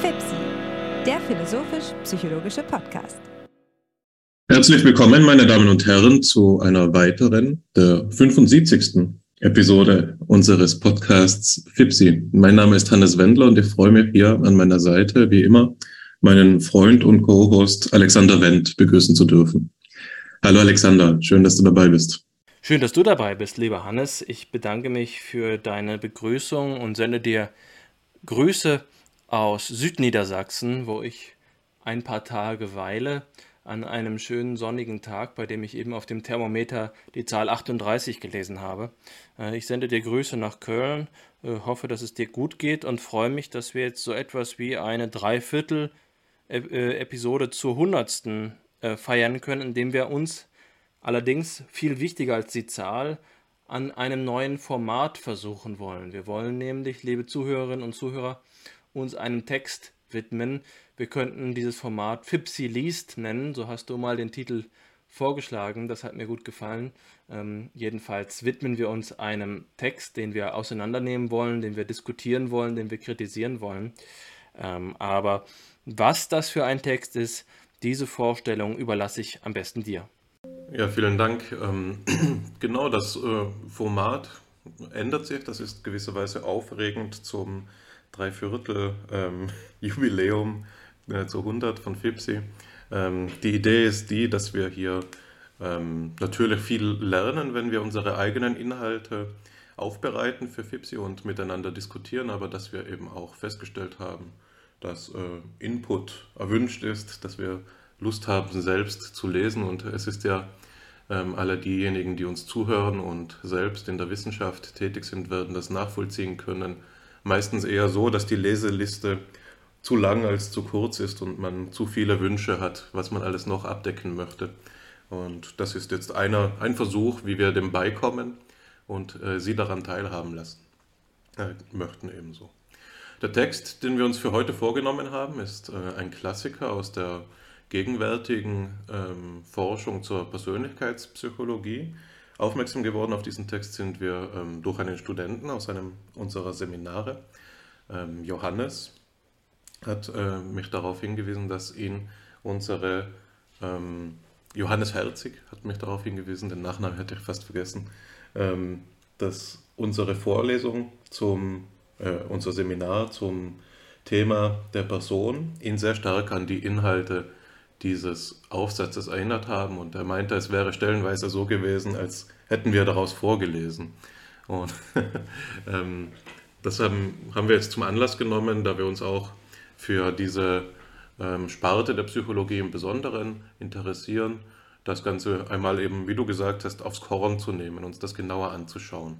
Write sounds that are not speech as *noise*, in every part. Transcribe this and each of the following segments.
FIPSI, der philosophisch-psychologische Podcast. Herzlich willkommen, meine Damen und Herren, zu einer weiteren, der 75. Episode unseres Podcasts FIPSI. Mein Name ist Hannes Wendler und ich freue mich hier an meiner Seite, wie immer, meinen Freund und Co-Host Alexander Wendt begrüßen zu dürfen. Hallo Alexander, schön, dass du dabei bist. Schön, dass du dabei bist, lieber Hannes. Ich bedanke mich für deine Begrüßung und sende dir Grüße aus Südniedersachsen, wo ich ein paar Tage weile, an einem schönen sonnigen Tag, bei dem ich eben auf dem Thermometer die Zahl 38 gelesen habe. Äh, ich sende dir Grüße nach Köln, äh, hoffe, dass es dir gut geht und freue mich, dass wir jetzt so etwas wie eine Dreiviertel-Episode zur hundertsten äh, feiern können, indem wir uns allerdings viel wichtiger als die Zahl an einem neuen Format versuchen wollen. Wir wollen nämlich, liebe Zuhörerinnen und Zuhörer, uns einem Text widmen. Wir könnten dieses Format Fipsi liest nennen, so hast du mal den Titel vorgeschlagen, das hat mir gut gefallen. Ähm, jedenfalls widmen wir uns einem Text, den wir auseinandernehmen wollen, den wir diskutieren wollen, den wir kritisieren wollen. Ähm, aber was das für ein Text ist, diese Vorstellung überlasse ich am besten dir. Ja, vielen Dank. Ähm, *clears throat* genau das äh, Format ändert sich. Das ist gewisserweise aufregend zum Dreiviertel ähm, *laughs* äh, zu 100 von FIPSI. Ähm, die Idee ist die, dass wir hier natürlich viel lernen, wenn wir unsere eigenen Inhalte aufbereiten für FIPSI und miteinander diskutieren, aber dass wir eben auch festgestellt haben, dass äh, Input erwünscht ist, dass wir Lust haben, selbst zu lesen. Und es ist ja ähm, alle diejenigen, die uns zuhören und selbst in der Wissenschaft tätig sind, werden das nachvollziehen können meistens eher so, dass die Leseliste zu lang als zu kurz ist und man zu viele Wünsche hat, was man alles noch abdecken möchte. Und das ist jetzt einer, ein Versuch, wie wir dem beikommen und äh, Sie daran teilhaben lassen äh, möchten ebenso. Der Text, den wir uns für heute vorgenommen haben, ist äh, ein Klassiker aus der gegenwärtigen ähm, Forschung zur Persönlichkeitspsychologie. Aufmerksam geworden auf diesen Text sind wir ähm, durch einen Studenten aus einem unserer Seminare. Ähm, Johannes hat äh, mich darauf hingewiesen, dass ihn unsere ähm, Johannes Herzig hat mich darauf hingewiesen, den Nachnamen hätte ich fast vergessen, ähm, dass unsere Vorlesung zum, äh, unser Seminar zum Thema der Person ihn sehr stark an die Inhalte dieses Aufsatzes erinnert haben und er meinte, es wäre stellenweise so gewesen, als hätten wir daraus vorgelesen. Und *laughs* ähm, das haben, haben wir jetzt zum Anlass genommen, da wir uns auch für diese ähm, Sparte der Psychologie im Besonderen interessieren, das Ganze einmal eben, wie du gesagt hast, aufs Korn zu nehmen, uns das genauer anzuschauen.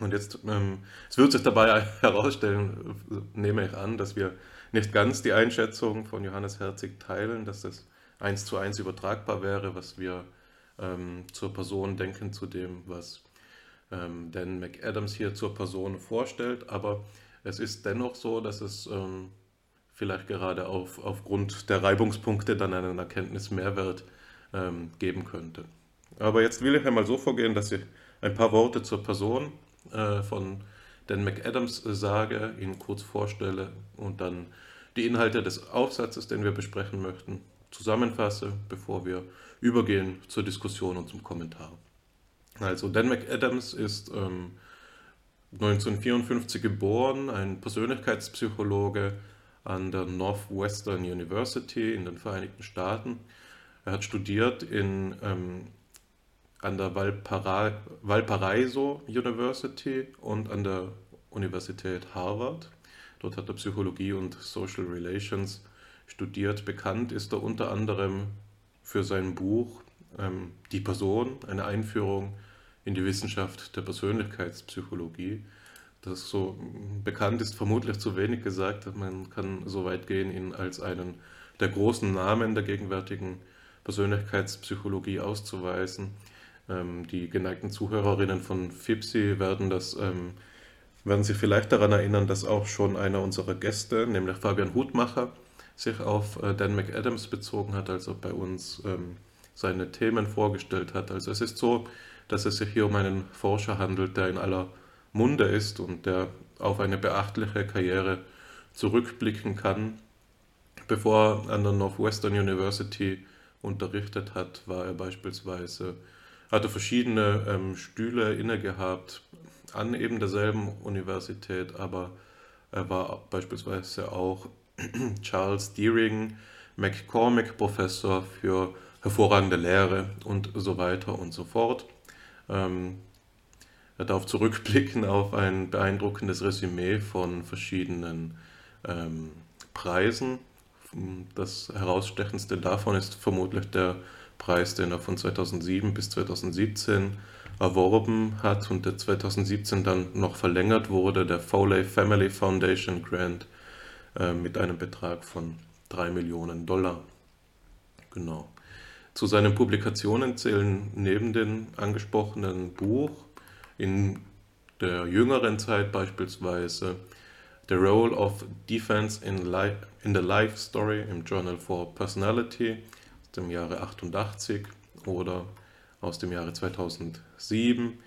Und jetzt, ähm, es wird sich dabei *laughs* herausstellen, nehme ich an, dass wir nicht ganz die Einschätzung von Johannes Herzig teilen, dass das eins zu eins übertragbar wäre, was wir ähm, zur Person denken, zu dem, was ähm, Dan McAdams hier zur Person vorstellt. Aber es ist dennoch so, dass es ähm, vielleicht gerade auf, aufgrund der Reibungspunkte dann einen Erkenntnismehrwert ähm, geben könnte. Aber jetzt will ich einmal so vorgehen, dass ich ein paar Worte zur Person äh, von Dan McAdams sage, ihn kurz vorstelle und dann die Inhalte des Aufsatzes, den wir besprechen möchten, zusammenfasse, bevor wir übergehen zur Diskussion und zum Kommentar. Also Dan McAdams ist ähm, 1954 geboren, ein Persönlichkeitspsychologe an der Northwestern University in den Vereinigten Staaten. Er hat studiert in ähm, an der Valpara Valparaiso University und an der Universität Harvard. Dort hat er Psychologie und Social Relations studiert. Bekannt ist er unter anderem für sein Buch ähm, Die Person, eine Einführung in die Wissenschaft der Persönlichkeitspsychologie. Das so bekannt ist vermutlich zu wenig gesagt. Man kann so weit gehen, ihn als einen der großen Namen der gegenwärtigen Persönlichkeitspsychologie auszuweisen. Ähm, die geneigten Zuhörerinnen von FIPSI werden das ähm, werden sich vielleicht daran erinnern, dass auch schon einer unserer Gäste, nämlich Fabian Hutmacher, sich auf äh, Dan McAdams bezogen hat, also bei uns ähm, seine Themen vorgestellt hat. Also es ist so, dass es sich hier um einen Forscher handelt, der in aller Munde ist und der auf eine beachtliche Karriere zurückblicken kann. Bevor er an der Northwestern University unterrichtet hat, war er beispielsweise, hatte verschiedene ähm, Stühle inne gehabt an eben derselben Universität, aber er war beispielsweise auch *clears throat* Charles Deering McCormick Professor für hervorragende Lehre und so weiter und so fort. Ähm, er darf zurückblicken auf ein beeindruckendes Resümee von verschiedenen ähm, Preisen. Das herausstechendste davon ist vermutlich der Preis, den er von 2007 bis 2017 erworben hat und der 2017 dann noch verlängert wurde, der Foley Family Foundation Grant äh, mit einem Betrag von 3 Millionen Dollar. Genau. Zu seinen Publikationen zählen neben dem angesprochenen Buch in der jüngeren Zeit beispielsweise The Role of Defense in, Life, in the Life Story im Journal for Personality dem Jahre 88 oder aus dem Jahre 2007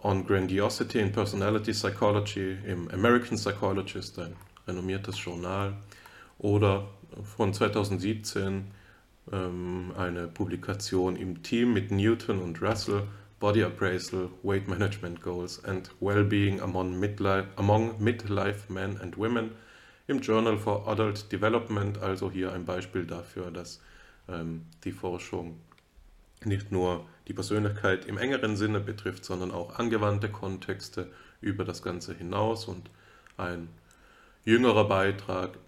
On Grandiosity in Personality Psychology im American Psychologist, ein renommiertes Journal, oder von 2017 ähm, eine Publikation im Team mit Newton und Russell, Body Appraisal, Weight Management Goals and Wellbeing among Midlife, among Midlife Men and Women im Journal for Adult Development, also hier ein Beispiel dafür, dass die Forschung nicht nur die Persönlichkeit im engeren Sinne betrifft, sondern auch angewandte Kontexte über das Ganze hinaus und ein jüngerer Beitrag,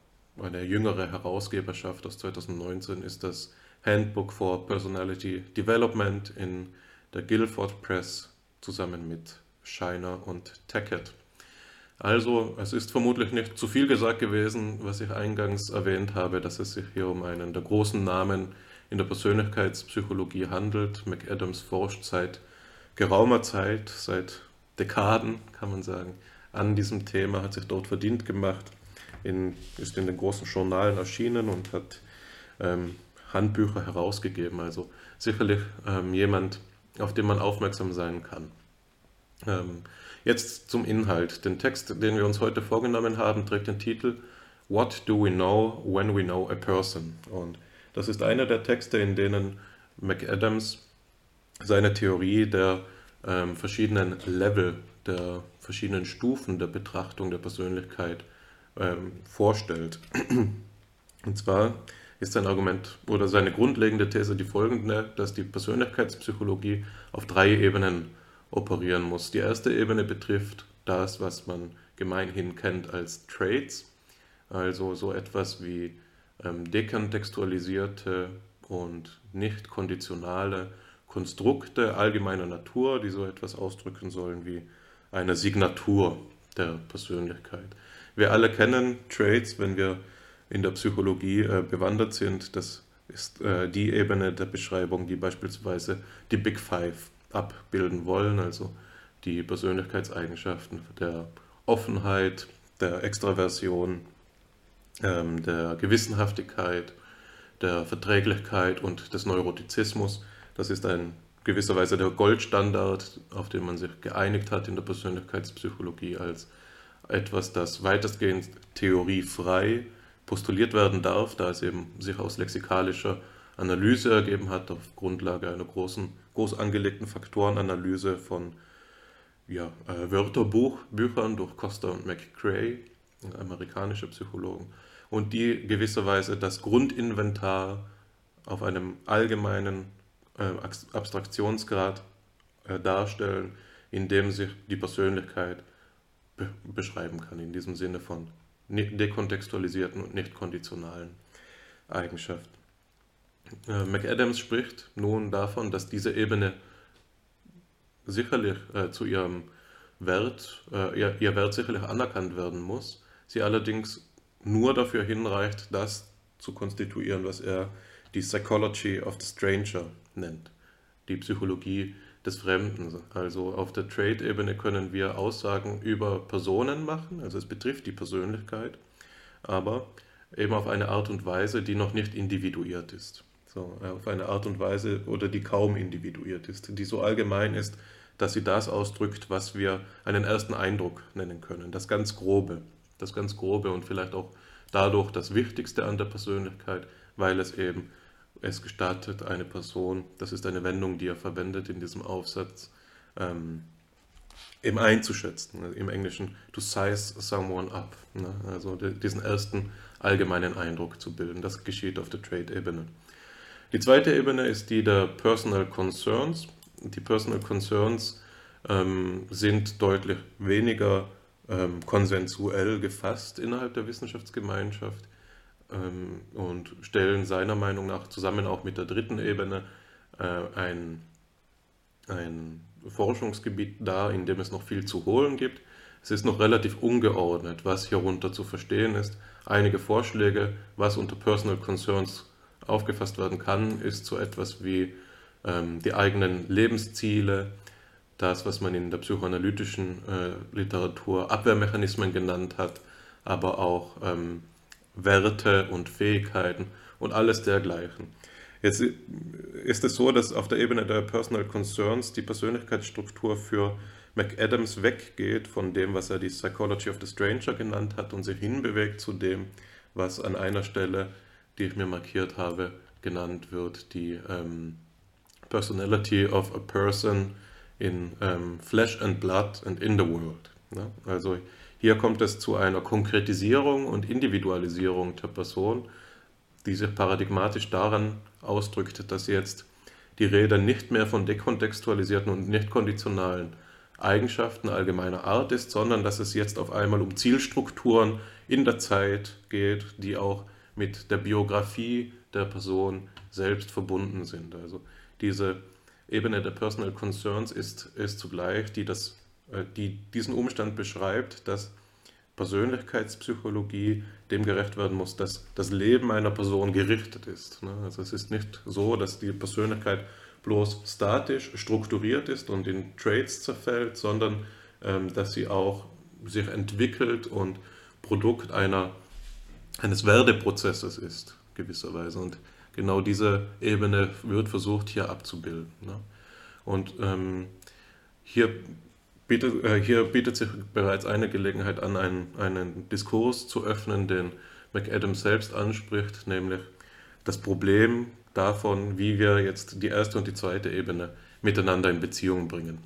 eine jüngere Herausgeberschaft aus 2019 ist das Handbook for Personality Development in der Guilford Press zusammen mit Shiner und Tackett. Also, es ist vermutlich nicht zu viel gesagt gewesen, was ich eingangs erwähnt habe, dass es sich hier um einen der großen Namen in der Persönlichkeitspsychologie handelt. McAdams forscht seit geraumer Zeit, seit Dekaden kann man sagen, an diesem Thema, hat sich dort verdient gemacht, in, ist in den großen Journalen erschienen und hat ähm, Handbücher herausgegeben. Also sicherlich ähm, jemand, auf den man aufmerksam sein kann. Ähm, jetzt zum Inhalt. Den Text, den wir uns heute vorgenommen haben, trägt den Titel What do we know when we know a person? Und das ist einer der Texte, in denen McAdams seine Theorie der ähm, verschiedenen Level, der verschiedenen Stufen der Betrachtung der Persönlichkeit ähm, vorstellt. Und zwar ist sein Argument oder seine grundlegende These die folgende, dass die Persönlichkeitspsychologie auf drei Ebenen operieren muss. Die erste Ebene betrifft das, was man gemeinhin kennt als Traits, also so etwas wie ähm, dekontextualisierte und nicht konditionale Konstrukte allgemeiner Natur, die so etwas ausdrücken sollen wie eine Signatur der Persönlichkeit. Wir alle kennen Traits, wenn wir in der Psychologie äh, bewandert sind. Das ist äh, die Ebene der Beschreibung, die beispielsweise die Big Five abbilden wollen, also die Persönlichkeitseigenschaften der Offenheit, der Extraversion, ähm, der Gewissenhaftigkeit, der Verträglichkeit und des Neurotizismus. Das ist ein gewisserweise der Goldstandard, auf den man sich geeinigt hat in der Persönlichkeitspsychologie als etwas, das weitestgehend theoriefrei postuliert werden darf, da es eben sich aus lexikalischer Analyse ergeben hat, auf Grundlage einer großen, groß angelegten Faktorenanalyse von ja, äh, Wörterbüchern durch Costa und McCrae, amerikanische Psychologen und die gewisserweise das Grundinventar auf einem allgemeinen äh, Abstraktionsgrad äh, darstellen, in dem sich die Persönlichkeit be beschreiben kann, in diesem Sinne von dekontextualisierten und nicht konditionalen Eigenschaften. Äh, McAdams spricht nun davon, dass diese Ebene sicherlich äh, zu ihrem Wert, äh, ihr, ihr Wert sicherlich anerkannt werden muss, sie allerdings nur dafür hinreicht, das zu konstituieren, was er die Psychology of the Stranger nennt, die Psychologie des Fremden. Also auf der Trade-Ebene können wir Aussagen über Personen machen, also es betrifft die Persönlichkeit, aber eben auf eine Art und Weise, die noch nicht individuiert ist. So, auf eine Art und Weise oder die kaum individuiert ist, die so allgemein ist, dass sie das ausdrückt, was wir einen ersten Eindruck nennen können. Das ganz Grobe. Das ganz Grobe und vielleicht auch dadurch das Wichtigste an der Persönlichkeit, weil es eben es gestattet, eine Person, das ist eine Wendung, die er verwendet in diesem Aufsatz, ähm, eben einzuschätzen. Im Englischen to size someone up. Ne? Also diesen ersten allgemeinen Eindruck zu bilden. Das geschieht auf der Trade-Ebene. Die zweite Ebene ist die der Personal Concerns. Die Personal Concerns ähm, sind deutlich weniger ähm, konsensuell gefasst innerhalb der Wissenschaftsgemeinschaft ähm, und stellen seiner Meinung nach zusammen auch mit der dritten Ebene äh, ein, ein Forschungsgebiet dar, in dem es noch viel zu holen gibt. Es ist noch relativ ungeordnet, was hierunter zu verstehen ist. Einige Vorschläge, was unter Personal Concerns aufgefasst werden kann, ist so etwas wie ähm, die eigenen Lebensziele, das, was man in der psychoanalytischen äh, Literatur Abwehrmechanismen genannt hat, aber auch ähm, Werte und Fähigkeiten und alles dergleichen. Jetzt ist es so, dass auf der Ebene der Personal Concerns die Persönlichkeitsstruktur für McAdams weggeht von dem, was er die Psychology of the Stranger genannt hat und sich hinbewegt zu dem, was an einer Stelle, die ich mir markiert habe, genannt wird, die ähm, Personality of a Person in ähm, Flesh and Blood and in the World. Ne? Also hier kommt es zu einer Konkretisierung und Individualisierung der Person, die sich paradigmatisch daran ausdrückt, dass jetzt die Rede nicht mehr von dekontextualisierten und nicht konditionalen Eigenschaften allgemeiner Art ist, sondern dass es jetzt auf einmal um Zielstrukturen in der Zeit geht, die auch mit der Biografie der Person selbst verbunden sind. Also diese Ebene der Personal Concerns ist, ist zugleich, die, das, äh, die diesen Umstand beschreibt, dass Persönlichkeitspsychologie dem gerecht werden muss, dass das Leben einer Person gerichtet ist. Ne? Also es ist nicht so, dass die Persönlichkeit bloß statisch strukturiert ist und in Traits zerfällt, sondern ähm, dass sie auch sich entwickelt und Produkt einer, eines Werdeprozesses ist, gewisserweise. Und genau diese Ebene wird versucht hier abzubilden. Ne? Und ähm, hier bietet, äh, hier bietet sich bereits eine Gelegenheit an, einen, einen Diskurs zu öffnen, den McAdams selbst anspricht, nämlich das Problem davon, wie wir jetzt die erste und die zweite Ebene miteinander in Beziehung bringen.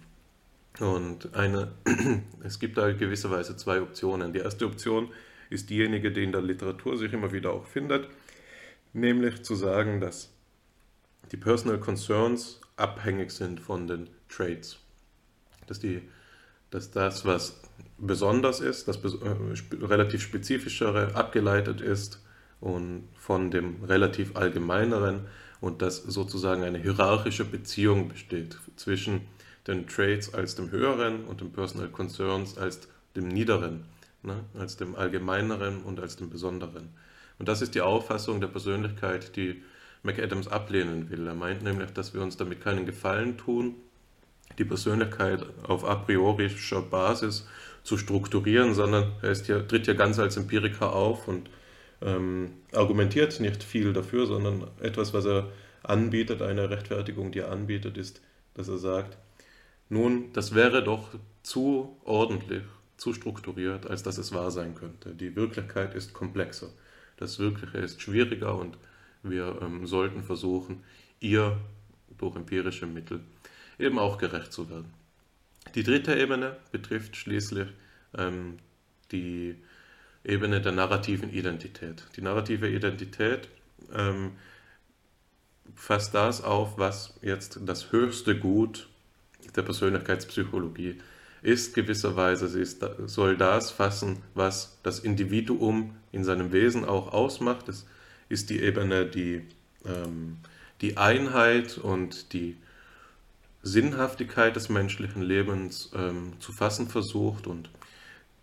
Und eine, *clears throat* es gibt da gewisserweise zwei Optionen. Die erste Option ist diejenige, die in der Literatur sich immer wieder auch findet, nämlich zu sagen, dass die Personal Concerns abhängig sind von den Traits. Dass, die, dass das, was besonders ist, das äh, relativ spezifischere abgeleitet ist und von dem relativ allgemeineren und dass sozusagen eine hierarchische Beziehung besteht zwischen den Traits als dem höheren und den Personal Concerns als dem niederen, ne, als dem allgemeineren und als dem besonderen. Und das ist die Auffassung der Persönlichkeit, die McAdams ablehnen will. Er meint nämlich, dass wir uns damit keinen Gefallen tun, die Persönlichkeit auf a priorischer Basis zu strukturieren, sondern er ist ja, tritt ja ganz als Empiriker auf und ähm, argumentiert nicht viel dafür, sondern etwas, was er anbietet, eine Rechtfertigung, die er anbietet, ist, dass er sagt, nun, das wäre doch zu ordentlich, zu strukturiert, als dass es wahr sein könnte. Die Wirklichkeit ist komplexer. Das Wirkliche ist schwieriger und wir ähm, sollten versuchen, ihr durch empirische Mittel eben auch gerecht zu werden. Die dritte Ebene betrifft schließlich ähm, die Ebene der narrativen Identität. Die narrative Identität ähm, fasst das auf, was jetzt das höchste Gut der Persönlichkeitspsychologie ist gewisserweise. Sie ist, soll das fassen, was das Individuum in seinem Wesen auch ausmacht. Es ist die Ebene, die ähm, die Einheit und die Sinnhaftigkeit des menschlichen Lebens ähm, zu fassen versucht und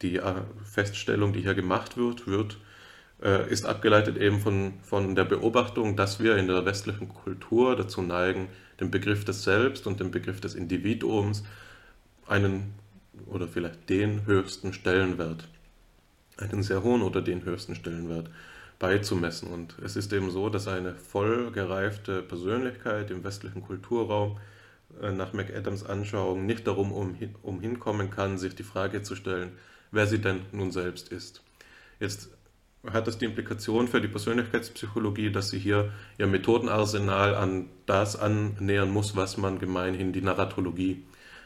die äh, Feststellung, die hier gemacht wird, wird äh, ist abgeleitet eben von, von der Beobachtung, dass wir in der westlichen Kultur dazu neigen, den Begriff des Selbst und den Begriff des Individuums einen oder vielleicht den höchsten Stellenwert, einen sehr hohen oder den höchsten Stellenwert beizumessen. Und es ist eben so, dass eine voll gereifte Persönlichkeit im westlichen Kulturraum äh, nach McAdams Anschauung nicht darum umhin, umhinkommen kann, sich die Frage zu stellen, wer sie denn nun selbst ist. Jetzt hat das die Implikation für die Persönlichkeitspsychologie, dass sie hier ihr Methodenarsenal an das annähern muss, was man gemeinhin die Narratologie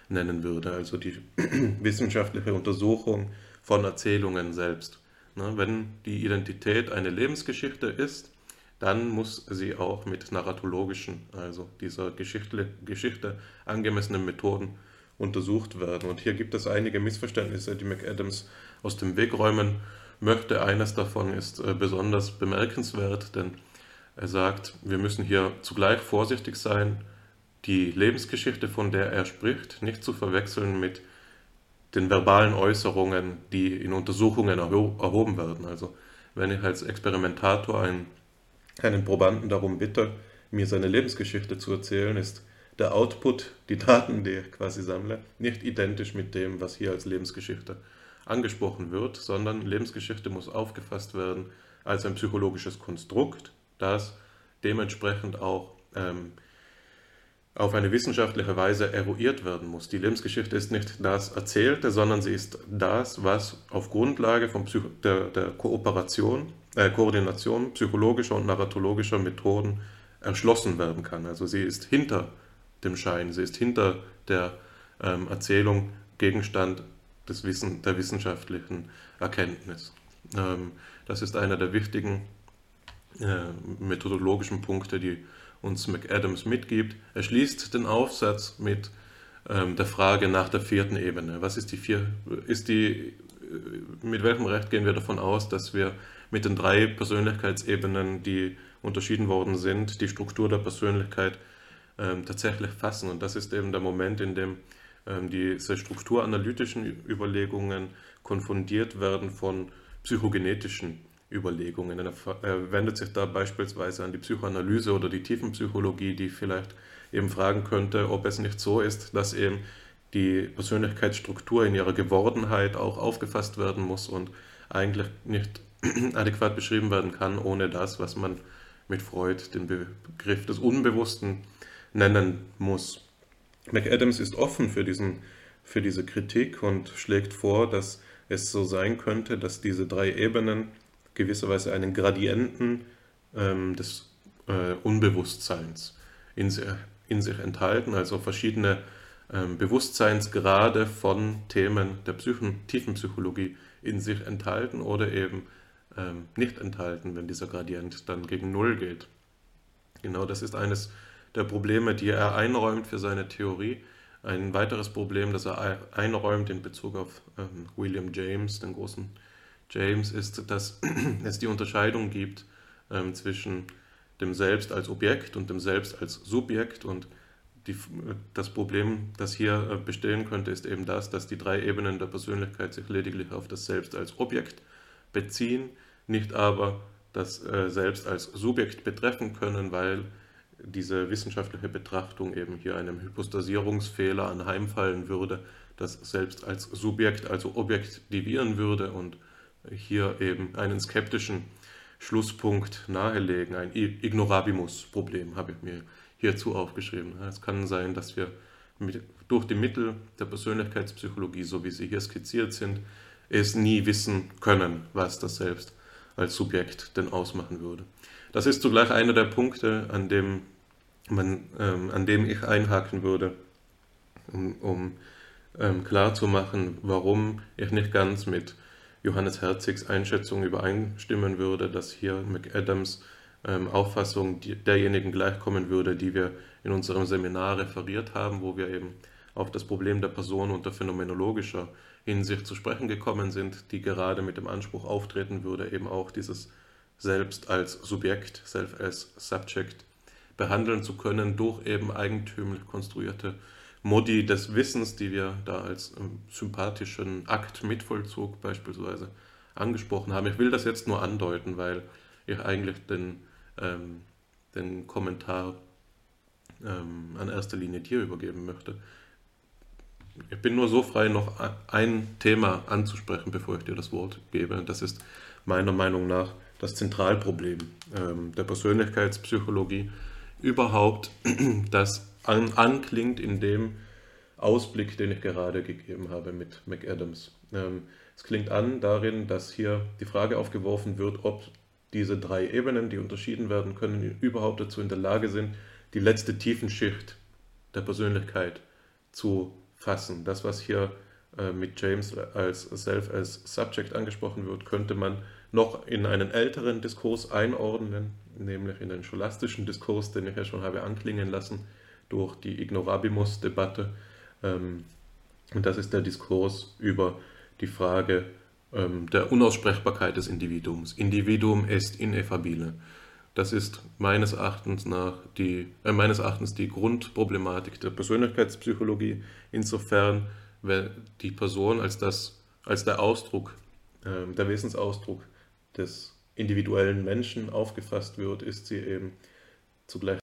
nennen würde, also die *clears throat* wissenschaftliche Untersuchung von Erzählungen selbst. Ne, wenn die Identität eine Lebensgeschichte ist, dann muss sie auch mit narratologischen, also dieser Geschichte, Geschichte angemessenen Methoden untersucht werden. Und hier gibt es einige Missverständnisse, die McAdams aus dem Weg räumen möchte. Eines davon ist äh, besonders bemerkenswert, denn er sagt, wir müssen hier zugleich vorsichtig sein, die Lebensgeschichte, von der er spricht, nicht zu verwechseln mit den verbalen Äußerungen, die in Untersuchungen erho erhoben werden. Also wenn ich als Experimentator einen, einen Probanden darum bitte, mir seine Lebensgeschichte zu erzählen, ist der Output, die Daten, die ich quasi sammle, nicht identisch mit dem, was hier als Lebensgeschichte angesprochen wird, sondern Lebensgeschichte muss aufgefasst werden als ein psychologisches Konstrukt, das dementsprechend auch ähm, auf eine wissenschaftliche Weise eruiert werden muss. Die Lebensgeschichte ist nicht das Erzählte, sondern sie ist das, was auf Grundlage von Psycho der, der Kooperation, äh, Koordination psychologischer und narratologischer Methoden erschlossen werden kann. Also sie ist hinter dem Schein, sie ist hinter der ähm, Erzählung Gegenstand des Wissen, der wissenschaftlichen Erkenntnis. Ähm, das ist einer der wichtigen äh, methodologischen Punkte, die uns McAdams mitgibt. Er schließt den Aufsatz mit ähm, der Frage nach der vierten Ebene. Was ist die vier, ist die, äh, mit welchem Recht gehen wir davon aus, dass wir mit den drei Persönlichkeitsebenen, die unterschieden worden sind, die Struktur der Persönlichkeit ähm, tatsächlich fassen? Und das ist eben der Moment, in dem ähm, diese strukturanalytischen Überlegungen konfundiert werden von psychogenetischen Überlegungen. Er wendet sich da beispielsweise an die Psychoanalyse oder die Tiefenpsychologie, die vielleicht eben fragen könnte, ob es nicht so ist, dass eben die Persönlichkeitsstruktur in ihrer Gewordenheit auch aufgefasst werden muss und eigentlich nicht *clears throat* adäquat beschrieben werden kann, ohne das, was man mit Freud den Begriff des Unbewussten nennen muss. McAdams ist offen für, diesen, für diese Kritik und schlägt vor, dass es so sein könnte, dass diese drei Ebenen gewisserweise einen Gradienten ähm, des äh, Unbewusstseins in, in, sich enthalten, also verschiedene ähm, Bewusstseinsgrade von Themen der Psychen, Tiefenpsychologie in sich enthalten oder eben ähm, nicht enthalten, wenn dieser Gradient dann gegen Null geht. Genau das ist eines der Probleme, die er einräumt für seine Theorie. Ein weiteres Problem, das er einräumt in Bezug auf ähm, William James, den großen James, ist, dass *clears throat* es die Unterscheidung gibt ähm, zwischen dem Selbst als Objekt und dem Selbst als Subjekt. Und die, das Problem, das hier äh, bestehen könnte, ist eben das, dass die drei Ebenen der Persönlichkeit sich lediglich auf das Selbst als Objekt beziehen, nicht aber das äh, Selbst als Subjekt betreffen können, weil diese wissenschaftliche Betrachtung eben hier einem Hypostasierungsfehler anheimfallen würde, das selbst als Subjekt, also objektivieren würde und hier eben einen skeptischen Schlusspunkt nahelegen. Ein Ignorabimus-Problem habe ich mir hierzu aufgeschrieben. Es kann sein, dass wir mit, durch die Mittel der Persönlichkeitspsychologie, so wie sie hier skizziert sind, es nie wissen können, was das Selbst als Subjekt denn ausmachen würde. Das ist zugleich einer der Punkte, an dem, man, ähm, an dem ich einhaken würde, um, um ähm, klarzumachen, warum ich nicht ganz mit Johannes Herzigs Einschätzung übereinstimmen würde, dass hier McAdams ähm, Auffassung derjenigen gleichkommen würde, die wir in unserem Seminar referiert haben, wo wir eben auf das Problem der Person unter phänomenologischer Hinsicht zu sprechen gekommen sind, die gerade mit dem Anspruch auftreten würde, eben auch dieses Selbst als Subjekt, Self as Subject behandeln zu können durch eben eigentümlich konstruierte Modi des Wissens, die wir da als ähm, sympathischen Akt Mitvollzug beispielsweise angesprochen haben. Ich will das jetzt nur andeuten, weil ich eigentlich den, ähm, den Kommentar ähm, an erster Linie dir übergeben möchte. Ich bin nur so frei, noch ein Thema anzusprechen, bevor ich dir das Wort gebe. Das ist meiner Meinung nach das Zentralproblem ähm, der Persönlichkeitspsychologie. Überhaupt, *clears throat* dass an, anklingt in dem Ausblick, den ich gerade gegeben habe mit McAdams. Ähm, es klingt an darin, dass hier die Frage aufgeworfen wird, ob diese drei Ebenen, die unterschieden werden können, überhaupt dazu in der Lage sind, die letzte Tiefenschicht der Persönlichkeit zu fassen. Das, was hier äh, mit James als Self as Subject angesprochen wird, könnte man noch in einen älteren Diskurs einordnen, nämlich in den scholastischen Diskurs, den ich ja schon habe anklingen lassen durch die Ignorabimus-Debatte. Ähm, und das ist der Diskurs über die Frage ähm, der Unaussprechbarkeit des Individuums. Individuum est ineffabile. Das ist meines Erachtens nach die, äh, meines Erachtens die Grundproblematik der Persönlichkeitspsychologie, insofern, die Person als, das, als der Ausdruck, äh, der Wesensausdruck des individuellen Menschen aufgefasst wird, ist sie eben zugleich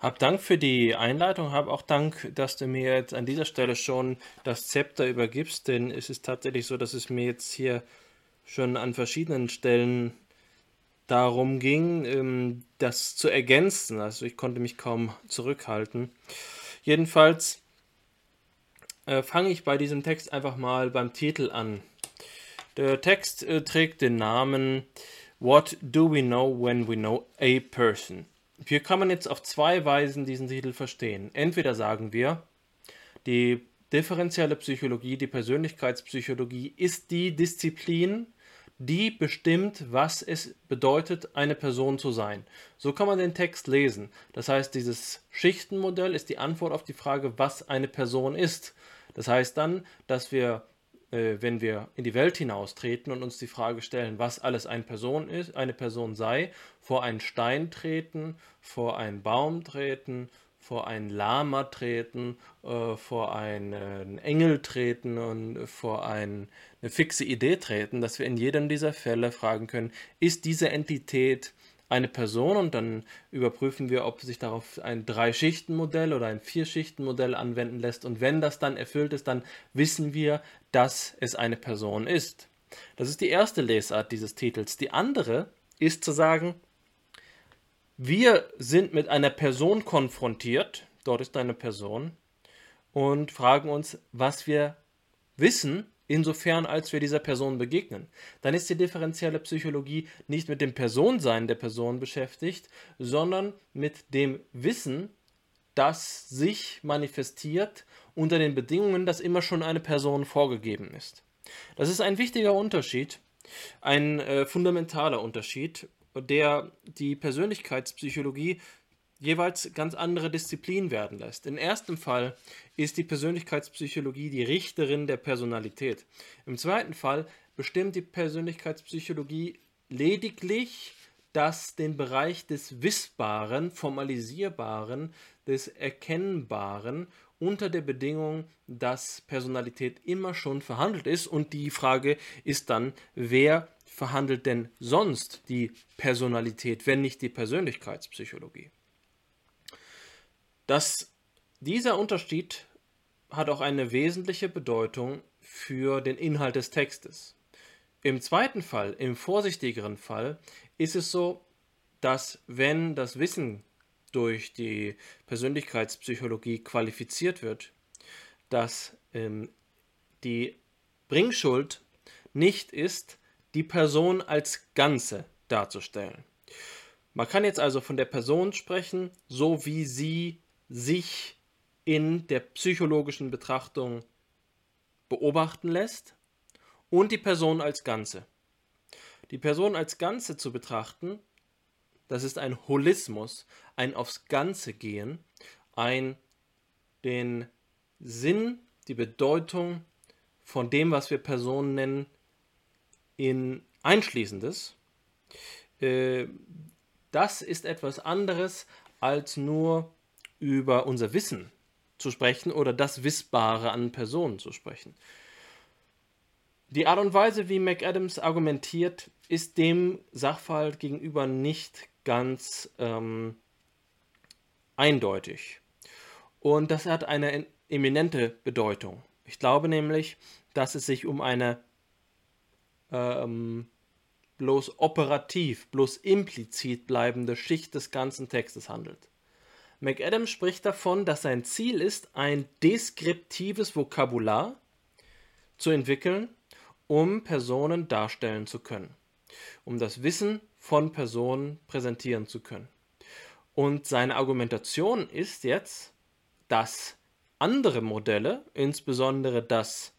Hab Dank für die Einleitung, hab auch Dank, dass du mir jetzt an dieser Stelle schon das Zepter übergibst, denn es ist tatsächlich so, dass es mir jetzt hier schon an verschiedenen Stellen darum ging, ähm, das zu ergänzen. Also ich konnte mich kaum zurückhalten. Jedenfalls äh, fange ich bei diesem Text einfach mal beim Titel an. Der Text äh, trägt den Namen What do we know when we know a person? Hier kann man jetzt auf zwei Weisen diesen Titel verstehen. Entweder sagen wir, die differenzielle Psychologie, die Persönlichkeitspsychologie ist die Disziplin, die bestimmt, was es bedeutet, eine Person zu sein. So kann man den Text lesen. Das heißt, dieses Schichtenmodell ist die Antwort auf die Frage, was eine Person ist. Das heißt dann, dass wir äh, wenn wir in die Welt hinaustreten und uns die Frage stellen, was alles eine Person ist, eine Person sei, vor einen Stein treten, vor einen Baum treten, vor einen Lama treten, äh, vor einen Engel treten und vor ein, eine fixe Idee treten, dass wir in jedem dieser Fälle fragen können, ist diese Entität eine Person und dann überprüfen wir, ob sich darauf ein Drei-Schichten-Modell oder ein Vier-Schichten-Modell anwenden lässt. Und wenn das dann erfüllt ist, dann wissen wir, dass es eine Person ist. Das ist die erste Lesart dieses Titels. Die andere ist zu sagen, wir sind mit einer Person konfrontiert, dort ist eine Person, und fragen uns, was wir wissen insofern als wir dieser Person begegnen. Dann ist die differenzielle Psychologie nicht mit dem Personsein der Person beschäftigt, sondern mit dem Wissen, das sich manifestiert unter den Bedingungen, dass immer schon eine Person vorgegeben ist. Das ist ein wichtiger Unterschied, ein äh, fundamentaler Unterschied, der die Persönlichkeitspsychologie jeweils ganz andere Disziplinen werden lässt. Im ersten Fall ist die Persönlichkeitspsychologie die Richterin der Personalität. Im zweiten Fall bestimmt die Persönlichkeitspsychologie lediglich dass den Bereich des Wissbaren, Formalisierbaren, des Erkennbaren unter der Bedingung, dass Personalität immer schon verhandelt ist. Und die Frage ist dann, wer verhandelt denn sonst die Personalität, wenn nicht die Persönlichkeitspsychologie? Das, dieser Unterschied hat auch eine wesentliche Bedeutung für den Inhalt des Textes. Im zweiten Fall, im vorsichtigeren Fall, ist es so, dass wenn das Wissen durch die Persönlichkeitspsychologie qualifiziert wird, dass ähm, die Bringschuld nicht ist, die Person als Ganze darzustellen. Man kann jetzt also von der Person sprechen, so wie sie sich in der psychologischen Betrachtung beobachten lässt und die Person als Ganze. Die Person als Ganze zu betrachten Das ist ein Holismus, ein aufs Ganze gehen, ein den Sinn, die Bedeutung von dem, was wir Personen nennen, in Einschließendes. Äh, das ist etwas anderes, als nur über unser Wissen zu sprechen oder das Wissbare an Personen zu sprechen. Die Art und Weise, wie McAdams argumentiert, ist dem Sachverhalt gegenüber nicht ganz ähm, eindeutig. Und das hat eine eminente Bedeutung. Ich glaube nämlich, dass es sich um eine ähm, bloß operativ, bloß implizit bleibende Schicht des ganzen Textes handelt. McAdams spricht davon, dass sein Ziel ist, ein deskriptives Vokabular zu entwickeln, um Personen darstellen zu können, um das Wissen von Personen präsentieren zu können. Und seine Argumentation ist jetzt, dass andere Modelle, insbesondere das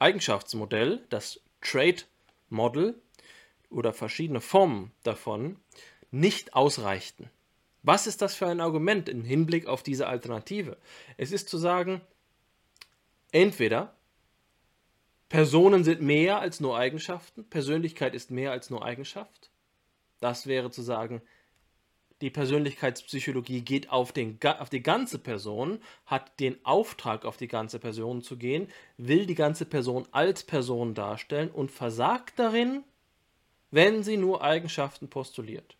Eigenschaftsmodell, das Trait Model oder verschiedene Formen davon, nicht ausreichten. Was ist das für ein Argument im Hinblick auf diese Alternative? Es ist zu sagen, entweder Personen sind mehr als nur Eigenschaften, Persönlichkeit ist mehr als nur Eigenschaft. Das wäre zu sagen, die Persönlichkeitspsychologie geht auf, den, auf die ganze Person, hat den Auftrag, auf die ganze Person zu gehen, will die ganze Person als Person darstellen und versagt darin, wenn sie nur Eigenschaften postuliert.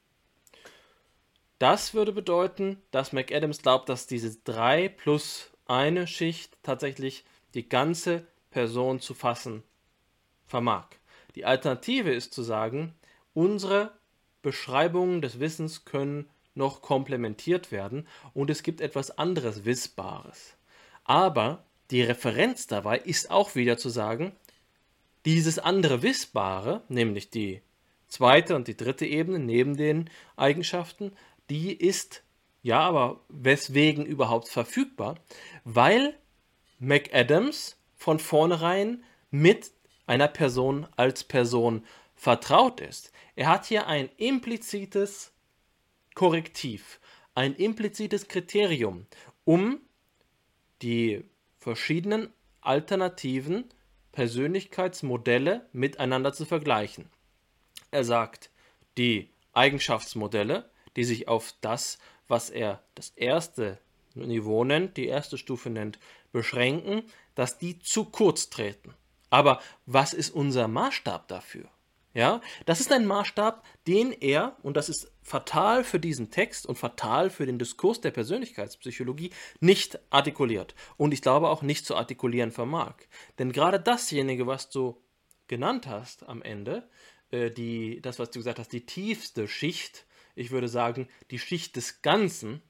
Das würde bedeuten, dass McAdams glaubt, dass diese drei plus eine Schicht tatsächlich die ganze Person zu fassen vermag. Die Alternative ist zu sagen, unsere Beschreibungen des Wissens können noch komplementiert werden und es gibt etwas anderes Wissbares. Aber die Referenz dabei ist auch wieder zu sagen, dieses andere Wissbare, nämlich die zweite und die dritte Ebene neben den Eigenschaften, die ist ja, aber weswegen überhaupt verfügbar? Weil McAdams von vornherein mit einer Person als Person vertraut ist. Er hat hier ein implizites Korrektiv, ein implizites Kriterium, um die verschiedenen alternativen Persönlichkeitsmodelle miteinander zu vergleichen. Er sagt, die Eigenschaftsmodelle die sich auf das, was er das erste Niveau nennt, die erste Stufe nennt, beschränken, dass die zu kurz treten. Aber was ist unser Maßstab dafür? Ja, das ist ein Maßstab, den er, und das ist fatal für diesen Text und fatal für den Diskurs der Persönlichkeitspsychologie, nicht artikuliert. Und ich glaube auch nicht zu artikulieren vermag. Denn gerade dasjenige, was du genannt hast am Ende, äh, die, das, was du gesagt hast, die tiefste Schicht ich würde sagen, die Schicht des Ganzen,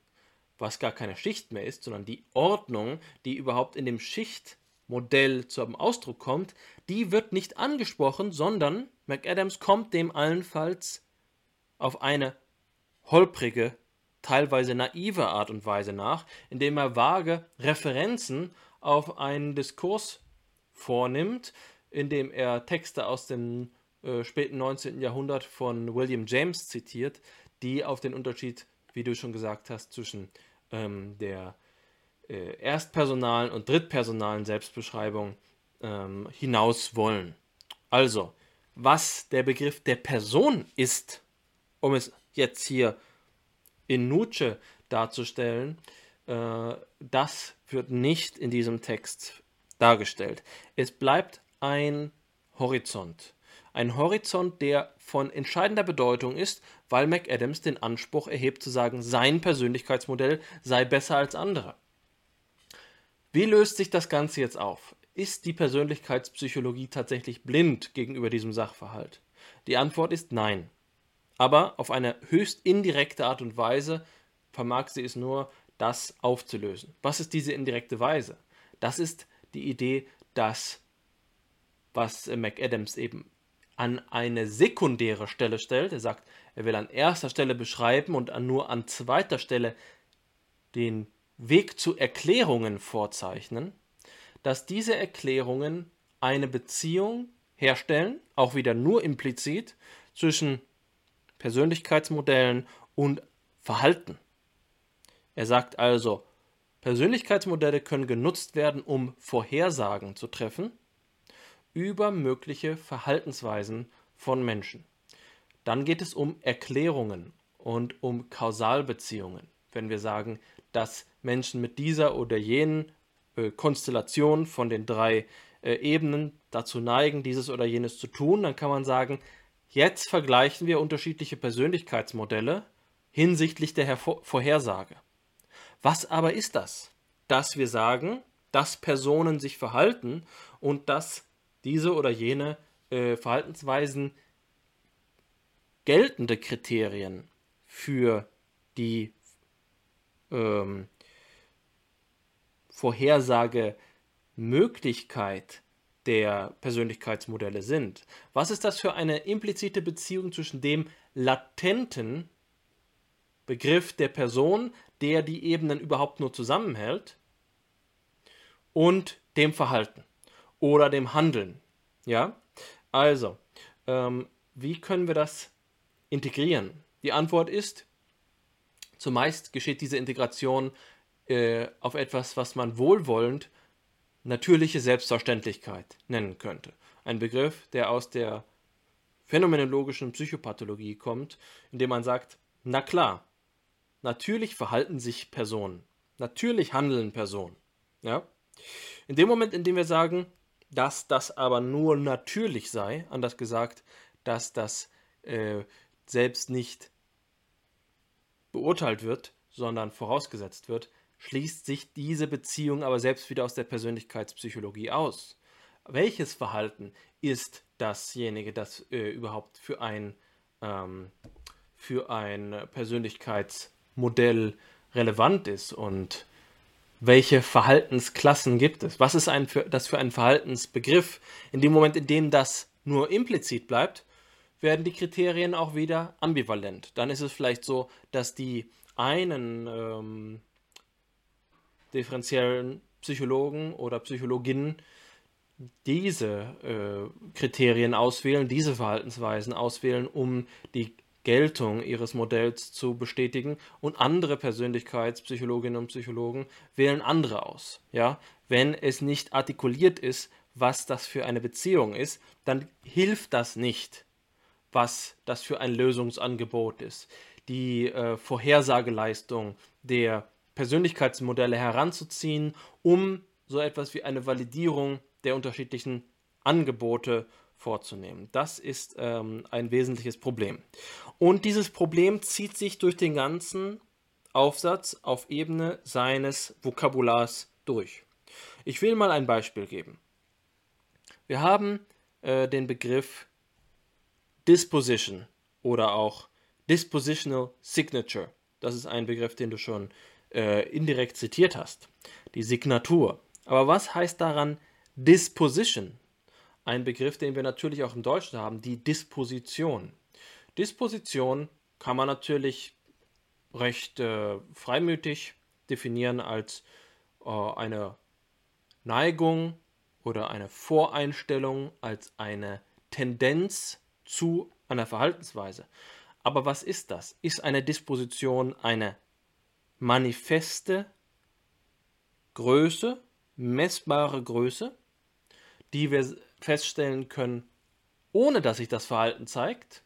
was gar keine Schicht mehr ist, sondern die Ordnung, die überhaupt in dem Schichtmodell zum Ausdruck kommt, die wird nicht angesprochen, sondern McAdams kommt dem allenfalls auf eine holprige, teilweise naive Art und Weise nach, indem er vage Referenzen auf einen Diskurs vornimmt, indem er Texte aus dem äh, späten 19. Jahrhundert von William James zitiert, die auf den Unterschied, wie du schon gesagt hast, zwischen ähm, der äh, erstpersonalen und drittpersonalen Selbstbeschreibung ähm, hinaus wollen. Also, was der Begriff der Person ist, um es jetzt hier in Nuce darzustellen, äh, das wird nicht in diesem Text dargestellt. Es bleibt ein Horizont. Ein Horizont, der von entscheidender Bedeutung ist, weil McAdams den Anspruch erhebt zu sagen, sein Persönlichkeitsmodell sei besser als andere. Wie löst sich das Ganze jetzt auf? Ist die Persönlichkeitspsychologie tatsächlich blind gegenüber diesem Sachverhalt? Die Antwort ist nein. Aber auf eine höchst indirekte Art und Weise vermag sie es nur, das aufzulösen. Was ist diese indirekte Weise? Das ist die Idee, dass, was McAdams eben an eine sekundäre Stelle stellt. Er sagt, er will an erster Stelle beschreiben und nur an zweiter Stelle den Weg zu Erklärungen vorzeichnen, dass diese Erklärungen eine Beziehung herstellen, auch wieder nur implizit, zwischen Persönlichkeitsmodellen und Verhalten. Er sagt also, Persönlichkeitsmodelle können genutzt werden, um Vorhersagen zu treffen über mögliche Verhaltensweisen von Menschen. Dann geht es um Erklärungen und um Kausalbeziehungen. Wenn wir sagen, dass Menschen mit dieser oder jenen äh, Konstellation von den drei äh, Ebenen dazu neigen, dieses oder jenes zu tun, dann kann man sagen, jetzt vergleichen wir unterschiedliche Persönlichkeitsmodelle hinsichtlich der Hervor Vorhersage. Was aber ist das? Dass wir sagen, dass Personen sich verhalten und dass diese oder jene äh, Verhaltensweisen geltende Kriterien für die ähm, Vorhersagemöglichkeit der Persönlichkeitsmodelle sind. Was ist das für eine implizite Beziehung zwischen dem latenten Begriff der Person, der die Ebenen überhaupt nur zusammenhält, und dem Verhalten oder dem Handeln? Ja, also, ähm, wie können wir das integrieren? Die Antwort ist, zumeist geschieht diese Integration äh, auf etwas, was man wohlwollend natürliche Selbstverständlichkeit nennen könnte. Ein Begriff, der aus der phänomenologischen Psychopathologie kommt, indem man sagt, na klar, natürlich verhalten sich Personen, natürlich handeln Personen. Ja? In dem Moment, in dem wir sagen, dass das aber nur natürlich sei, anders gesagt, dass das äh, selbst nicht beurteilt wird, sondern vorausgesetzt wird, schließt sich diese Beziehung aber selbst wieder aus der Persönlichkeitspsychologie aus. Welches Verhalten ist dasjenige, das äh, überhaupt für ein, ähm, für ein Persönlichkeitsmodell relevant ist und welche Verhaltensklassen gibt es? Was ist ein für, das für ein Verhaltensbegriff? In dem Moment, in dem das nur implizit bleibt, werden die Kriterien auch wieder ambivalent. Dann ist es vielleicht so, dass die einen ähm, differenziellen Psychologen oder Psychologinnen diese äh, Kriterien auswählen, diese Verhaltensweisen auswählen, um die Geltung ihres Modells zu bestätigen und andere Persönlichkeitspsychologinnen und Psychologen wählen andere aus. Ja, wenn es nicht artikuliert ist, was das für eine Beziehung ist, dann hilft das nicht, was das für ein Lösungsangebot ist. Die äh, Vorhersageleistung der Persönlichkeitsmodelle heranzuziehen, um so etwas wie eine Validierung der unterschiedlichen Angebote vorzunehmen. Das ist ähm, ein wesentliches Problem. Und dieses Problem zieht sich durch den ganzen Aufsatz auf Ebene seines Vokabulars durch. Ich will mal ein Beispiel geben. Wir haben äh, den Begriff Disposition oder auch Dispositional Signature. Das ist ein Begriff, den du schon äh, indirekt zitiert hast. Die Signatur. Aber was heißt daran Disposition? Ein Begriff, den wir natürlich auch im Deutschen haben, die Disposition. Disposition kann man natürlich recht äh, freimütig definieren als äh, eine Neigung oder eine Voreinstellung, als eine Tendenz zu einer Verhaltensweise. Aber was ist das? Ist eine Disposition eine manifeste Größe, messbare Größe, die wir feststellen können, ohne dass sich das Verhalten zeigt?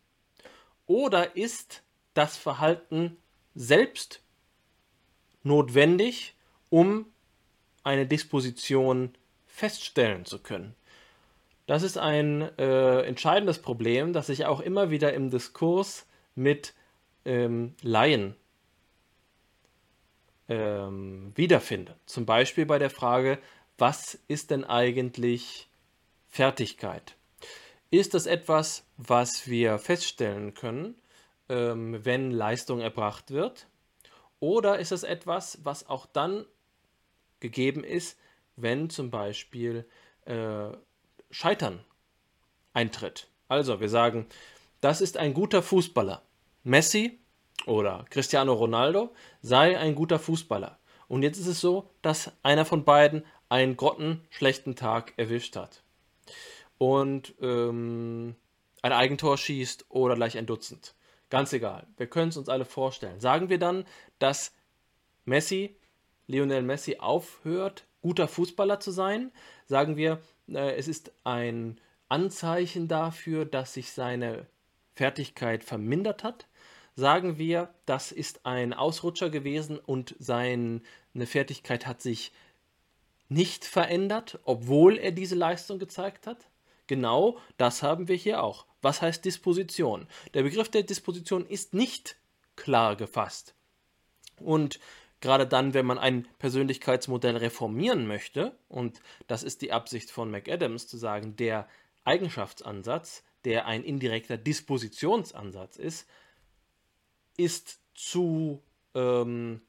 Oder ist das Verhalten selbst notwendig, um eine Disposition feststellen zu können? Das ist ein äh, entscheidendes Problem, das sich auch immer wieder im Diskurs mit ähm, Laien ähm, wiederfinde. Zum Beispiel bei der Frage, was ist denn eigentlich Fertigkeit? Ist das etwas, was wir feststellen können, ähm, wenn Leistung erbracht wird? Oder ist es etwas, was auch dann gegeben ist, wenn zum Beispiel äh, Scheitern eintritt? Also, wir sagen, das ist ein guter Fußballer. Messi oder Cristiano Ronaldo sei ein guter Fußballer. Und jetzt ist es so, dass einer von beiden einen grottenschlechten Tag erwischt hat. Und ähm, ein Eigentor schießt oder gleich ein Dutzend. Ganz egal. Wir können es uns alle vorstellen. Sagen wir dann, dass Messi, Lionel Messi, aufhört, guter Fußballer zu sein? Sagen wir, äh, es ist ein Anzeichen dafür, dass sich seine Fertigkeit vermindert hat? Sagen wir, das ist ein Ausrutscher gewesen und seine Fertigkeit hat sich nicht verändert, obwohl er diese Leistung gezeigt hat? Genau das haben wir hier auch. Was heißt Disposition? Der Begriff der Disposition ist nicht klar gefasst. Und gerade dann, wenn man ein Persönlichkeitsmodell reformieren möchte, und das ist die Absicht von McAdams zu sagen, der Eigenschaftsansatz, der ein indirekter Dispositionsansatz ist, ist zu ähm,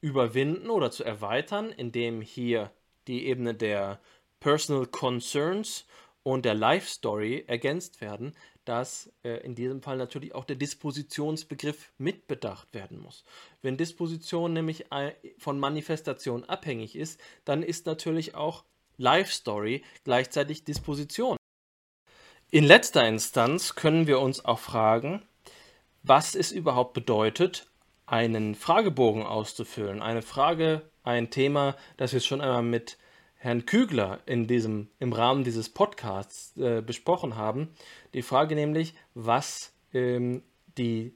überwinden oder zu erweitern, indem hier die Ebene der Personal Concerns und der Life Story ergänzt werden, dass äh, in diesem Fall natürlich auch der Dispositionsbegriff mitbedacht werden muss. Wenn Disposition nämlich äh, von Manifestation abhängig ist, dann ist natürlich auch Life Story gleichzeitig Disposition. In letzter Instanz können wir uns auch fragen, was es überhaupt bedeutet, einen Fragebogen auszufüllen. Eine Frage, ein Thema, das wir schon einmal mit Herrn Kügler in diesem, im Rahmen dieses Podcasts äh, besprochen haben. Die Frage nämlich, was ähm, die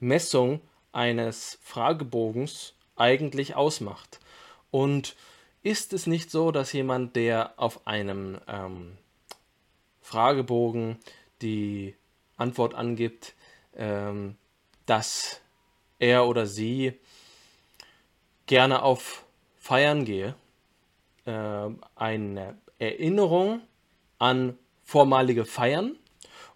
Messung eines Fragebogens eigentlich ausmacht. Und ist es nicht so, dass jemand, der auf einem ähm, Fragebogen die Antwort angibt, ähm, dass er oder sie gerne auf Feiern gehe, äh, eine Erinnerung an vormalige Feiern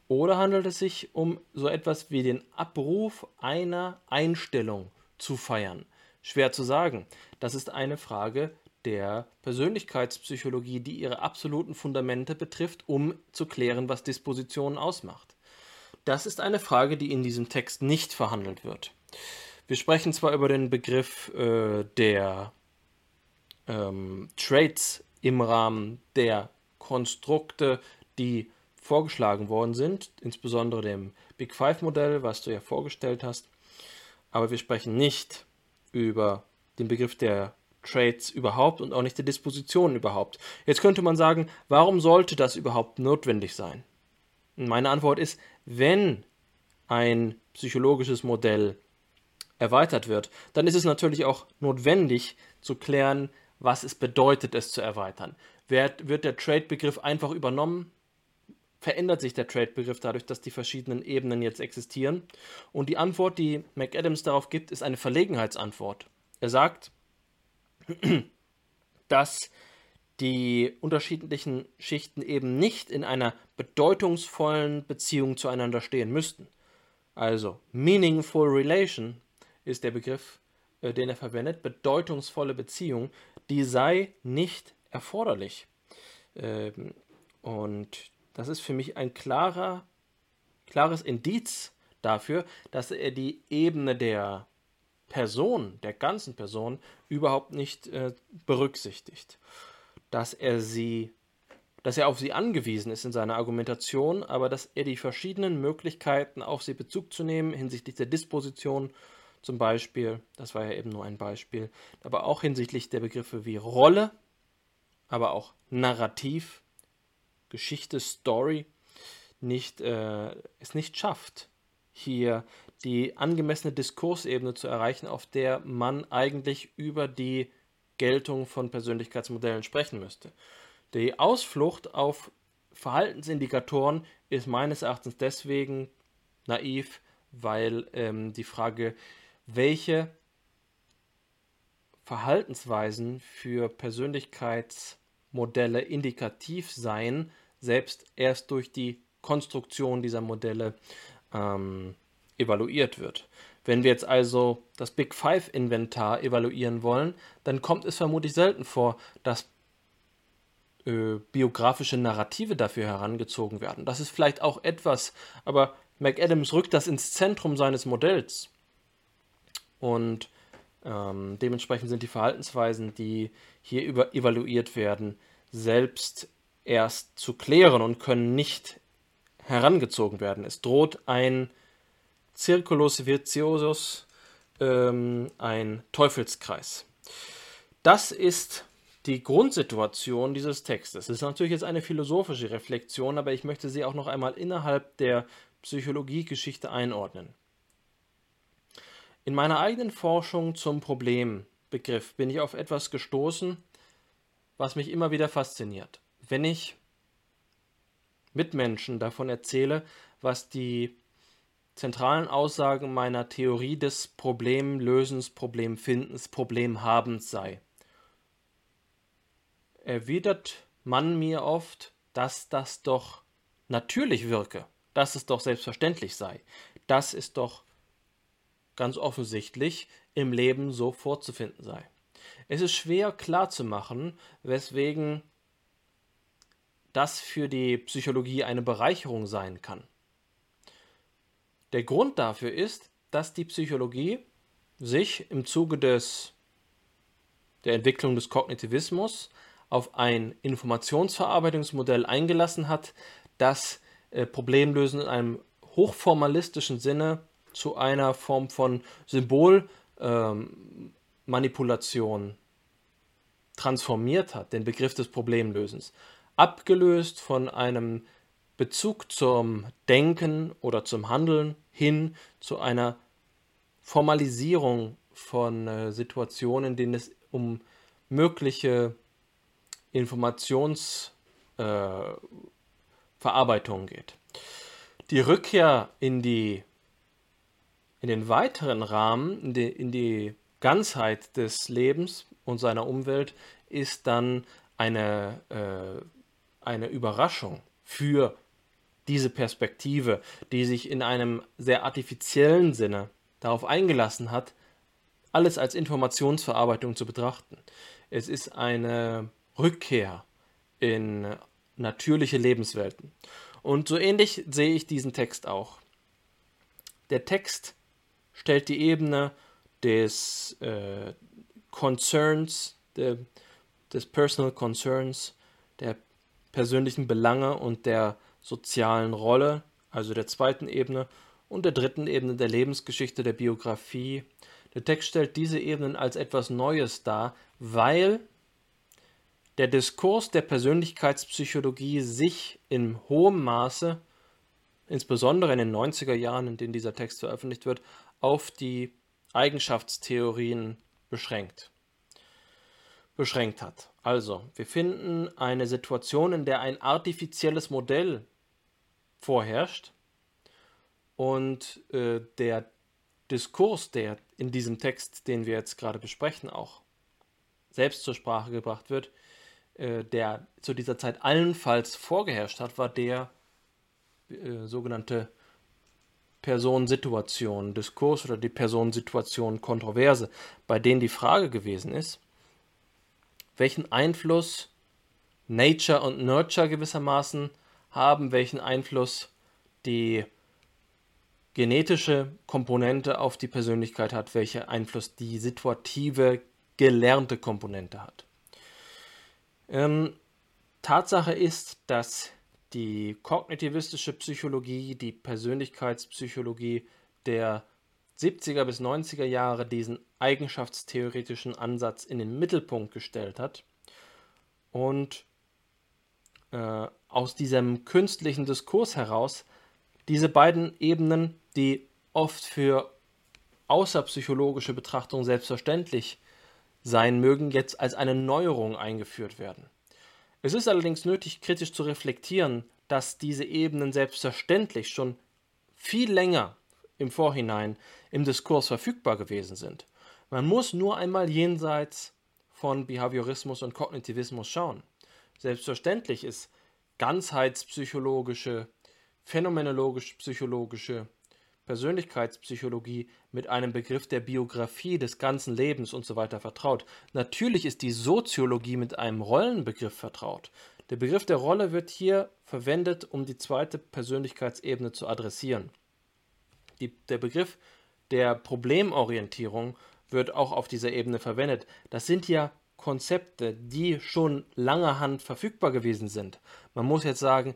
oder handelt es sich um so etwas wie den Abruf einer Einstellung zu feiern? Schwer zu sagen. Das ist eine Frage der Persönlichkeitspsychologie, die ihre absoluten Fundamente betrifft, um zu klären, was Dispositionen ausmacht. Das ist eine Frage, die in diesem Text nicht verhandelt wird. Wir sprechen zwar über den Begriff äh, der ähm, Traits im Rahmen der Konstrukte, die vorgeschlagen worden sind, insbesondere dem Big Five Modell, was du ja vorgestellt hast. Aber wir sprechen nicht über den Begriff der Traits überhaupt und auch nicht der Dispositionen überhaupt. Jetzt könnte man sagen, warum sollte das überhaupt notwendig sein? Und meine Antwort ist, wenn ein psychologisches Modell erweitert wird, dann ist es natürlich auch notwendig zu klären, was es bedeutet, es zu erweitern. Wird, wird der Trade-Begriff einfach übernommen? Verändert sich der Trade-Begriff dadurch, dass die verschiedenen Ebenen jetzt existieren? Und die Antwort, die McAdams darauf gibt, ist eine Verlegenheitsantwort. Er sagt, *clears throat* dass die unterschiedlichen Schichten eben nicht in einer bedeutungsvollen Beziehung zueinander stehen müssten. Also, meaningful relation ist der Begriff, den er verwendet, bedeutungsvolle Beziehung, die sei nicht erforderlich. Ähm, und das ist für mich ein klarer, klares Indiz dafür, dass er die Ebene der Person, der ganzen Person, überhaupt nicht äh, berücksichtigt. Dass er sie, dass er auf sie angewiesen ist in seiner Argumentation, aber dass er die verschiedenen Möglichkeiten, auf sie Bezug zu nehmen, hinsichtlich der Disposition zum Beispiel, das war ja eben nur ein Beispiel, aber auch hinsichtlich der Begriffe wie Rolle, aber auch Narrativ, Geschichte, Story, nicht, äh, es nicht schafft, hier die angemessene Diskursebene zu erreichen, auf der man eigentlich über die Geltung von Persönlichkeitsmodellen sprechen müsste. Die Ausflucht auf Verhaltensindikatoren ist meines Erachtens deswegen naiv, weil ähm, die Frage welche Verhaltensweisen für Persönlichkeitsmodelle indikativ seien, selbst erst durch die Konstruktion dieser Modelle ähm, evaluiert wird. Wenn wir jetzt also das Big Five Inventar evaluieren wollen, dann kommt es vermutlich selten vor, dass äh, biografische Narrative dafür herangezogen werden. Das ist vielleicht auch etwas, aber McAdams rückt das ins Zentrum seines Modells. Und ähm, dementsprechend sind die Verhaltensweisen, die hier über evaluiert werden, selbst erst zu klären und können nicht herangezogen werden. Es droht ein Circulus Virtuosus, ähm, ein Teufelskreis. Das ist die Grundsituation dieses Textes. Es ist natürlich jetzt eine philosophische Reflexion, aber ich möchte sie auch noch einmal innerhalb der Psychologiegeschichte einordnen. In meiner eigenen Forschung zum Problembegriff bin ich auf etwas gestoßen, was mich immer wieder fasziniert. Wenn ich Mitmenschen davon erzähle, was die zentralen Aussagen meiner Theorie des Problemlösens, Problemfindens, Problemhabens sei, erwidert man mir oft, dass das doch natürlich wirke, dass es doch selbstverständlich sei, dass es doch ganz offensichtlich im Leben so vorzufinden sei. Es ist schwer klarzumachen, weswegen das für die Psychologie eine Bereicherung sein kann. Der Grund dafür ist, dass die Psychologie sich im Zuge des, der Entwicklung des Kognitivismus auf ein Informationsverarbeitungsmodell eingelassen hat, das äh, Problemlösen in einem hochformalistischen Sinne zu einer Form von Symbolmanipulation ähm, transformiert hat, den Begriff des Problemlösens, abgelöst von einem Bezug zum Denken oder zum Handeln hin zu einer Formalisierung von äh, Situationen, in denen es um mögliche Informationsverarbeitung äh, geht. Die Rückkehr in, die, in den weiteren Rahmen, in die, in die Ganzheit des Lebens und seiner Umwelt ist dann eine, äh, eine Überraschung für diese Perspektive, die sich in einem sehr artifiziellen Sinne darauf eingelassen hat, alles als Informationsverarbeitung zu betrachten. Es ist eine Rückkehr in natürliche Lebenswelten. Und so ähnlich sehe ich diesen Text auch. Der Text stellt die Ebene des äh, Concerns, de, des Personal Concerns, der persönlichen Belange und der sozialen Rolle, also der zweiten Ebene, und der dritten Ebene der Lebensgeschichte, der Biografie. Der Text stellt diese Ebenen als etwas Neues dar, weil der Diskurs der Persönlichkeitspsychologie sich in hohem Maße, insbesondere in den 90er Jahren, in denen dieser Text veröffentlicht wird, auf die Eigenschaftstheorien beschränkt. Beschränkt hat. Also, wir finden eine Situation, in der ein artifizielles Modell vorherrscht und äh, der Diskurs, der in diesem Text, den wir jetzt gerade besprechen, auch selbst zur Sprache gebracht wird, äh, der zu dieser Zeit allenfalls vorgeherrscht hat, war der äh, sogenannte Personensituation, Diskurs oder die Personensituation Kontroverse, bei denen die Frage gewesen ist, welchen Einfluss Nature und Nurture gewissermaßen haben, welchen Einfluss die genetische Komponente auf die Persönlichkeit hat, welchen Einfluss die situative, gelernte Komponente hat. Ähm, Tatsache ist, dass die kognitivistische Psychologie, die Persönlichkeitspsychologie der 70er bis 90er Jahre diesen eigenschaftstheoretischen Ansatz in den Mittelpunkt gestellt hat und äh, aus diesem künstlichen Diskurs heraus diese beiden Ebenen, die oft für außerpsychologische Betrachtung selbstverständlich sein mögen, jetzt als eine Neuerung eingeführt werden. Es ist allerdings nötig, kritisch zu reflektieren, dass diese Ebenen selbstverständlich schon viel länger im Vorhinein im Diskurs verfügbar gewesen sind. Man muss nur einmal jenseits von Behaviorismus und Kognitivismus schauen. Selbstverständlich ist ganzheitspsychologische, phänomenologisch-psychologische Persönlichkeitspsychologie mit einem Begriff der Biografie des ganzen Lebens und so weiter vertraut. Natürlich ist die Soziologie mit einem Rollenbegriff vertraut. Der Begriff der Rolle wird hier verwendet, um die zweite Persönlichkeitsebene zu adressieren. Die, der Begriff der Problemorientierung wird auch auf dieser Ebene verwendet. Das sind ja Konzepte, die schon lange Hand verfügbar gewesen sind. Man muss jetzt sagen,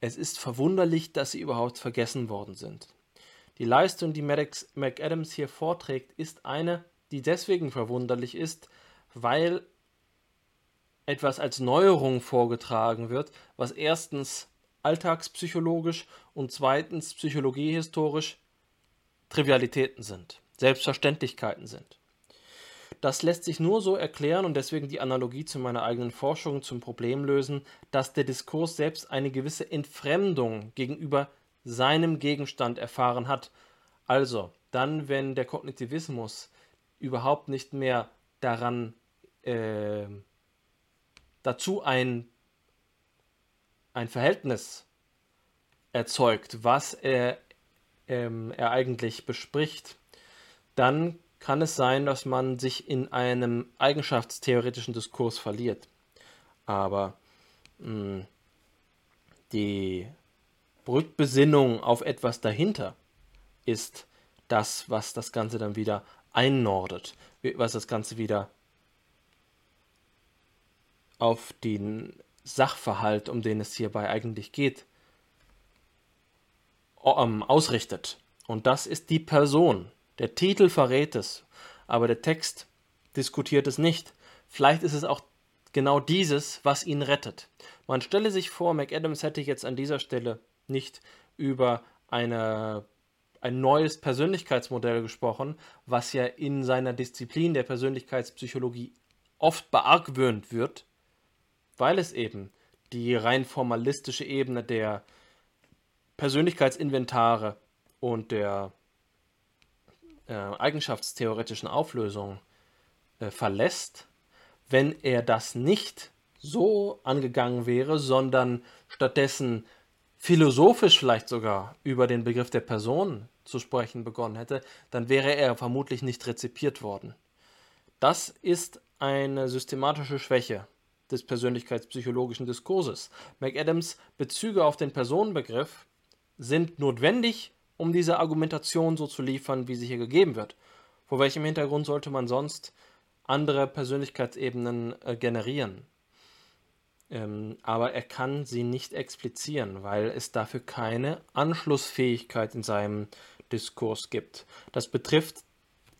es ist verwunderlich, dass sie überhaupt vergessen worden sind. Die Leistung, die McAdams hier vorträgt, ist eine, die deswegen verwunderlich ist, weil etwas als Neuerung vorgetragen wird, was erstens alltagspsychologisch und zweitens psychologiehistorisch Trivialitäten sind, Selbstverständlichkeiten sind. Das lässt sich nur so erklären und deswegen die Analogie zu meiner eigenen Forschung zum Problem lösen, dass der Diskurs selbst eine gewisse Entfremdung gegenüber seinem Gegenstand erfahren hat. Also, dann, wenn der Kognitivismus überhaupt nicht mehr daran äh, dazu ein, ein Verhältnis erzeugt, was er, ähm, er eigentlich bespricht, dann kann es sein, dass man sich in einem eigenschaftstheoretischen Diskurs verliert. Aber mh, hm, die Rückbesinnung auf etwas dahinter ist das, was das Ganze dann wieder einnordet, was das Ganze wieder auf den Sachverhalt, um den es hierbei eigentlich geht, ausrichtet. Und das ist die Person, der Titel verrät es, aber der Text diskutiert es nicht. Vielleicht ist es auch genau dieses, was ihn rettet. Man stelle sich vor, McAdams hätte jetzt an dieser Stelle nicht über eine, ein neues Persönlichkeitsmodell gesprochen, was ja in seiner Disziplin der Persönlichkeitspsychologie oft beargwöhnt wird, weil es eben die rein formalistische Ebene der Persönlichkeitsinventare und der äh, eigenschaftstheoretischen Auflösung äh, verlässt, wenn er das nicht so angegangen wäre, sondern stattdessen philosophisch vielleicht sogar über den Begriff der Person zu sprechen begonnen hätte, dann wäre er vermutlich nicht rezipiert worden. Das ist eine systematische Schwäche des persönlichkeitspsychologischen Diskurses. McAdams Bezüge auf den Personenbegriff sind notwendig, um diese Argumentation so zu liefern, wie sie hier gegeben wird. Vor welchem Hintergrund sollte man sonst andere Persönlichkeitsebenen äh, generieren? Ähm, aber er kann sie nicht explizieren, weil es dafür keine Anschlussfähigkeit in seinem Diskurs gibt. Das betrifft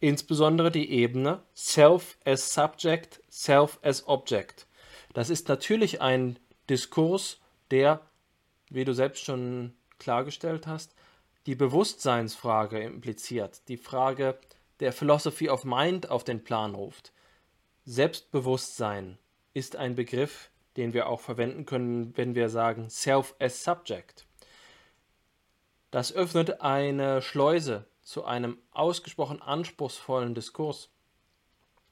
insbesondere die Ebene Self as Subject, Self as Object. Das ist natürlich ein Diskurs, der, wie du selbst schon klargestellt hast, die Bewusstseinsfrage impliziert, die Frage der Philosophy of Mind auf den Plan ruft. Selbstbewusstsein ist ein Begriff, den wir auch verwenden können, wenn wir sagen Self as Subject. Das öffnet eine Schleuse zu einem ausgesprochen anspruchsvollen Diskurs,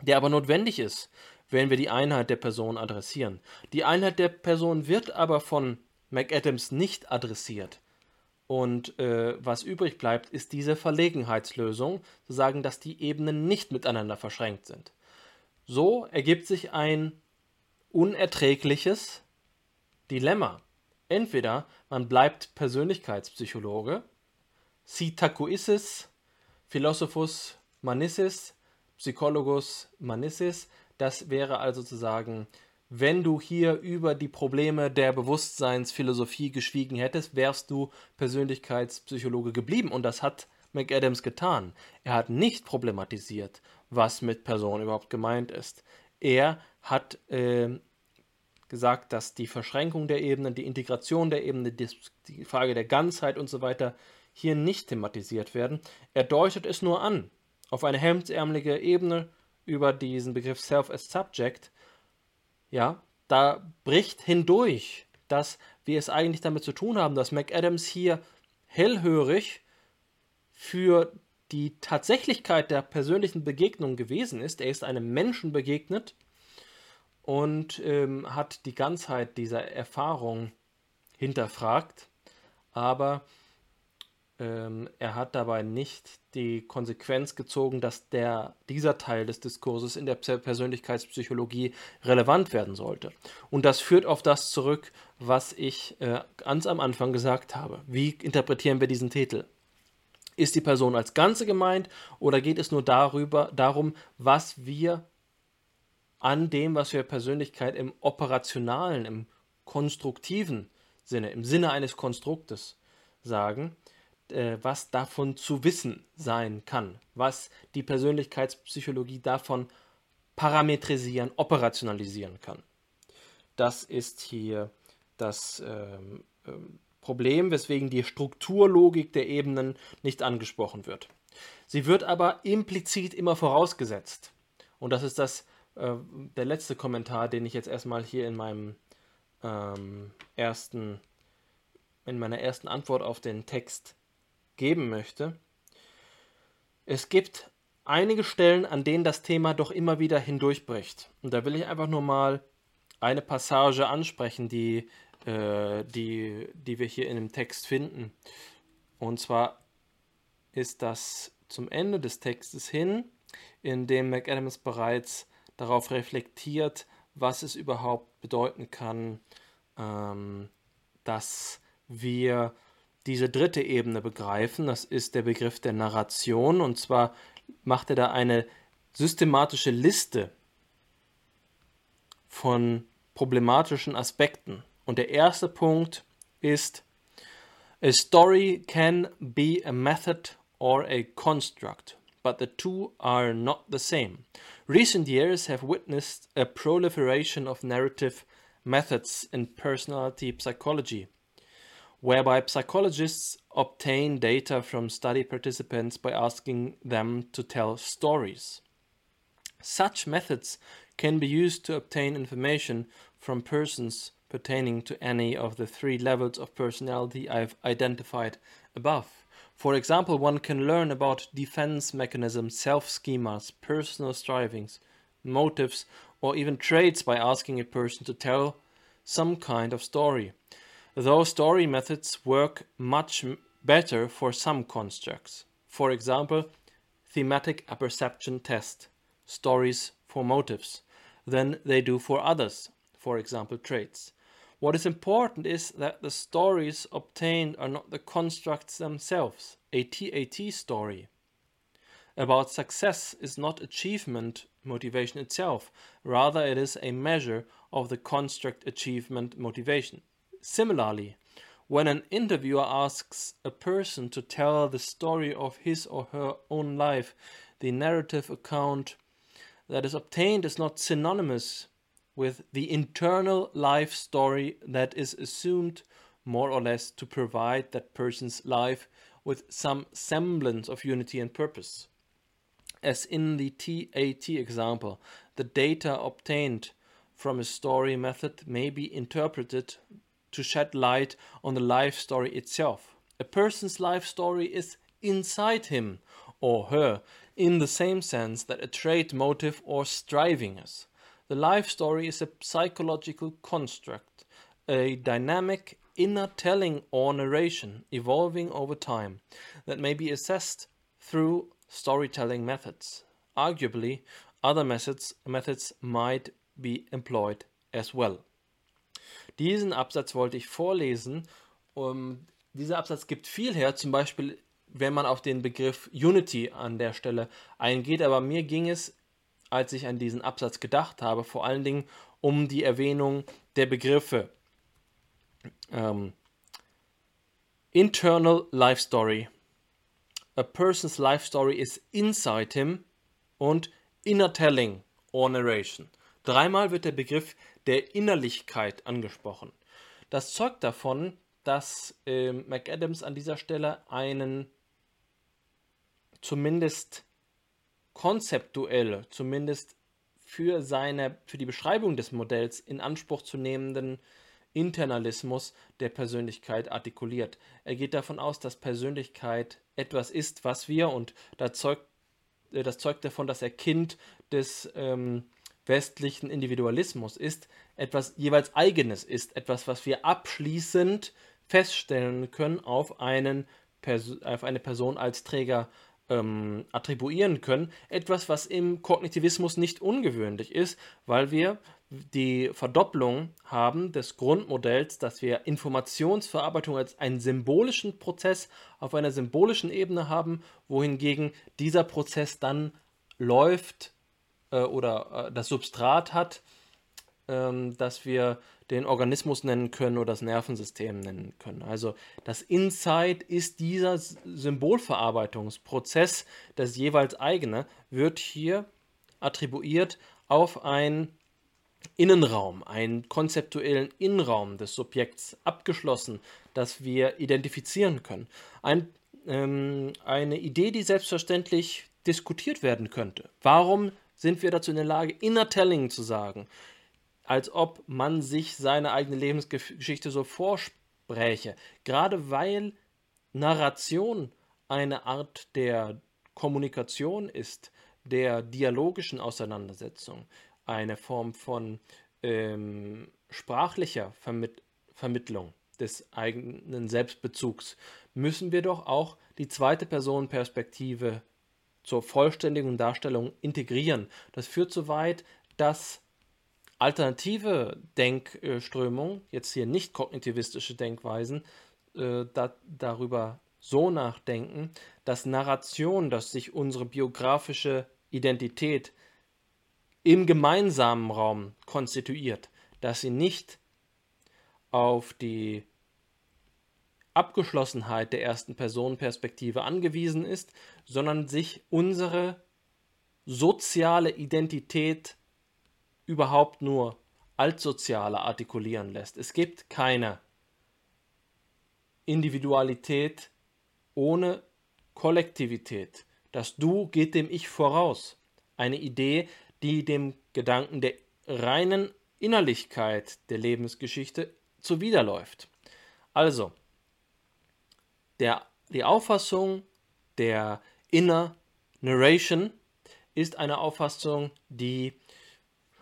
der aber notwendig ist, wenn wir die Einheit der Person adressieren. Die Einheit der Person wird aber von McAdams nicht adressiert. Und äh, was übrig bleibt, ist diese Verlegenheitslösung, zu sagen, dass die Ebenen nicht miteinander verschränkt sind. So ergibt sich ein unerträgliches Dilemma. Entweder man bleibt Persönlichkeitspsychologe, si tacuissis, Philosophus manissis, Psychologus manissis, das wäre also zu sagen, wenn du hier über die Probleme der Bewusstseinsphilosophie geschwiegen hättest, wärst du Persönlichkeitspsychologe geblieben. Und das hat McAdams getan. Er hat nicht problematisiert, was mit Person überhaupt gemeint ist. Er hat äh, gesagt, dass die Verschränkung der Ebenen, die Integration der Ebenen, die, Frage der Ganzheit und so weiter hier nicht thematisiert werden. Er deutet es nur an, auf eine hemdsärmelige Ebene über diesen Begriff Self as Subject ja, da bricht hindurch, dass wir es eigentlich damit zu tun haben, dass McAdams hier hellhörig für die Tatsächlichkeit der persönlichen Begegnung gewesen ist. Er ist einem Menschen begegnet und ähm, hat die Ganzheit dieser Erfahrung hinterfragt, aber ähm, er hat dabei nicht die Konsequenz gezogen, dass der, dieser Teil des Diskurses in der Persönlichkeitspsychologie relevant werden sollte. Und das führt auf das zurück, was ich äh, ganz am Anfang gesagt habe. Wie interpretieren wir diesen Titel? Ist die Person als Ganze gemeint oder geht es nur darüber, darum, was wir an dem, was wir Persönlichkeit im operationalen, im konstruktiven Sinne, im Sinne eines Konstruktes sagen? äh, was davon zu wissen sein kann, was die Persönlichkeitspsychologie davon parametrisieren, operationalisieren kann. Das ist hier das ähm, ähm, Problem, weswegen die Strukturlogik der Ebenen nicht angesprochen wird. Sie wird aber implizit immer vorausgesetzt. Und das ist das, äh, der letzte Kommentar, den ich jetzt erstmal hier in meinem ähm, ersten, in meiner ersten Antwort auf den Text geben möchte. Es gibt einige Stellen, an denen das Thema doch immer wieder hindurchbricht. Und da will ich einfach nur mal eine Passage ansprechen, die, äh, die, die wir hier in dem Text finden. Und zwar ist das zum Ende des Textes hin, in dem McAdams bereits darauf reflektiert, was es überhaupt bedeuten kann, ähm, dass wir diese dritte Ebene begreifen. Das ist der Begriff der Narration. Und zwar macht er da eine systematische Liste von problematischen Aspekten. Und der erste Punkt ist, a story can be a method or a construct, but the two are not the same. Recent years have witnessed a proliferation of narrative methods in personality psychology, whereby psychologists obtain data from study participants by asking them to tell stories. Such methods can be used to obtain information from persons pertaining to any of the three levels of personality I've identified above. For example, one can learn about defense mechanisms, self schemas, personal strivings, motives, or even traits by asking a person to tell some kind of story. Though story methods work much better for some constructs. For example, thematic apperception test, stories for motives, than they do for others, for example, traits. What is important is that the stories obtained are not the constructs themselves. A TAT story about success is not achievement motivation itself, rather, it is a measure of the construct achievement motivation. Similarly, when an interviewer asks a person to tell the story of his or her own life, the narrative account that is obtained is not synonymous with the internal life story that is assumed more or less to provide that person's life with some semblance of unity and purpose. As in the TAT example, the data obtained from a story method may be interpreted to shed light on the life story itself. A person's life story is inside him or her in the same sense that a trait, motive, or striving is. The life story is a psychological construct, a dynamic inner telling or narration evolving over time that may be assessed through storytelling methods. Arguably, other methods, methods might be employed as well. Diesen Absatz wollte ich vorlesen. Um, dieser Absatz gibt viel her, zum Beispiel, wenn man auf den Begriff Unity an der Stelle eingeht. Aber mir ging es, als ich an diesen Absatz gedacht habe, vor allen Dingen um die Erwähnung der Begriffe ähm, Internal Life Story. A person's life story is inside him und Inner Telling or Narration. Dreimal wird der Begriff der Innerlichkeit angesprochen. Das zeugt davon, dass äh, McAdams an dieser Stelle einen zumindest konzeptuell, zumindest für seine, für die Beschreibung des Modells in Anspruch zu nehmenden Internalismus der Persönlichkeit artikuliert. Er geht davon aus, dass Persönlichkeit etwas ist, was wir, und da zeugt, äh, das zeugt davon, dass er Kind des ähm, westlichen Individualismus ist, etwas jeweils eigenes ist, etwas, was wir abschließend feststellen können auf, einen auf eine Person als Träger ähm, attribuieren können. Etwas, was im Kognitivismus nicht ungewöhnlich ist, weil wir die Verdopplung haben des Grundmodells, dass wir Informationsverarbeitung als einen symbolischen Prozess auf einer symbolischen Ebene haben, wohingegen dieser Prozess dann läuft äh, oder äh, das Substrat hat, äh, ähm, dass wir den Organismus nennen können oder das Nervensystem nennen können. Also das Insight ist dieser Symbolverarbeitungsprozess, das jeweils eigene, wird hier attribuiert auf einen Innenraum, einen konzeptuellen Innenraum des Subjekts abgeschlossen, das wir identifizieren können. Ein, ähm, eine Idee, die selbstverständlich diskutiert werden könnte. Warum sind wir dazu in der Lage, Inner Telling zu sagen? Als ob man sich seine eigene Lebensgeschichte so vorspräche. Gerade weil Narration eine Art der Kommunikation ist, der dialogischen Auseinandersetzung, eine Form von ähm, sprachlicher Vermitt Vermittlung des eigenen Selbstbezugs, müssen wir doch auch die zweite Personenperspektive zur vollständigen Darstellung integrieren. Das führt so weit, dass alternative Denkströmungen, jetzt hier nicht kognitivistische Denkweisen, äh, da, darüber so nachdenken, dass Narration, dass sich unsere biografische Identität im gemeinsamen Raum konstituiert, dass sie nicht auf die Abgeschlossenheit der ersten Personenperspektive angewiesen ist, sondern sich unsere soziale Identität überhaupt nur Altsoziale artikulieren lässt. Es gibt keine Individualität ohne Kollektivität. Das Du geht dem Ich voraus. Eine Idee, die dem Gedanken der reinen Innerlichkeit der Lebensgeschichte zuwiderläuft. Also, der, die Auffassung der Inner Narration ist eine Auffassung, die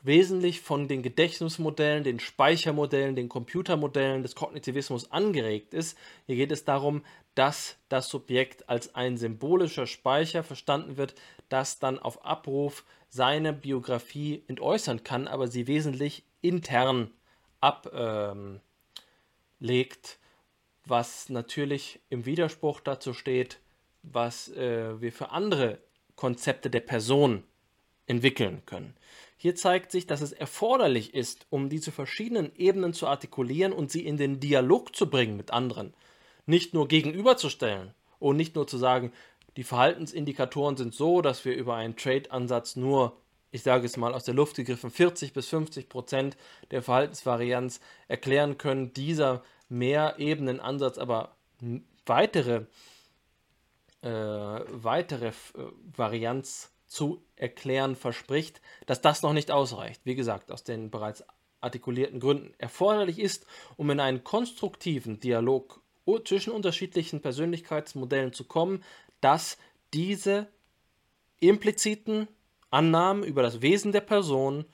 wesentlich von den Gedächtnismodellen, den Speichermodellen, den Computermodellen des Kognitivismus angeregt ist. Hier geht es darum, dass das Subjekt als ein symbolischer Speicher verstanden wird, das dann auf Abruf seine Biografie entäußern kann, aber sie wesentlich intern ablegt, ähm, was natürlich im Widerspruch dazu steht, was äh, wir für andere Konzepte der Person entwickeln können. Hier zeigt sich, dass es erforderlich ist, um diese verschiedenen Ebenen zu artikulieren und sie in den Dialog zu bringen mit anderen. Nicht nur gegenüberzustellen und nicht nur zu sagen, die Verhaltensindikatoren sind so, dass wir über einen Trade-Ansatz nur, ich sage es mal aus der Luft gegriffen, 40 bis 50 Prozent der Verhaltensvarianz erklären können. Dieser Mehrebenenansatz aber weitere, äh, weitere äh, Varianz zu erklären verspricht, dass das noch nicht ausreicht. Wie gesagt, aus den bereits artikulierten Gründen erforderlich ist, um in einen konstruktiven Dialog zwischen unterschiedlichen Persönlichkeitsmodellen zu kommen, dass diese impliziten Annahmen über das Wesen der Person,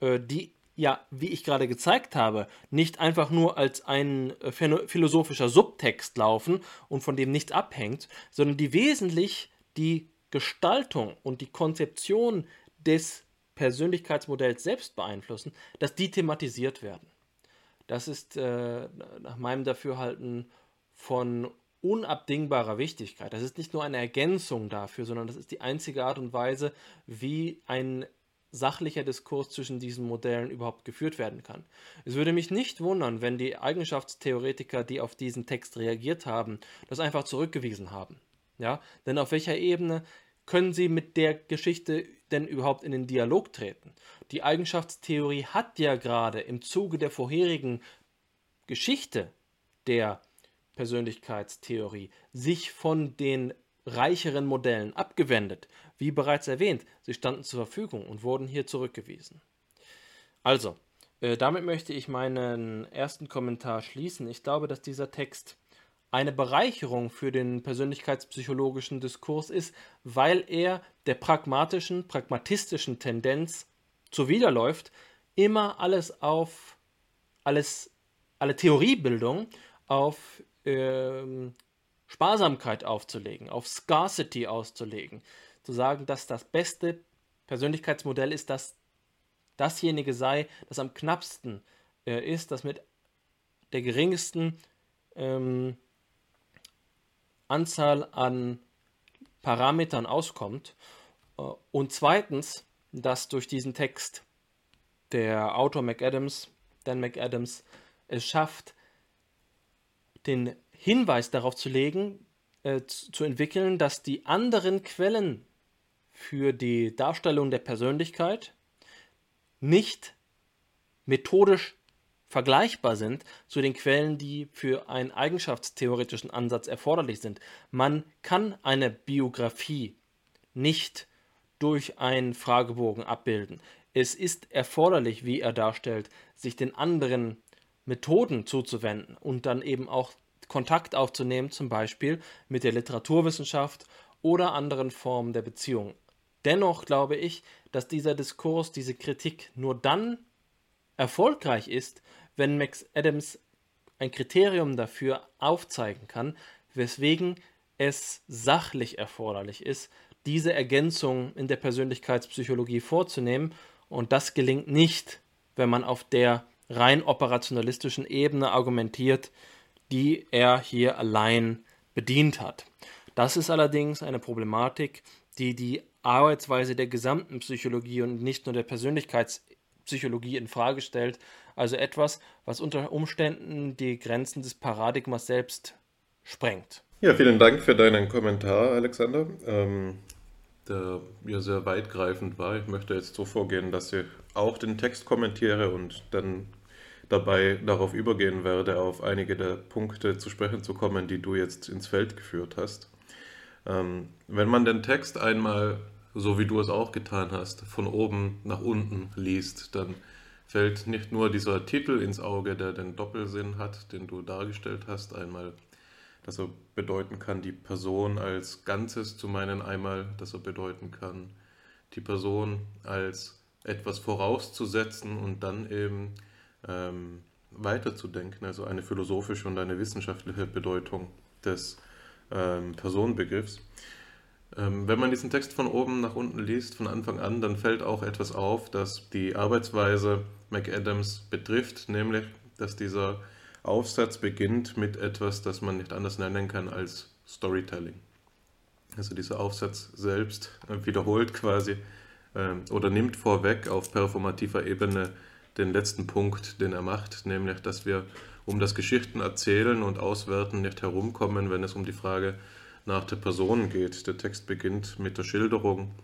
äh, die ja, wie ich gerade gezeigt habe, nicht einfach nur als ein äh, philosophischer Subtext laufen und von dem nichts abhängt, sondern die wesentlich die Gestaltung und die Konzeption des Persönlichkeitsmodells selbst beeinflussen, dass die thematisiert werden. Das ist äh, nach meinem Dafürhalten von unabdingbarer Wichtigkeit. Das ist nicht nur eine Ergänzung dafür, sondern das ist die einzige Art und Weise, wie ein sachlicher Diskurs zwischen diesen Modellen überhaupt geführt werden kann. Es würde mich nicht wundern, wenn die Eigenschaftstheoretiker, die auf diesen Text reagiert haben, das einfach zurückgewiesen haben. Ja, denn auf welcher Ebene können sie mit der Geschichte denn überhaupt in den Dialog treten? Die Eigenschaftstheorie hat ja gerade im Zuge der vorherigen Geschichte der Persönlichkeitstheorie sich von den reicheren Modellen abgewendet. Wie bereits erwähnt, sie standen zur Verfügung und wurden hier zurückgewiesen. Also, äh, damit möchte ich meinen ersten Kommentar schließen. Ich glaube, dass dieser Text eine Bereicherung für den persönlichkeitspsychologischen Diskurs ist, weil er der pragmatischen, pragmatistischen Tendenz zuwiderläuft, immer alles auf alles, alle Theoriebildung auf ähm, Sparsamkeit aufzulegen, auf Scarcity auszulegen, zu sagen, dass das beste Persönlichkeitsmodell ist, dass dasjenige sei, das am knappsten äh, ist, das mit der geringsten ähm, Anzahl an Parametern auskommt. Äh, und zweitens, dass durch diesen Text der Autor McAdams, Dan McAdams, es schafft, den Hinweis darauf zu legen, äh, zu entwickeln, dass die anderen Quellen für die Darstellung der Persönlichkeit nicht methodisch vergleichbar sind zu den Quellen, die für einen eigenschaftstheoretischen Ansatz erforderlich sind. Man kann eine Biografie nicht durch einen Fragebogen abbilden. Es ist erforderlich, wie er darstellt, sich den anderen Methoden zuzuwenden und dann eben auch Kontakt aufzunehmen, zum Beispiel mit der Literaturwissenschaft oder anderen Formen der Beziehung. Dennoch glaube ich, dass dieser Diskurs, diese Kritik nur dann erfolgreich ist, wenn Max Adams ein Kriterium dafür aufzeigen kann, weswegen es sachlich erforderlich ist, diese Ergänzung in der Persönlichkeitspsychologie vorzunehmen. Und das gelingt nicht, wenn man auf der rein operationalistischen Ebene argumentiert, die er hier allein bedient hat. Das ist allerdings eine Problematik, die die Arbeitsweise der gesamten Psychologie und nicht nur der Persönlichkeitspsychologie in Frage stellt, also etwas, was unter Umständen die Grenzen des Paradigmas selbst sprengt. Ja, vielen Dank für deinen Kommentar, Alexander, ähm, der ja sehr weitgreifend war. Ich möchte jetzt so vorgehen, dass ich auch den Text kommentiere und dann dabei darauf übergehen werde, auf einige der Punkte zu sprechen zu kommen, die du jetzt ins Feld geführt hast. Ähm, wenn man den Text einmal, so wie du es auch getan hast, von oben nach unten liest, dann fällt nicht nur dieser Titel ins Auge, der den Doppelsinn hat, den du dargestellt hast, einmal, dass er bedeuten kann, die Person als Ganzes zu meinen, einmal, dass er bedeuten kann, die Person als etwas vorauszusetzen und dann eben ähm, weiterzudenken, also eine philosophische und eine wissenschaftliche Bedeutung des ähm, Personenbegriffs. Ähm, wenn man diesen Text von oben nach unten liest, von Anfang an, dann fällt auch etwas auf, das die Arbeitsweise McAdams betrifft, nämlich, dass dieser Aufsatz beginnt mit etwas, das man nicht anders nennen kann als Storytelling. Also dieser Aufsatz selbst wiederholt quasi äh, oder nimmt vorweg auf performativer Ebene den letzten Punkt, den er macht, nämlich, dass wir um das Geschichten erzählen und auswerten nicht herumkommen, wenn es um die Frage nach der Person geht. Der Text beginnt mit der Schilderung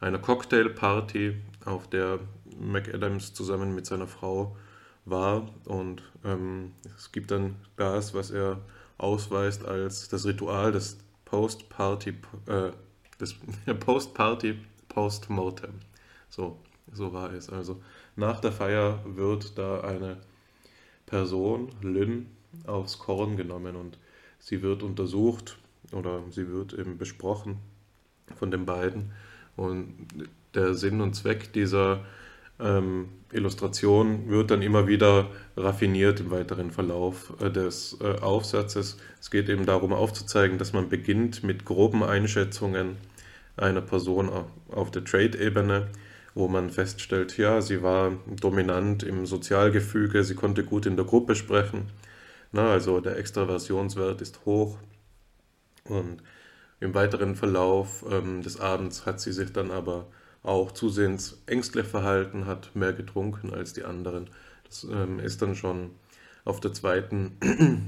einer Cocktailparty, auf der McAdams zusammen mit seiner Frau war und ähm, es gibt dann das, was er ausweist als das Ritual des Post-Party, äh, des *laughs* Post-Party Post-Mortem. So, so war es. Also nach der Feier wird da eine Person, Lynn, aufs Korn genommen und sie wird untersucht oder sie wird eben besprochen von den beiden. Und der Sinn und Zweck dieser ähm, Illustration wird dann immer wieder raffiniert im weiteren Verlauf äh, des äh, Aufsatzes. Es geht eben darum aufzuzeigen, dass man beginnt mit groben Einschätzungen einer Person auf der Trade-Ebene, wo man feststellt, ja, sie war dominant im Sozialgefüge, sie konnte gut in der Gruppe sprechen, na, also der Extraversionswert ist hoch und im weiteren Verlauf ähm, des Abends hat sie sich dann aber auch zusehends ängstlich verhalten, hat mehr getrunken als die anderen. Das ähm, ist dann schon auf der zweiten,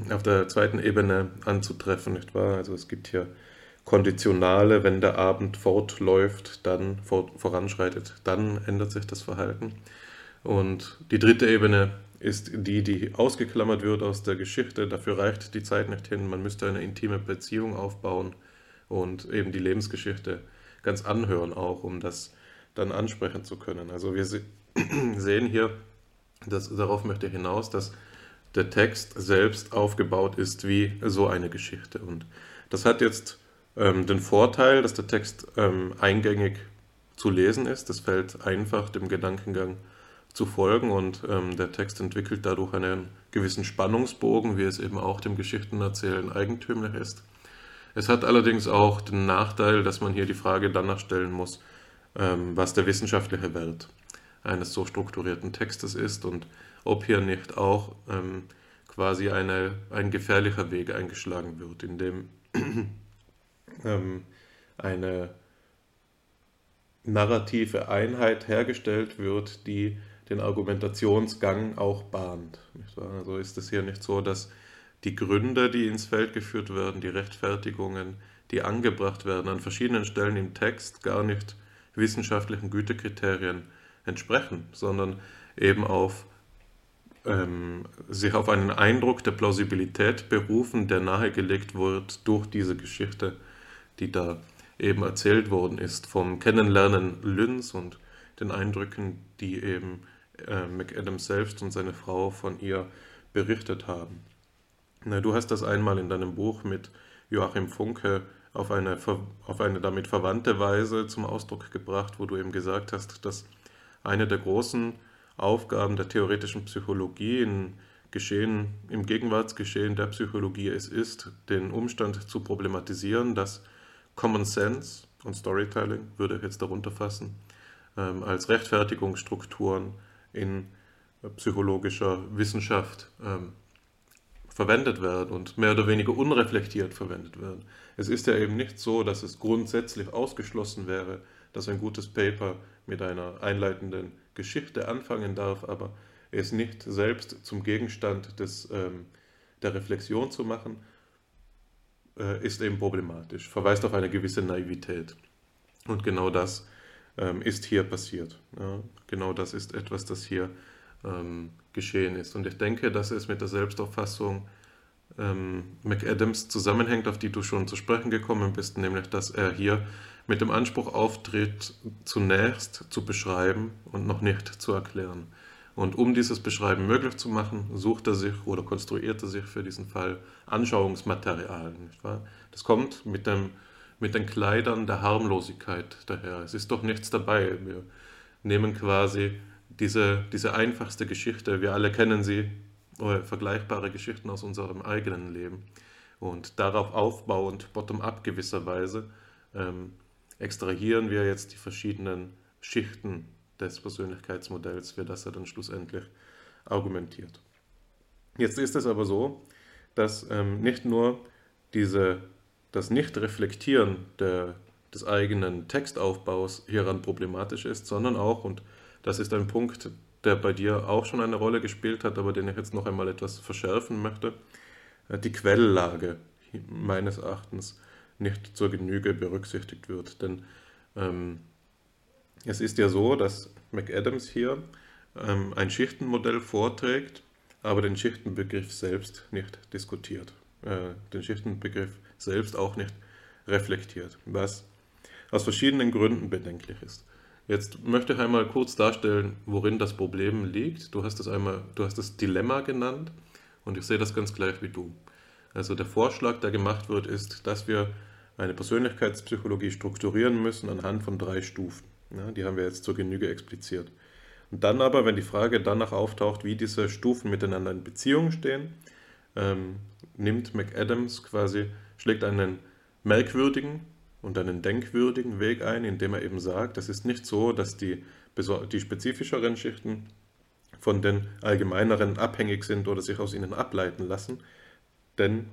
*clears throat* auf der zweiten Ebene anzutreffen, nicht wahr? Also es gibt hier Konditionale, wenn der Abend fortläuft, dann fort, voranschreitet, dann ändert sich das Verhalten. Und die dritte Ebene ist die, die ausgeklammert wird aus der Geschichte. Dafür reicht die Zeit nicht hin. Man müsste eine intime Beziehung aufbauen und eben die Lebensgeschichte ganz anhören, auch um das dann ansprechen zu können. Also wir *clears throat* sehen hier, dass, darauf möchte ich hinaus, dass der Text selbst aufgebaut ist wie so eine Geschichte. Und das hat jetzt ähm, den Vorteil, dass der Text ähm, eingängig zu lesen ist. Das fällt einfach dem Gedankengang zu folgen und ähm, der Text entwickelt dadurch einen gewissen Spannungsbogen, wie es eben auch dem Geschichtenerzählen eigentümlich ist. Es hat allerdings auch den Nachteil, dass man hier die Frage danach stellen muss, ähm, was der wissenschaftliche Wert eines so strukturierten Textes ist und ob hier nicht auch ähm, quasi eine, ein gefährlicher Weg eingeschlagen wird, in dem *clears throat* ähm, eine narrative Einheit hergestellt wird, die den Argumentationsgang auch bahnt. Also ist es hier nicht so, dass die Gründe, die ins Feld geführt werden, die Rechtfertigungen, die angebracht werden, an verschiedenen Stellen im Text gar nicht wissenschaftlichen Gütekriterien entsprechen, sondern eben auf ähm, sich auf einen Eindruck der Plausibilität berufen, der nahegelegt wird durch diese Geschichte, die da eben erzählt worden ist, vom Kennenlernen Lynns und den Eindrücken, die eben äh, McAdams selbst und seine Frau von ihr berichtet haben. Na, du hast das einmal in deinem Buch mit Joachim Funke auf eine, auf eine damit verwandte Weise zum Ausdruck gebracht, wo du eben gesagt hast, dass eine der großen Aufgaben der theoretischen Psychologie in Geschehen, im Gegenwartsgeschehen der Psychologie es ist, den Umstand zu problematisieren, dass Common Sense und Storytelling, würde ich jetzt darunter fassen, ähm, als Rechtfertigungsstrukturen in psychologischer Wissenschaft ähm, verwendet werden und mehr oder weniger unreflektiert verwendet werden. Es ist ja eben nicht so, dass es grundsätzlich ausgeschlossen wäre, dass ein gutes Paper mit einer einleitenden Geschichte anfangen darf, aber es nicht selbst zum Gegenstand des, ähm, der Reflexion zu machen, äh, ist eben problematisch, verweist auf eine gewisse Naivität. Und genau das ähm, ist hier passiert. Ja? Genau das ist etwas, das hier ähm, geschehen ist. Und ich denke, dass es mit der Selbstauffassung ähm, McAdams zusammenhängt, auf die du schon zu sprechen gekommen bist, nämlich dass er hier mit dem Anspruch auftritt, zunächst zu beschreiben und noch nicht zu erklären. Und um dieses Beschreiben möglich zu machen, sucht er sich oder konstruiert er sich für diesen Fall Anschauungsmaterial. Das kommt mit, dem, mit den Kleidern der Harmlosigkeit daher. Es ist doch nichts dabei. Wir nehmen quasi diese, diese einfachste Geschichte, wir alle kennen sie, oder vergleichbare Geschichten aus unserem eigenen Leben. Und darauf aufbauend, bottom-up gewisserweise, ähm, extrahieren wir jetzt die verschiedenen Schichten des Persönlichkeitsmodells, für das er dann schlussendlich argumentiert. Jetzt ist es aber so, dass ähm, nicht nur diese, das Nicht-Reflektieren des eigenen Textaufbaus hieran problematisch ist, sondern auch, und das ist ein Punkt, der bei dir auch schon eine Rolle gespielt hat, aber den ich jetzt noch einmal etwas verschärfen möchte, äh, die Quelllage meines Erachtens nicht zur Genüge berücksichtigt wird. Denn ähm, es ist ja so, dass McAdams hier ähm, ein Schichtenmodell vorträgt, aber den Schichtenbegriff selbst nicht diskutiert, äh, den Schichtenbegriff selbst auch nicht reflektiert, was aus verschiedenen Gründen bedenklich ist. Jetzt möchte ich einmal kurz darstellen, worin das Problem liegt. Du hast es einmal, du hast das Dilemma genannt und ich sehe das ganz gleich wie du. Also der Vorschlag, der gemacht wird, ist, dass wir eine Persönlichkeitspsychologie strukturieren müssen anhand von drei Stufen. Ja, die haben wir jetzt zur Genüge expliziert. Und dann aber, wenn die Frage danach auftaucht, wie diese Stufen miteinander in Beziehung stehen, ähm, nimmt McAdams quasi, schlägt einen merkwürdigen und einen denkwürdigen Weg ein, indem er eben sagt, es ist nicht so, dass die, die spezifischeren Schichten von den allgemeineren abhängig sind oder sich aus ihnen ableiten lassen, denn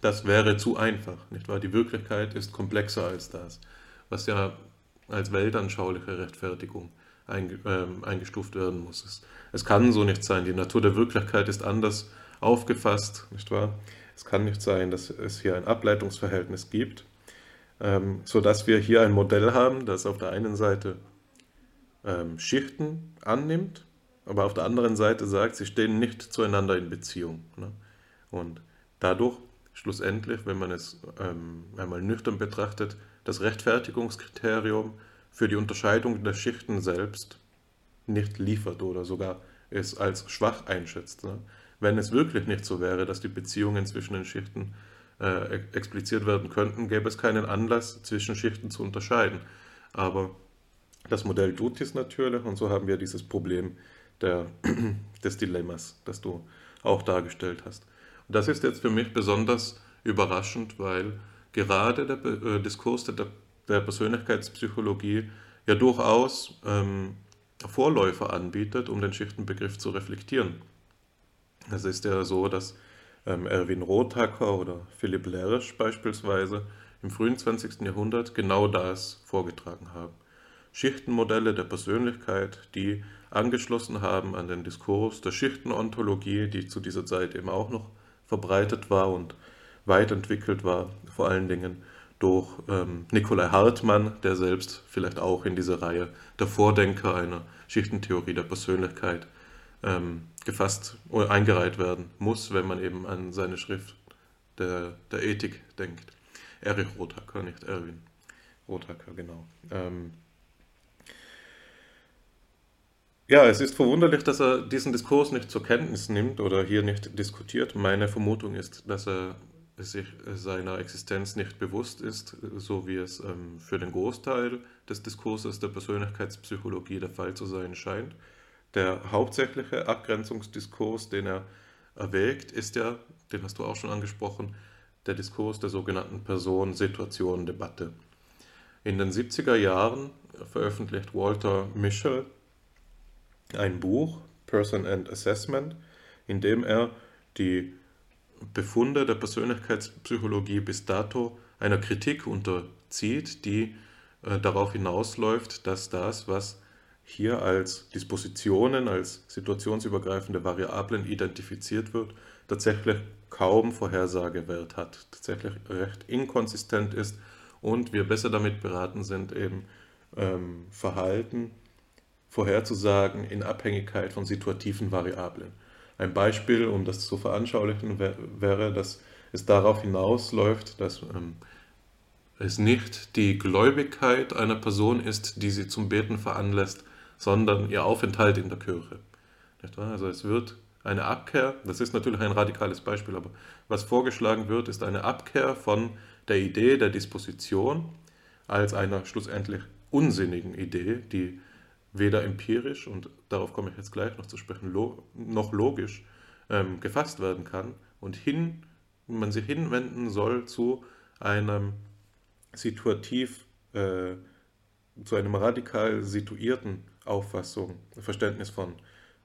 das wäre zu einfach, nicht wahr? Die Wirklichkeit ist komplexer als das, was ja als weltanschauliche Rechtfertigung einge, äh, eingestuft werden muss. Es kann so nicht sein. Die Natur der Wirklichkeit ist anders aufgefasst, nicht wahr? Es kann nicht sein, dass es hier ein Ableitungsverhältnis gibt ähm, sodass wir hier ein Modell haben, das auf der einen Seite ähm, Schichten annimmt, aber auf der anderen Seite sagt, sie stehen nicht zueinander in Beziehung. Ne? Und dadurch schlussendlich, wenn man es ähm, einmal nüchtern betrachtet, das Rechtfertigungskriterium für die Unterscheidung der Schichten selbst nicht liefert oder sogar es als schwach einschätzt. Ne? Wenn es wirklich nicht so wäre, dass die Beziehungen zwischen den Schichten äh, expliziert werden könnten, gäbe es keinen Anlass, zwischen Schichten zu unterscheiden. Aber das Modell tut dies natürlich und so haben wir dieses Problem der, *clears throat* des Dilemmas, das du auch dargestellt hast. Und das ist jetzt für mich besonders überraschend, weil gerade der äh, Diskurs der, der, Persönlichkeitspsychologie ja durchaus ähm, Vorläufer anbietet, um den Schichtenbegriff zu reflektieren. Es ist ja so, dass ähm, Erwin Rothacker oder Philipp Lersch beispielsweise im frühen 20. Jahrhundert genau das vorgetragen haben. Schichtenmodelle der Persönlichkeit, die angeschlossen haben an den Diskurs der Schichtenontologie, die zu dieser Zeit eben auch noch verbreitet war und weit entwickelt war, vor allen Dingen durch ähm, Nikolai Hartmann, der selbst vielleicht auch in dieser Reihe der Vordenker einer Schichtentheorie der Persönlichkeit ähm, gefasst oder eingereiht werden muss, wenn man eben an seine Schrift der, der Ethik denkt. Erich Rothacker, nicht Erwin Rothacker, genau. Ähm, ja, es ist verwunderlich, dass er diesen Diskurs nicht zur Kenntnis nimmt oder hier nicht diskutiert. Meine Vermutung ist, dass er sich seiner Existenz nicht bewusst ist, so wie es ähm, für den Großteil des Diskurses der Persönlichkeitspsychologie der Fall zu sein scheint. Der hauptsächliche Abgrenzungsdiskurs, den er erwägt, ist ja, den hast du auch schon angesprochen, der Diskurs der sogenannten Person-Situation-Debatte. In den 70er Jahren veröffentlicht Walter Mischel ein Buch, Person and Assessment, in dem er die Befunde der Persönlichkeitspsychologie bis dato einer Kritik unterzieht, die äh, darauf hinausläuft, dass das, was hier als Dispositionen, als situationsübergreifende Variablen identifiziert wird, tatsächlich kaum Vorhersagewert hat, tatsächlich recht inkonsistent ist und wir besser damit beraten sind, eben ähm, Verhalten vorherzusagen in Abhängigkeit von situativen Variablen. Ein Beispiel, um das zu veranschaulichen, wäre, dass es darauf hinausläuft, dass ähm, es nicht die Gläubigkeit einer Person ist, die sie zum Beten veranlasst, sondern ihr Aufenthalt in der Kirche. Also es wird eine Abkehr, das ist natürlich ein radikales Beispiel, aber was vorgeschlagen wird, ist eine Abkehr von der Idee der Disposition als einer schlussendlich unsinnigen Idee, die weder empirisch, und darauf komme ich jetzt gleich noch zu sprechen, noch logisch ähm, gefasst werden kann und hin, man sich hinwenden soll zu einem situativ, äh, zu einem radikal situierten Auffassung, Verständnis von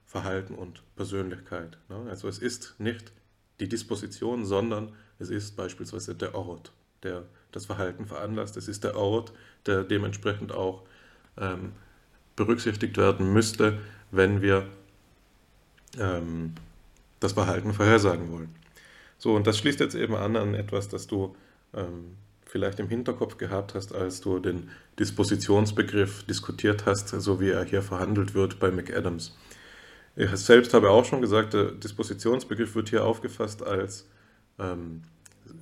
Verhalten und Persönlichkeit. Ne? Also es ist nicht die Disposition, sondern es ist beispielsweise der Ort, der das Verhalten veranlasst. Es ist der Ort, der dementsprechend auch ähm, berücksichtigt werden müsste, wenn wir ähm, das Verhalten vorhersagen wollen. So, und das schließt jetzt eben an an etwas, das du ähm, vielleicht im Hinterkopf gehabt hast, als du den Dispositionsbegriff diskutiert hast, so wie er hier verhandelt wird bei McAdams. Ich selbst habe auch schon gesagt, der Dispositionsbegriff wird hier aufgefasst als ähm,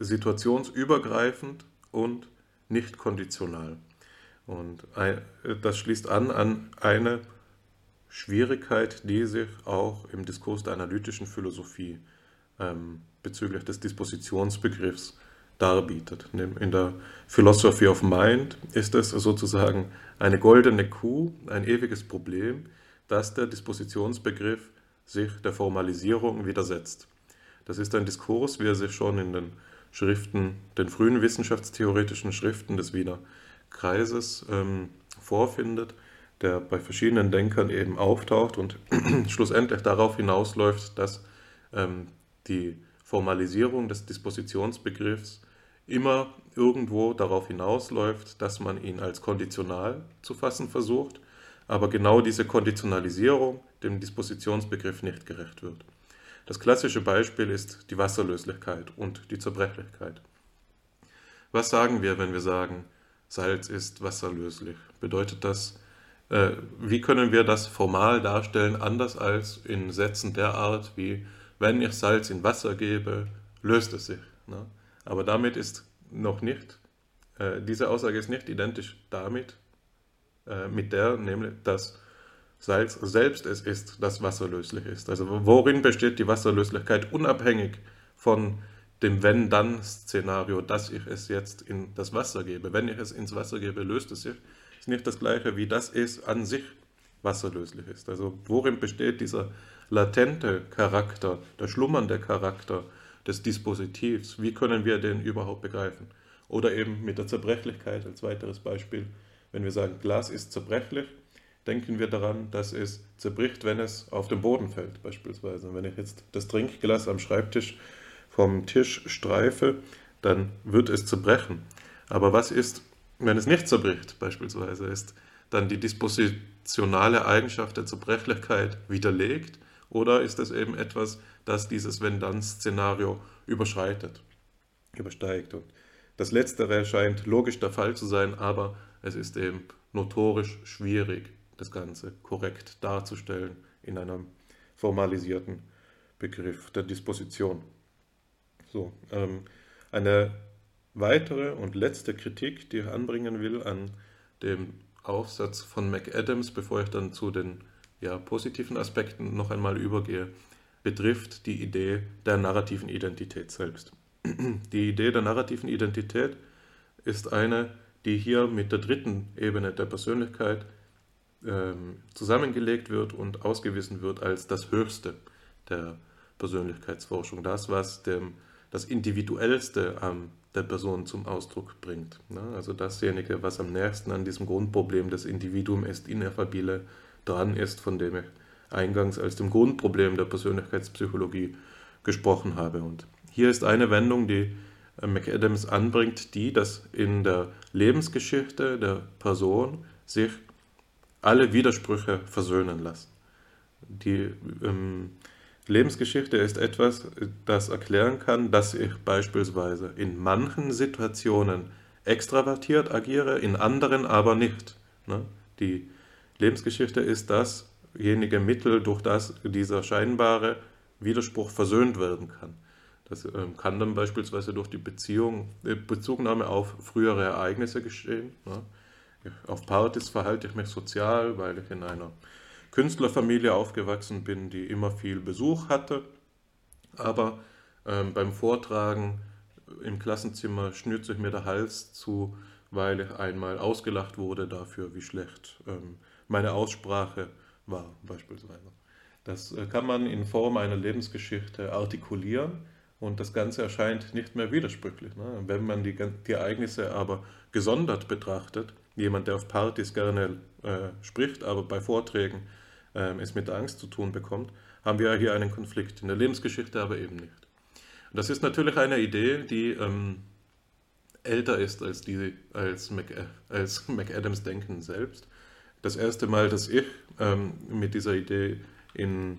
situationsübergreifend und nicht konditional. Und das schließt an an eine Schwierigkeit, die sich auch im Diskurs der analytischen Philosophie ähm, bezüglich des Dispositionsbegriffs darbietet. In der Philosophy of Mind ist es sozusagen eine goldene Kuh, ein ewiges Problem, dass der Dispositionsbegriff sich der Formalisierung widersetzt. Das ist ein Diskurs, wie er sich schon in den Schriften, den frühen wissenschaftstheoretischen Schriften des Wiener Kreises ähm, vorfindet, der bei verschiedenen Denkern eben auftaucht und *clears throat* schlussendlich darauf hinausläuft, dass ähm, die Formalisierung des Dispositionsbegriffs immer irgendwo darauf hinausläuft, dass man ihn als konditional zu fassen versucht, aber genau diese Konditionalisierung dem Dispositionsbegriff nicht gerecht wird. Das klassische Beispiel ist die Wasserlöslichkeit und die Zerbrechlichkeit. Was sagen wir, wenn wir sagen, Salz ist wasserlöslich. Bedeutet das, äh, wie können wir das formal darstellen, anders als in Sätzen der Art wie, wenn ich Salz in Wasser gebe, löst es sich. Ne? Aber damit ist noch nicht, äh, diese Aussage ist nicht identisch damit, äh, mit der, nämlich, dass Salz selbst es ist, das wasserlöslich ist. Also worin besteht die Wasserlöslichkeit unabhängig von dem Wenn-Dann-Szenario, dass ich es jetzt in das Wasser gebe. Wenn ich es ins Wasser gebe, löst es sich. Ist nicht das gleiche, wie das es an sich wasserlöslich ist. Also worin besteht dieser latente Charakter, der schlummernde Charakter des Dispositivs? Wie können wir den überhaupt begreifen? Oder eben mit der Zerbrechlichkeit als weiteres Beispiel. Wenn wir sagen, Glas ist zerbrechlich, denken wir daran, dass es zerbricht, wenn es auf den Boden fällt, beispielsweise. Wenn ich jetzt das Trinkglas am Schreibtisch vom Tisch streife, dann wird es zerbrechen. Aber was ist, wenn es nicht zerbricht, beispielsweise? Ist dann die dispositionale Eigenschaft der Zerbrechlichkeit widerlegt oder ist es eben etwas, das dieses Wenn-Dann-Szenario überschreitet, übersteigt. Und das Letztere scheint logisch der Fall zu sein, aber es ist eben notorisch schwierig, das Ganze korrekt darzustellen in einem formalisierten Begriff der Disposition. So, ähm, eine weitere und letzte Kritik, die ich anbringen will an dem Aufsatz von McAdams, bevor ich dann zu den ja, positiven Aspekten noch einmal übergehe, betrifft die Idee der narrativen Identität selbst. *clears throat* Die Idee der narrativen Identität ist eine, die hier mit der dritten Ebene der Persönlichkeit ähm, zusammengelegt wird und ausgewiesen wird als das Höchste der Persönlichkeitsforschung, das, was dem, das Individuellste an der Person zum Ausdruck bringt. Ne? Also dasjenige, was am nächsten an diesem Grundproblem des Individuum ist ineffabile dran ist, von dem ich eingangs als dem Grundproblem der Persönlichkeitspsychologie gesprochen habe. Und hier ist eine Wendung, die äh, McAdams anbringt, die, dass in der Lebensgeschichte der Person sich alle Widersprüche versöhnen lassen. Die ähm, Lebensgeschichte ist etwas, das erklären kann, dass ich beispielsweise in manchen Situationen extravertiert agiere, in anderen aber nicht. Ne? Die Lebensgeschichte ist dasjenige Mittel, durch das dieser scheinbare Widerspruch versöhnt werden kann. Das ähm, kann dann beispielsweise durch die Beziehung, äh, Bezugnahme auf frühere Ereignisse geschehen. Ne? Auf Partys verhalte ich mich sozial, weil ich in einer Künstlerfamilie aufgewachsen bin, die immer viel Besuch hatte. Aber ähm, beim Vortragen im Klassenzimmer schnürt sich mir der Hals zu, weil ich einmal ausgelacht wurde dafür, wie schlecht ähm, meine Aussprache war, beispielsweise. Das äh, kann man in Form einer Lebensgeschichte artikulieren und das Ganze erscheint nicht mehr widersprüchlich. Ne? Wenn man die, die, Ereignisse aber gesondert betrachtet, jemand, der auf Partys gerne äh, spricht, aber bei Vorträgen äh, es mit Angst zu tun bekommt, haben wir hier einen Konflikt. In der Lebensgeschichte aber eben nicht. Und das ist natürlich eine Idee, die ähm, älter ist als, die, als, Mac, als McAdams Denken selbst das erste Mal, dass ich ähm, mit dieser Idee in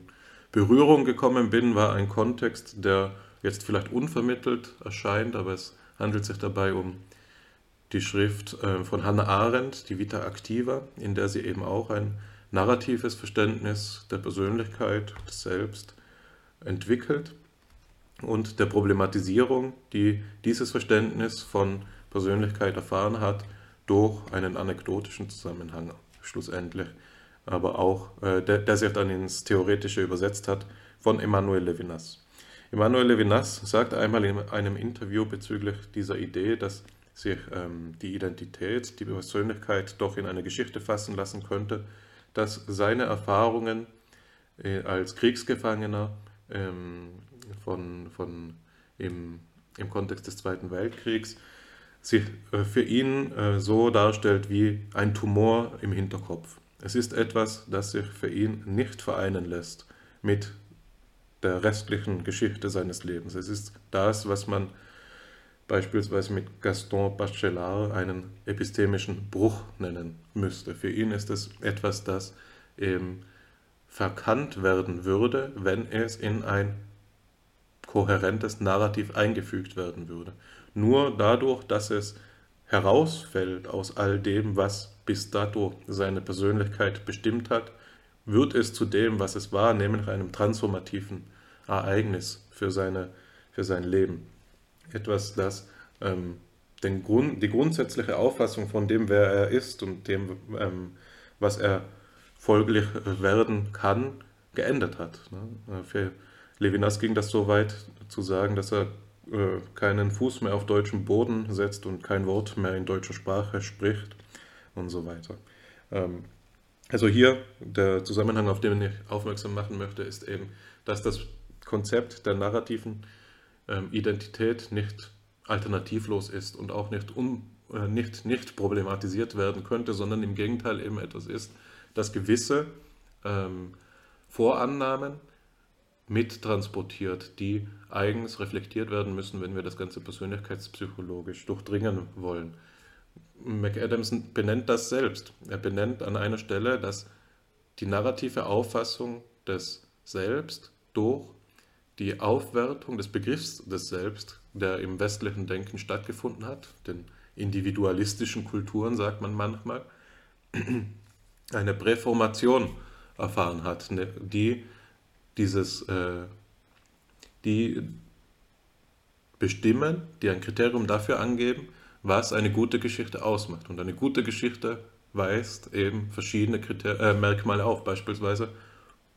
Berührung gekommen bin, war ein Kontext, der jetzt vielleicht unvermittelt erscheint, aber es handelt sich dabei um die Schrift äh, von Hannah Arendt, die Vita Activa, in der sie eben auch ein narratives Verständnis der Persönlichkeit, des Selbst entwickelt und der Problematisierung, die dieses Verständnis von Persönlichkeit erfahren hat, durch einen anekdotischen Zusammenhang schlussendlich, aber auch, äh, der, der sich dann ins Theoretische übersetzt hat, von Emmanuel Levinas. Emmanuel Levinas sagt einmal in einem Interview bezüglich dieser Idee, dass sich ähm, die Identität, die Persönlichkeit doch in eine Geschichte fassen lassen könnte, dass seine Erfahrungen äh, als Kriegsgefangener ähm, von, von im, im Kontext des Zweiten Weltkriegs sich äh, für ihn äh, so darstellt wie ein Tumor im Hinterkopf. Es ist etwas, das sich für ihn nicht vereinen lässt mit der restlichen Geschichte seines Lebens. Es ist das, was man beispielsweise mit Gaston Bachelard einen epistemischen Bruch nennen müsste. Für ihn ist es etwas, das eben verkannt werden würde, wenn es in ein kohärentes Narrativ eingefügt werden würde. Nur dadurch, dass es herausfällt aus all dem, was bis dato seine Persönlichkeit bestimmt hat, wird es zu dem, was es war, nämlich einem transformativen Ereignis für, seine, für sein Leben. Etwas, das ähm, den Grund, die grundsätzliche Auffassung von dem, wer er ist und dem, ähm, was er folglich werden kann, geändert hat. Ne? Für Levinas ging das so weit zu sagen, dass er äh, keinen Fuß mehr auf deutschem Boden setzt und kein Wort mehr in deutscher Sprache spricht und so weiter. Ähm, also hier der Zusammenhang, auf den ich aufmerksam machen möchte, ist eben, dass das Konzept der narrativen ähm, Identität nicht alternativlos ist und auch nicht, un, äh, nicht, nicht problematisiert werden könnte, sondern im Gegenteil eben etwas ist, das gewisse ähm, Vorannahmen mittransportiert, die eigens reflektiert werden müssen, wenn wir das Ganze persönlichkeitspsychologisch durchdringen wollen. McAdams benennt das selbst. Er benennt an einer Stelle, dass die narrative Auffassung des Selbst durch die Aufwertung des Begriffs des Selbst, der im westlichen Denken stattgefunden hat, den individualistischen Kulturen sagt man manchmal, *clears throat* eine Präformation erfahren hat, ne, die dieses, äh, die bestimmen, die ein Kriterium dafür angeben, was eine gute Geschichte ausmacht. Und eine gute Geschichte weist eben verschiedene Kriter äh, Merkmale auf, beispielsweise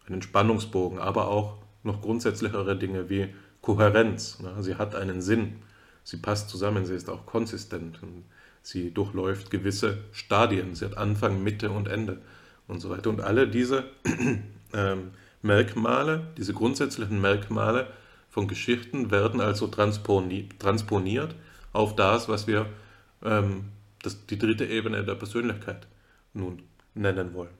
einen Spannungsbogen, aber auch noch grundsätzlichere Dinge wie Kohärenz. Ne? Sie hat einen Sinn, sie passt zusammen, sie ist auch konsistent sie durchläuft gewisse Stadien, sie hat Anfang, Mitte und Ende und so weiter. Und alle diese *clears throat* ähm, Merkmale, diese grundsätzlichen Merkmale von Geschichten werden also transponi transponiert auf das, was wir ähm, das, die dritte Ebene der Persönlichkeit nun nennen wollen.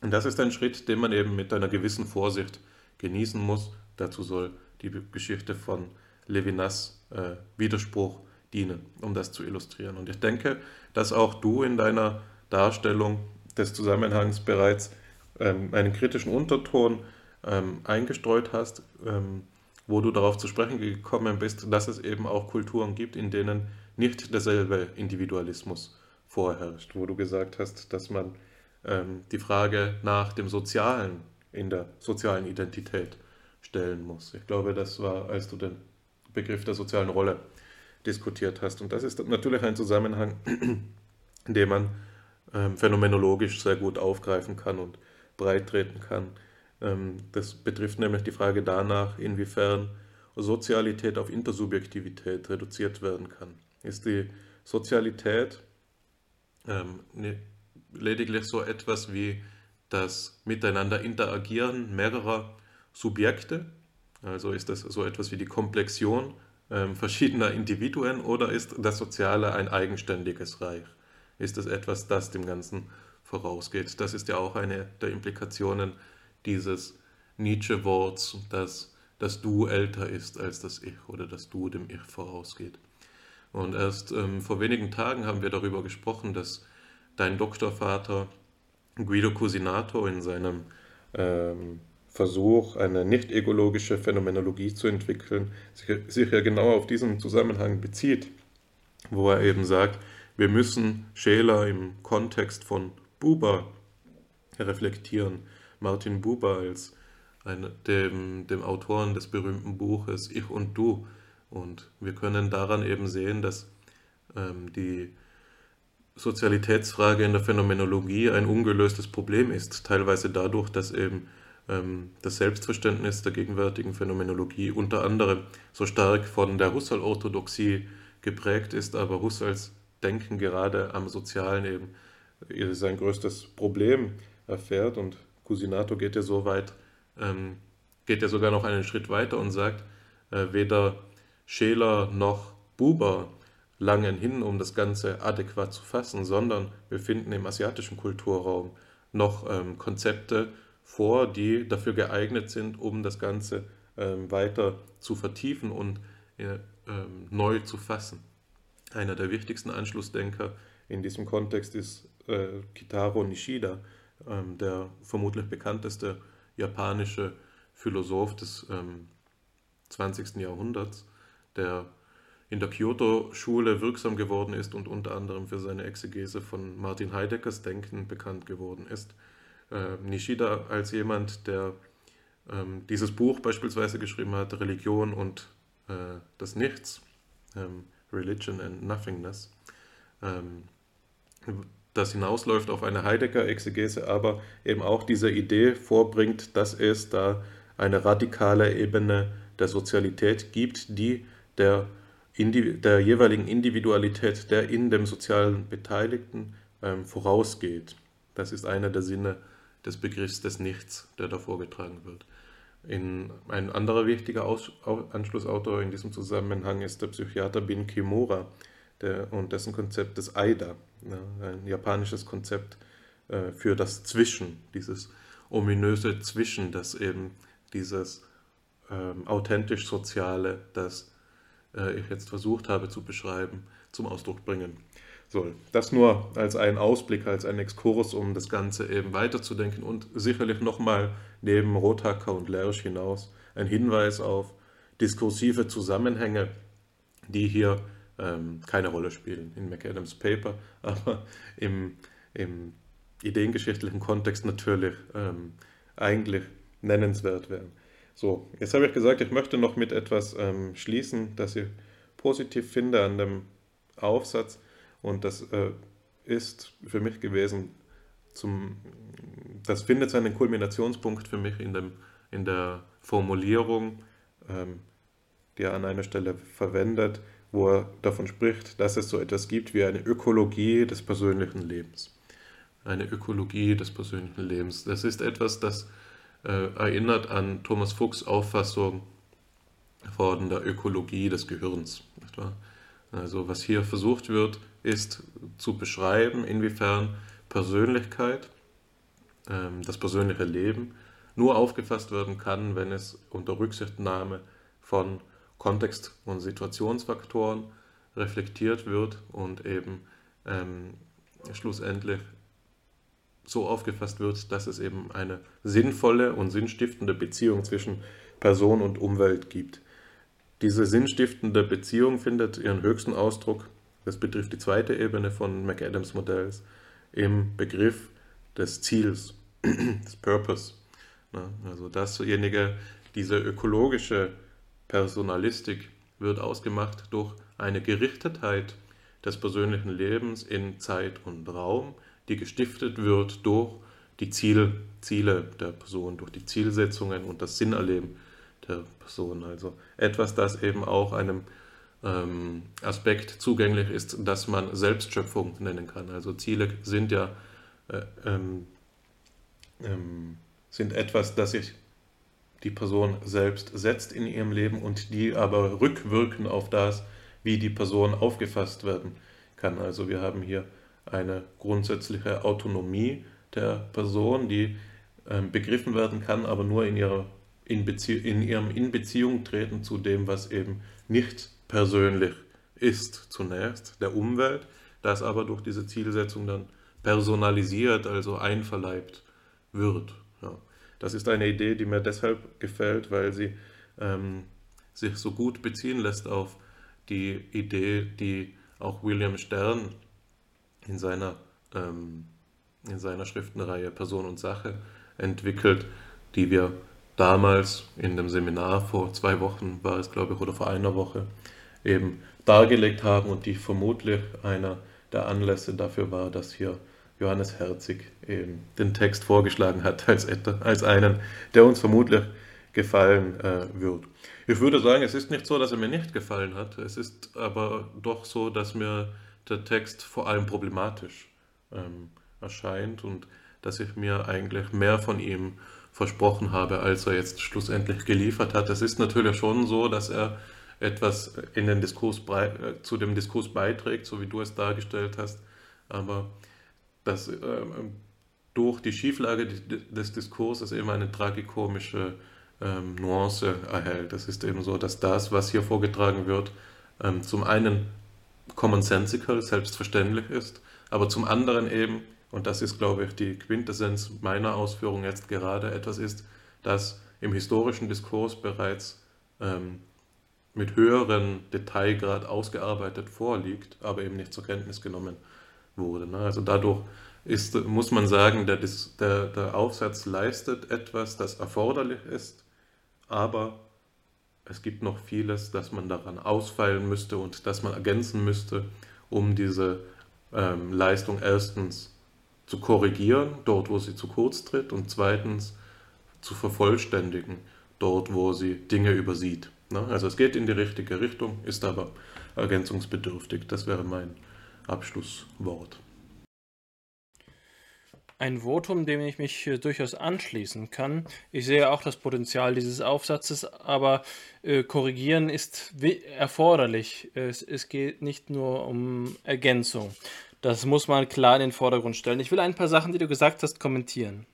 Und das ist ein Schritt, den man eben mit einer gewissen Vorsicht genießen muss. Dazu soll die Geschichte von Levinas äh, Widerspruch dienen, um das zu illustrieren. Und ich denke, dass auch du in deiner Darstellung des Zusammenhangs bereits ähm, einen kritischen Unterton ähm, eingestreut hast, ähm, wo du darauf zu sprechen gekommen bist, dass es eben auch Kulturen gibt, in denen nicht derselbe Individualismus vorherrscht, wo du gesagt hast, dass man ähm, die Frage nach dem Sozialen in der sozialen Identität stellen muss. Ich glaube, das war, als du den Begriff der sozialen Rolle diskutiert hast. Und das ist natürlich ein Zusammenhang, *clears throat* den man ähm, phänomenologisch sehr gut aufgreifen kann und breit treten kann. Ähm, das betrifft nämlich die Frage danach, inwiefern Sozialität auf Intersubjektivität reduziert werden kann. Ist die Sozialität ähm, ne, lediglich so etwas wie das Miteinander interagieren mehrerer Subjekte? Also ist das so etwas wie die Komplexion ähm, verschiedener Individuen oder ist das Soziale ein eigenständiges Reich? Ist es etwas, das dem Ganzen vorausgeht? Das ist ja auch eine der Implikationen dieses Nietzsche-Worts, dass das Du älter ist als das Ich oder das Du dem Ich vorausgeht. Und erst ähm, vor wenigen Tagen haben wir darüber gesprochen, dass dein Doktorvater Guido Cusinato in seinem ähm, Versuch, eine nicht-egologische Phänomenologie zu entwickeln, sich, sich ja genau auf diesen Zusammenhang bezieht, wo er eben sagt, wir müssen Scheler im Kontext von Buber reflektieren. Martin Buber als ein, dem, dem Autoren des berühmten Buches Ich und Du. Und wir können daran eben sehen, dass ähm, die Sozialitätsfrage in der Phänomenologie ein ungelöstes Problem ist, teilweise dadurch, dass eben ähm, das Selbstverständnis der gegenwärtigen Phänomenologie unter anderem so stark von der Husserl-Orthodoxie geprägt ist, aber Husserls Denken gerade am Sozialen eben sein größtes Problem erfährt und Cusinato geht ja so weit, ähm, geht ja sogar noch einen Schritt weiter und sagt, äh, weder Scheler noch Buber langen hin, um das Ganze adäquat zu fassen, sondern wir finden im asiatischen Kulturraum noch ähm, Konzepte vor, die dafür geeignet sind, um das Ganze ähm, weiter zu vertiefen und äh, ähm, neu zu fassen. Einer der wichtigsten Anschlussdenker in diesem Kontext ist äh, Kitaro Nishida, ähm, der vermutlich bekannteste japanische Philosoph des 20. Ähm, Jahrhunderts, der in der Kyoto-Schule wirksam geworden ist und unter anderem für seine Exegese von Martin Heideckers Denken bekannt geworden ist. Äh, Nishida als jemand, der ähm, dieses Buch beispielsweise geschrieben hat, Religion und äh, das Nichts, ähm, Religion and Nothingness, ähm, das hinausläuft auf eine Heidegger-Exegese, aber eben auch diese Idee vorbringt, dass es da eine radikale Ebene der Sozialität gibt, die der der jeweiligen Individualität der in dem sozialen Beteiligten ähm, vorausgeht. Das ist einer der Sinne des Begriffs des Nichts, der da vorgetragen wird. In, ein anderer wichtiger Aus, Anschlussautor in diesem Zusammenhang ist der Psychiater Bin Kimura der, und dessen Konzept des Aida, ja, ein japanisches Konzept äh, für das Zwischen, dieses ominöse Zwischen, das eben dieses ähm, authentisch Soziale, das äh, ich jetzt versucht habe zu beschreiben, zum Ausdruck bringen soll. Das nur als ein Ausblick, als ein Exkurs, um das Ganze eben weiterzudenken und sicherlich nochmal neben Rothacker und Lersch hinaus ein Hinweis auf diskursive Zusammenhänge, die hier ähm, keine Rolle spielen in McAdams Paper, *laughs* aber im, im ideengeschichtlichen Kontext natürlich ähm, eigentlich nennenswert wären. So, jetzt habe ich gesagt, ich möchte noch mit etwas ähm, schließen, das ich positiv finde an dem Aufsatz. Und das äh, ist für mich gewesen, zum, das findet seinen Kulminationspunkt für mich in, dem, in der Formulierung, ähm, die er an einer Stelle verwendet, wo er davon spricht, dass es so etwas gibt wie eine Ökologie des persönlichen Lebens. Eine Ökologie des persönlichen Lebens. Das ist etwas, das äh, erinnert an Thomas Fuchs Auffassung von der Ökologie des Gehirns. Also was hier versucht wird, ist zu beschreiben, inwiefern Persönlichkeit, ähm, das persönliche Leben, nur aufgefasst werden kann, wenn es unter Rücksichtnahme von Kontext- und Situationsfaktoren reflektiert wird und eben ähm, schlussendlich so aufgefasst wird, dass es eben eine sinnvolle und sinnstiftende Beziehung zwischen Person und Umwelt gibt. Diese sinnstiftende Beziehung findet ihren höchsten Ausdruck, das betrifft die zweite Ebene von McAdams Modells, im Begriff des Ziels, *clears throat* des Purpose. Also dasjenige, diese ökologische Personalistik wird ausgemacht durch eine Gerichtetheit des persönlichen Lebens in Zeit und Raum, die gestiftet wird durch die Ziel, Ziele der Person, durch die Zielsetzungen und das Sinnerleben der Person. Also etwas, das eben auch einem ähm, Aspekt zugänglich ist, das man Selbstschöpfung nennen kann. Also Ziele sind ja äh, ähm, ähm, sind etwas, das sich die Person selbst setzt in ihrem Leben und die aber rückwirken auf das, wie die Person aufgefasst werden kann. Also wir haben hier eine grundsätzliche Autonomie der Person, die ähm, begriffen werden kann, aber nur in, ihrer, in, in ihrem Inbeziehung treten zu dem, was eben nicht persönlich ist, zunächst der Umwelt, das aber durch diese Zielsetzung dann personalisiert, also einverleibt wird. Das ist eine Idee, die mir deshalb gefällt, weil sie ähm, sich so gut beziehen lässt auf die Idee, die auch William Stern in seiner, ähm, in seiner Schriftenreihe Person und Sache entwickelt, die wir damals in dem Seminar vor zwei Wochen war es, glaube ich, oder vor einer Woche eben dargelegt haben und die vermutlich einer der Anlässe dafür war, dass hier Johannes Herzig eben den Text vorgeschlagen hat als, als einen, der uns vermutlich gefallen äh, wird. Ich würde sagen, es ist nicht so, dass er mir nicht gefallen hat. Es ist aber doch so, dass mir der Text vor allem problematisch ähm, erscheint und dass ich mir eigentlich mehr von ihm versprochen habe, als er jetzt schlussendlich geliefert hat. Es ist natürlich schon so, dass er etwas in den Diskurs, äh, zu dem Diskurs beiträgt, so wie du es dargestellt hast, aber dass äh, durch die Schieflage des Diskurses eben eine tragikomische ähm, Nuance erhält. Es ist eben so, dass das, was hier vorgetragen wird, ähm, zum einen commonsensical, selbstverständlich ist, aber zum anderen eben, und das ist, glaube ich, die Quintessenz meiner Ausführung jetzt gerade, etwas ist, das im historischen Diskurs bereits ähm, mit höheren Detailgrad ausgearbeitet vorliegt, aber eben nicht zur Kenntnis genommen wurde. Ne? Also dadurch ist, muss man sagen, der, der, der Aufsatz leistet etwas, das erforderlich ist, aber es gibt noch vieles, das man daran ausfeilen müsste und das man ergänzen müsste, um diese ähm, Leistung erstens zu korrigieren, dort wo sie zu kurz tritt, und zweitens zu vervollständigen, dort wo sie Dinge übersieht. Ne? Also es geht in die richtige Richtung, ist aber ergänzungsbedürftig. Das wäre mein Abschlusswort. Ein Votum, dem ich mich durchaus anschließen kann. Ich sehe auch das Potenzial dieses Aufsatzes, aber äh, korrigieren ist erforderlich. Es, es geht nicht nur um Ergänzung. Das muss man klar in den Vordergrund stellen. Ich will ein paar Sachen, die du gesagt hast, kommentieren.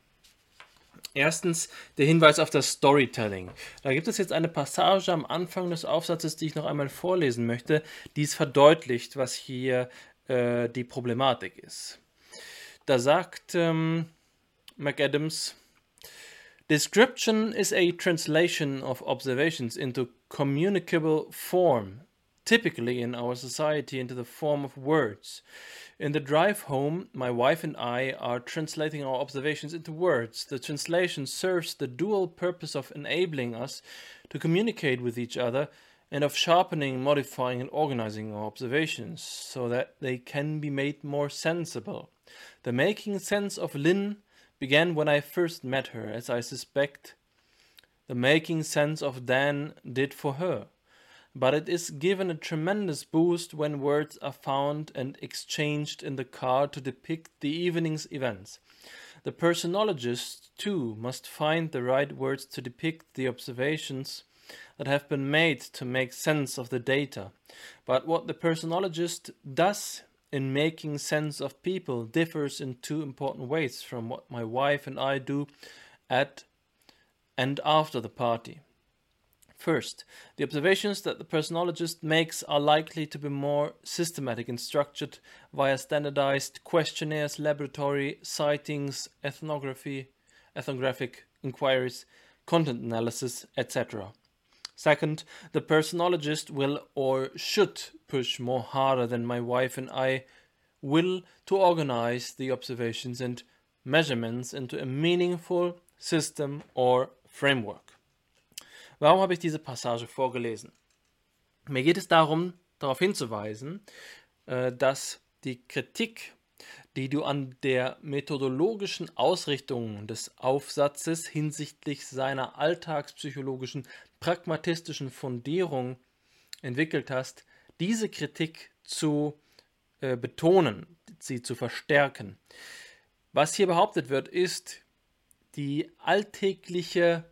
Erstens der Hinweis auf das Storytelling. Da gibt es jetzt eine Passage am Anfang des Aufsatzes, die ich noch einmal vorlesen möchte, die es verdeutlicht, was hier äh, die Problematik ist. Da sagt ähm, McAdams, Description is a translation of observations into communicable form, typically in our society into the form of words. In the drive home, my wife and I are translating our observations into words. The translation serves the dual purpose of enabling us to communicate with each other and of sharpening, modifying, and organizing our observations so that they can be made more sensible. The making sense of Lynn began when I first met her, as I suspect the making sense of Dan did for her. But it is given a tremendous boost when words are found and exchanged in the car to depict the evening's events. The personologist, too, must find the right words to depict the observations that have been made to make sense of the data. But what the personologist does in making sense of people differs in two important ways from what my wife and I do at and after the party. First, the observations that the personologist makes are likely to be more systematic and structured via standardized questionnaires, laboratory sightings, ethnography, ethnographic inquiries, content analysis, etc. Second, the personologist will or should push more harder than my wife and I will to organize the observations and measurements into a meaningful system or framework. Warum habe ich diese Passage vorgelesen? Mir geht es darum, darauf hinzuweisen, äh, dass die Kritik, die du an der methodologischen Ausrichtung des Aufsatzes hinsichtlich seiner alltagspsychologischen pragmatistischen Fundierung entwickelt hast, diese Kritik zu äh, betonen, sie zu verstärken. Was hier behauptet wird, ist die alltägliche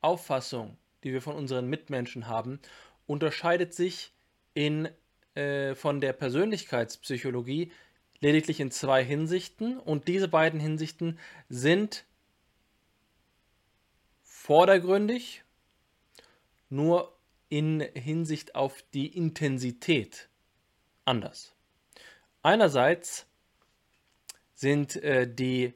Auffassung, die wir von unseren Mitmenschen haben, unterscheidet sich in, äh, von der Persönlichkeitspsychologie lediglich in zwei Hinsichten und diese beiden Hinsichten sind vordergründig nur in Hinsicht auf die Intensität anders. Einerseits sind äh, die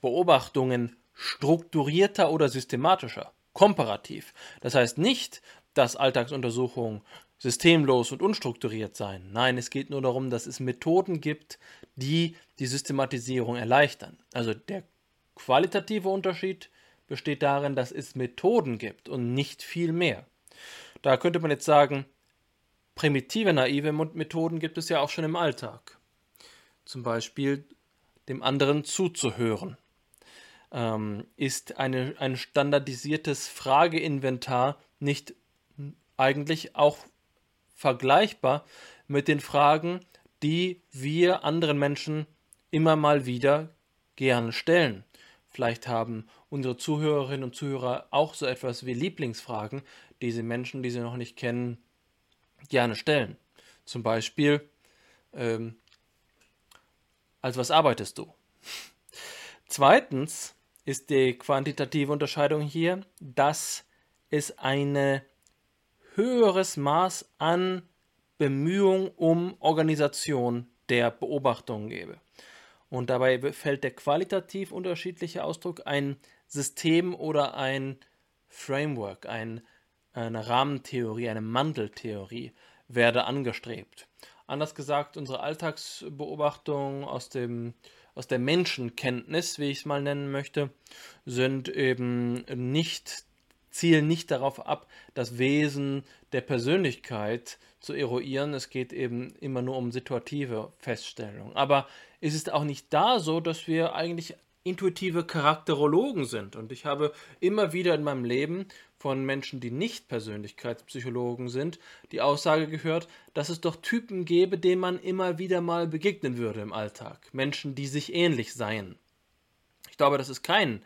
Beobachtungen strukturierter oder systematischer, komparativ. Das heißt nicht, dass Alltagsuntersuchungen systemlos und unstrukturiert seien. Nein, es geht nur darum, dass es Methoden gibt, die die Systematisierung erleichtern. Also der qualitative Unterschied besteht darin, dass es Methoden gibt und nicht viel mehr. Da könnte man jetzt sagen, primitive naive Methoden gibt es ja auch schon im Alltag. Zum Beispiel dem anderen zuzuhören. Ähm, ist eine, ein standardisiertes Frageinventar nicht eigentlich auch vergleichbar mit den Fragen, die wir anderen Menschen immer mal wieder gerne stellen. Vielleicht haben unsere Zuhörerinnen und Zuhörer auch so etwas wie Lieblingsfragen, die sie Menschen, die sie noch nicht kennen, gerne stellen. Zum Beispiel, ähm, als was arbeitest du? *laughs* Zweitens ist die quantitative Unterscheidung hier, dass es ein höheres Maß an Bemühung um Organisation der Beobachtungen gebe. Und dabei fällt der qualitativ unterschiedliche Ausdruck ein System oder ein Framework, ein, eine Rahmentheorie, eine Manteltheorie werde angestrebt. Anders gesagt, unsere Alltagsbeobachtungen aus, dem, aus der Menschenkenntnis, wie ich es mal nennen möchte, sind eben nicht, zielen nicht darauf ab, das Wesen der Persönlichkeit zu eruieren. Es geht eben immer nur um situative Feststellungen. Aber es ist auch nicht da so, dass wir eigentlich intuitive Charakterologen sind. Und ich habe immer wieder in meinem Leben von Menschen, die nicht Persönlichkeitspsychologen sind, die Aussage gehört, dass es doch Typen gäbe, denen man immer wieder mal begegnen würde im Alltag. Menschen, die sich ähnlich seien. Ich glaube, das ist kein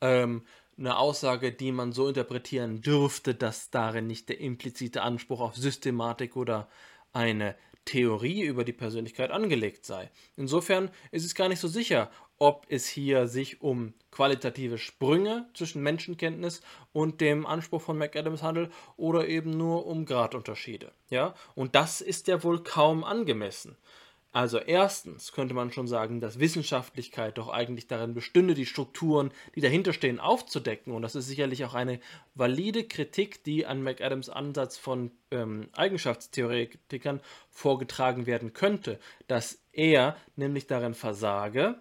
ähm, eine Aussage, die man so interpretieren dürfte, dass darin nicht der implizite Anspruch auf Systematik oder eine Theorie über die Persönlichkeit angelegt sei. Insofern ist es gar nicht so sicher, ob es hier sich um qualitative Sprünge zwischen Menschenkenntnis und dem Anspruch von McAdams handelt oder eben nur um Gradunterschiede. Ja? Und das ist ja wohl kaum angemessen. Also erstens könnte man schon sagen, dass Wissenschaftlichkeit doch eigentlich darin bestünde, die Strukturen, die dahinter stehen, aufzudecken. Und das ist sicherlich auch eine valide Kritik, die an McAdams Ansatz von ähm, Eigenschaftstheoretikern vorgetragen werden könnte, dass er nämlich darin versage,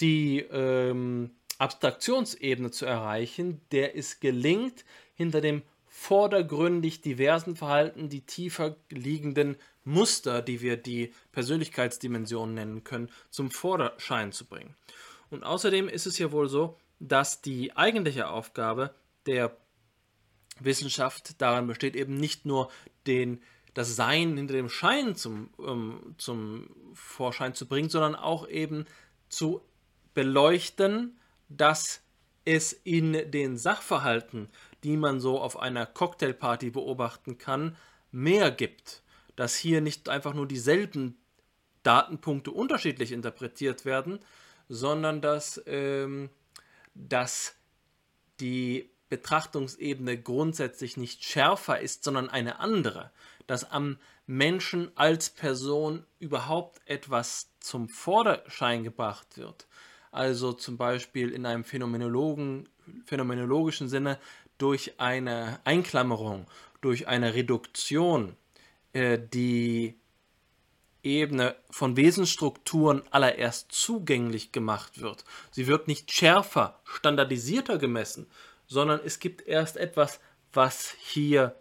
die ähm, Abstraktionsebene zu erreichen, der es gelingt, hinter dem vordergründig diversen Verhalten die tiefer liegenden Muster, die wir die Persönlichkeitsdimension nennen können, zum Vorderschein zu bringen. Und außerdem ist es ja wohl so, dass die eigentliche Aufgabe der Wissenschaft daran besteht, eben nicht nur den, das Sein hinter dem Schein zum, ähm, zum Vorschein zu bringen, sondern auch eben zu beleuchten, dass es in den Sachverhalten, die man so auf einer Cocktailparty beobachten kann, mehr gibt dass hier nicht einfach nur dieselben Datenpunkte unterschiedlich interpretiert werden, sondern dass, ähm, dass die Betrachtungsebene grundsätzlich nicht schärfer ist, sondern eine andere, dass am Menschen als Person überhaupt etwas zum Vorderschein gebracht wird. Also zum Beispiel in einem phänomenologischen Sinne durch eine Einklammerung, durch eine Reduktion, äh, die Ebene von Wesensstrukturen allererst zugänglich gemacht wird. Sie wird nicht schärfer, standardisierter gemessen, sondern es gibt erst etwas, was hier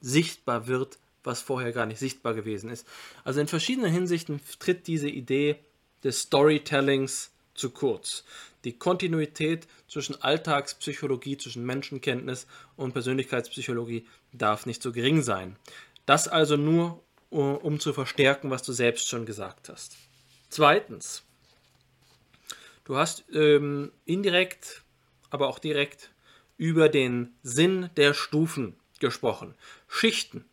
sichtbar wird, was vorher gar nicht sichtbar gewesen ist. Also in verschiedenen Hinsichten tritt diese Idee des Storytellings zu kurz. Die Kontinuität zwischen Alltagspsychologie, zwischen Menschenkenntnis und Persönlichkeitspsychologie darf nicht so gering sein. Das also nur, um zu verstärken, was du selbst schon gesagt hast. Zweitens, du hast ähm, indirekt, aber auch direkt über den Sinn der Stufen gesprochen. Schichten.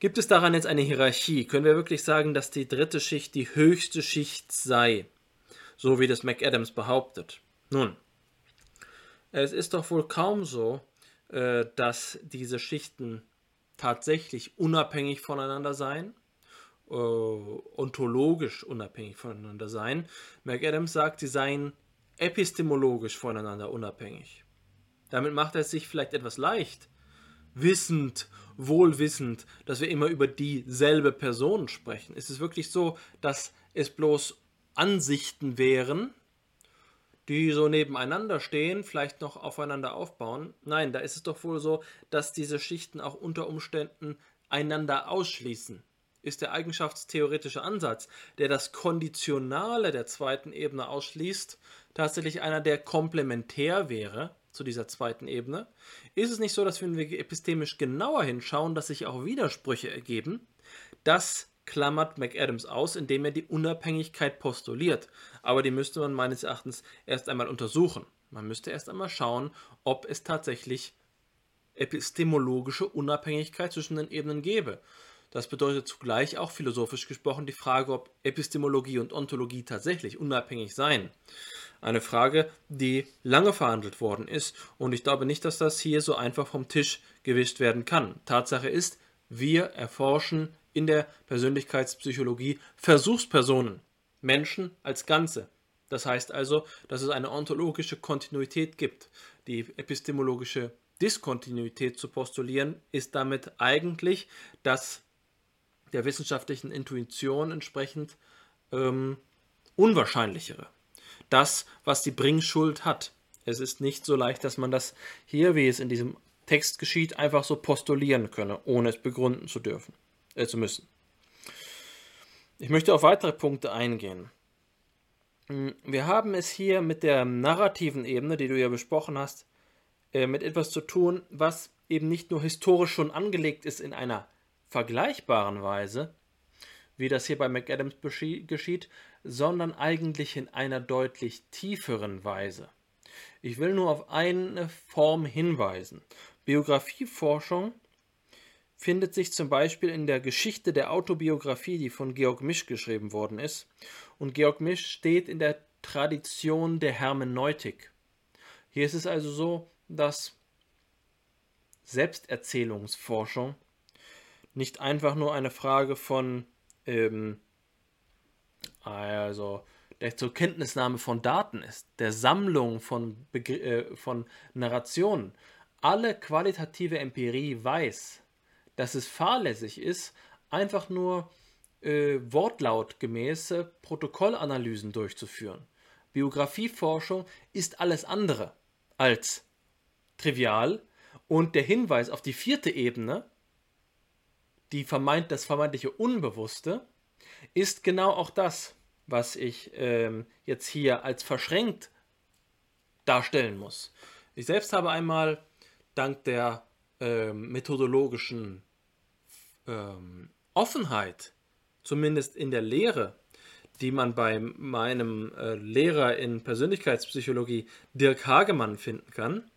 Gibt es daran jetzt eine Hierarchie? Können wir wirklich sagen, dass die dritte Schicht die höchste Schicht sei? So wie das McAdams behauptet. Nun, es ist doch wohl kaum so, äh, dass diese Schichten tatsächlich unabhängig voneinander sein, äh, ontologisch unabhängig voneinander sein. McAdams sagt, sie seien epistemologisch voneinander unabhängig. Damit macht er es sich vielleicht etwas leicht, wissend, wohlwissend, dass wir immer über dieselbe Person sprechen. Ist es wirklich so, dass es bloß Ansichten wären, die so nebeneinander stehen, vielleicht noch aufeinander aufbauen. Nein, da ist es doch wohl so, dass diese Schichten auch unter Umständen einander ausschließen. Ist der eigenschaftstheoretische Ansatz, der das Konditionale der zweiten Ebene ausschließt, tatsächlich einer, der komplementär wäre zu dieser zweiten Ebene? Ist es nicht so, dass wenn wir epistemisch genauer hinschauen, dass sich auch Widersprüche ergeben, dass klammert McAdams aus, indem er die Unabhängigkeit postuliert. Aber die müsste man meines Erachtens erst einmal untersuchen. Man müsste erst einmal schauen, ob es tatsächlich epistemologische Unabhängigkeit zwischen den Ebenen gäbe. Das bedeutet zugleich auch philosophisch gesprochen die Frage, ob Epistemologie und Ontologie tatsächlich unabhängig seien. Eine Frage, die lange verhandelt worden ist und ich glaube nicht, dass das hier so einfach vom Tisch gewischt werden kann. Tatsache ist, wir erforschen in der Persönlichkeitspsychologie Versuchspersonen, Menschen als Ganze. Das heißt also, dass es eine ontologische Kontinuität gibt. Die epistemologische Diskontinuität zu postulieren, ist damit eigentlich das der wissenschaftlichen Intuition entsprechend ähm, unwahrscheinlichere. Das, was die Bringschuld hat. Es ist nicht so leicht, dass man das hier, wie es in diesem Text geschieht, einfach so postulieren könne, ohne es begründen zu dürfen äh, zu müssen. Ich möchte auf weitere Punkte eingehen. Hm, wir haben es hier mit der narrativen Ebene, die du ja besprochen hast, äh, mit etwas zu tun, was eben nicht nur historisch schon angelegt ist in einer vergleichbaren Weise, wie das hier bei McAdams geschieht, sondern eigentlich in einer deutlich tieferen Weise. Ich will nur auf eine Form hinweisen. Biografieforschung findet sich zum Beispiel in der Geschichte der Autobiografie, die von Georg Misch geschrieben worden ist. Und Georg Misch steht in der Tradition der Hermeneutik. Hier ist es also so, dass Selbsterzählungsforschung nicht einfach nur eine Frage von ähm, also der zur Kenntnisnahme von Daten ist, der Sammlung von, Begr äh, von Narrationen. Alle qualitative Empirie weiß, dass es fahrlässig ist, einfach nur äh, wortlautgemäße Protokollanalysen durchzuführen. Biografieforschung ist alles andere als trivial und der Hinweis auf die vierte Ebene, die vermeint, das vermeintliche Unbewusste, ist genau auch das, was ich ähm, jetzt hier als verschränkt darstellen muss. Ich selbst habe einmal dank der ähm, methodologischen ähm, Offenheit, zumindest in der Lehre, die man bei meinem äh, Lehrer in Persönlichkeitspsychologie Dirk Hagemann finden kann,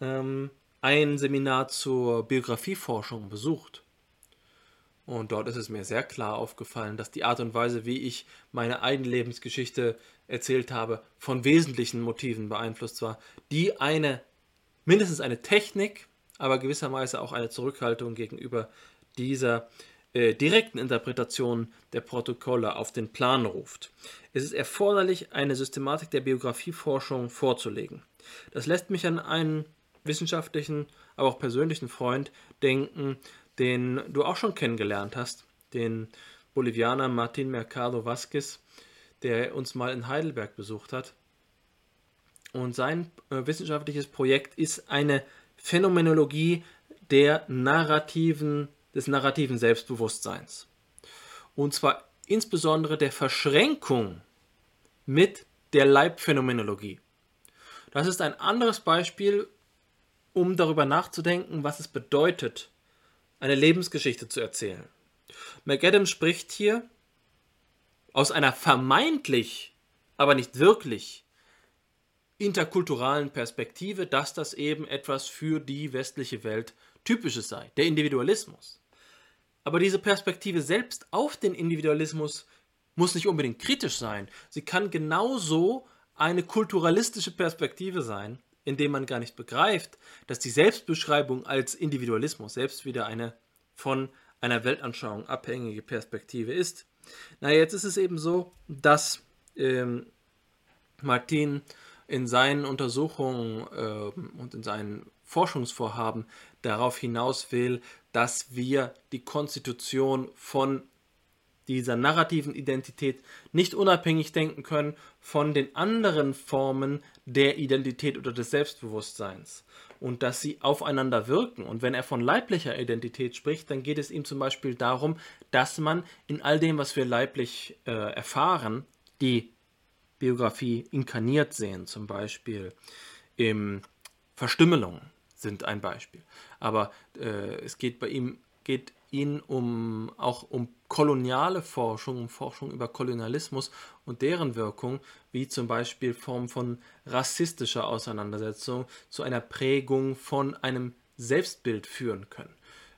ähm, ein Seminar zur Biografieforschung besucht. Und dort ist es mir sehr klar aufgefallen, dass die Art und Weise, wie ich meine eigene Lebensgeschichte erzählt habe, von wesentlichen Motiven beeinflusst war, die eine, mindestens eine Technik, aber gewissermaßen auch eine Zurückhaltung gegenüber dieser äh, direkten Interpretation der Protokolle auf den Plan ruft. Es ist erforderlich, eine Systematik der Biografieforschung vorzulegen. Das lässt mich an einen wissenschaftlichen, aber auch persönlichen Freund denken, den du auch schon kennengelernt hast, den Bolivianer Martin Mercado Vázquez, der uns mal in Heidelberg besucht hat. Und sein äh, wissenschaftliches Projekt ist eine Phänomenologie der narrativen, des narrativen Selbstbewusstseins. Und zwar insbesondere der Verschränkung mit der Leibphänomenologie. Das ist ein anderes Beispiel, um darüber nachzudenken, was es bedeutet, eine Lebensgeschichte zu erzählen. McAdams spricht hier aus einer vermeintlich, aber nicht wirklich interkulturalen Perspektive, dass das eben etwas für die westliche Welt typisches sei, der Individualismus. Aber diese Perspektive selbst auf den Individualismus muss nicht unbedingt kritisch sein. Sie kann genauso eine kulturalistische Perspektive sein, indem man gar nicht begreift, dass die Selbstbeschreibung als Individualismus selbst wieder eine von einer Weltanschauung abhängige Perspektive ist. Na, jetzt ist es eben so, dass ähm, Martin in seinen Untersuchungen äh, und in seinen Forschungsvorhaben darauf hinaus will, dass wir die Konstitution von dieser narrativen Identität nicht unabhängig denken können von den anderen Formen der Identität oder des Selbstbewusstseins und dass sie aufeinander wirken. Und wenn er von leiblicher Identität spricht, dann geht es ihm zum Beispiel darum, dass man in all dem, was wir leiblich äh, erfahren, die Biografie inkarniert sehen, zum Beispiel im Verstümmelung sind ein Beispiel. Aber äh, es geht bei ihm geht ihn um auch um koloniale Forschung, um Forschung über Kolonialismus und deren Wirkung, wie zum Beispiel Form von rassistischer Auseinandersetzung zu einer Prägung von einem Selbstbild führen können.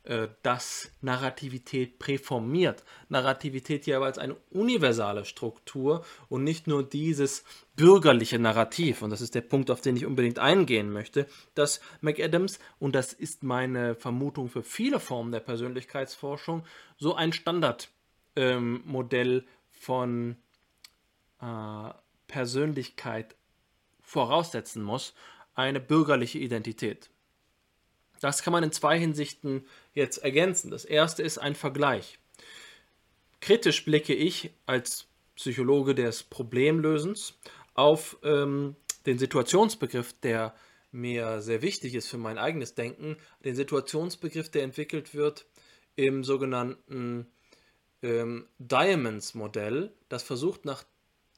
Äh, dass Narrativität präformiert. Narrativität als eine universale Struktur und nicht nur dieses bürgerliche Narrativ. Und das ist der Punkt, auf den ich unbedingt eingehen möchte, dass McAdams, und das ist meine Vermutung für viele Formen der Persönlichkeitsforschung, so ein Standardmodell ähm, von äh, Persönlichkeit voraussetzen muss, eine bürgerliche Identität. Das kann man in zwei Hinsichten jetzt ergänzen. Das erste ist ein Vergleich. Kritisch blicke ich als Psychologe des Problemlösens auf ähm, den Situationsbegriff, der mir sehr wichtig ist für mein eigenes Denken, den Situationsbegriff, der entwickelt wird im sogenannten ähm, Diamonds-Modell, das versucht nach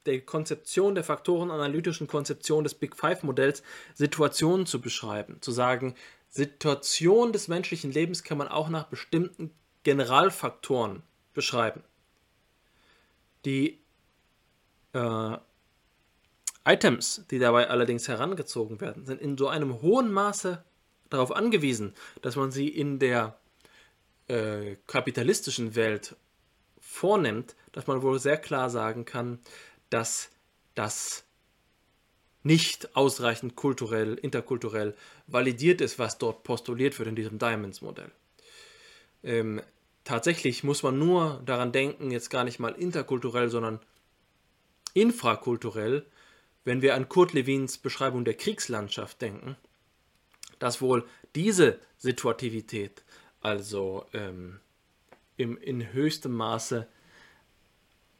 der Konzeption der faktorenanalytischen Konzeption des Big Five-Modells Situationen zu beschreiben, zu sagen, Situation des menschlichen Lebens kann man auch nach bestimmten Generalfaktoren beschreiben. Die äh, Items, die dabei allerdings herangezogen werden, sind in so einem hohen Maße darauf angewiesen, dass man sie in der äh, kapitalistischen Welt vornimmt, dass man wohl sehr klar sagen kann, dass das nicht ausreichend kulturell, interkulturell validiert ist, was dort postuliert wird in diesem Diamonds-Modell. Ähm, tatsächlich muss man nur daran denken, jetzt gar nicht mal interkulturell, sondern infrakulturell, wenn wir an Kurt Lewins Beschreibung der Kriegslandschaft denken, dass wohl diese Situativität, also ähm, im, in höchstem Maße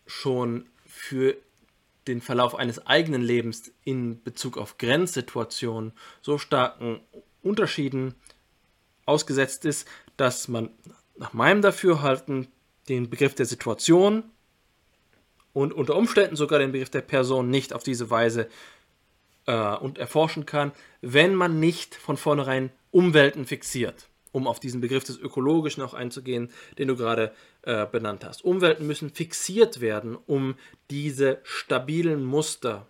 schon für den Verlauf eines eigenen Lebens in Bezug auf Grenzsituationen so starken Unterschieden ausgesetzt ist, dass man nach meinem Dafürhalten den Begriff der Situation und unter Umständen sogar den Begriff der Person nicht auf diese Weise äh, und erforschen kann, wenn man nicht von vornherein Umwelten fixiert, um auf diesen Begriff des Ökologischen auch einzugehen, den du gerade äh, benannt hast. Umwelten müssen fixiert werden, um diese stabilen Muster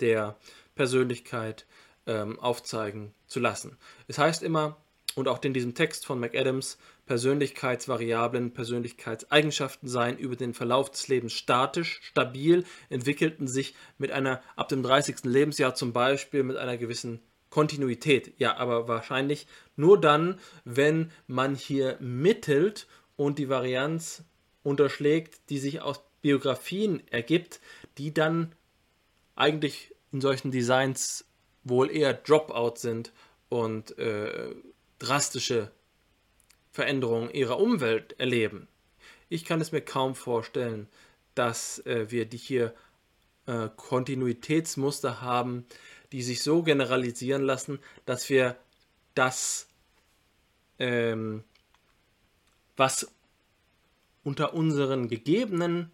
der Persönlichkeit ähm, aufzeigen zu lassen. Es heißt immer, und auch in diesem Text von McAdams, Persönlichkeitsvariablen, Persönlichkeitseigenschaften seien über den Verlauf des Lebens statisch, stabil, entwickelten sich mit einer ab dem 30. Lebensjahr zum Beispiel mit einer gewissen Kontinuität. Ja, aber wahrscheinlich nur dann, wenn man hier mittelt und die Varianz unterschlägt, die sich aus Biografien ergibt, die dann eigentlich in solchen Designs wohl eher Dropout sind und äh, drastische Veränderungen ihrer Umwelt erleben. Ich kann es mir kaum vorstellen, dass äh, wir die hier äh, Kontinuitätsmuster haben, die sich so generalisieren lassen, dass wir das, ähm, was unter unseren gegebenen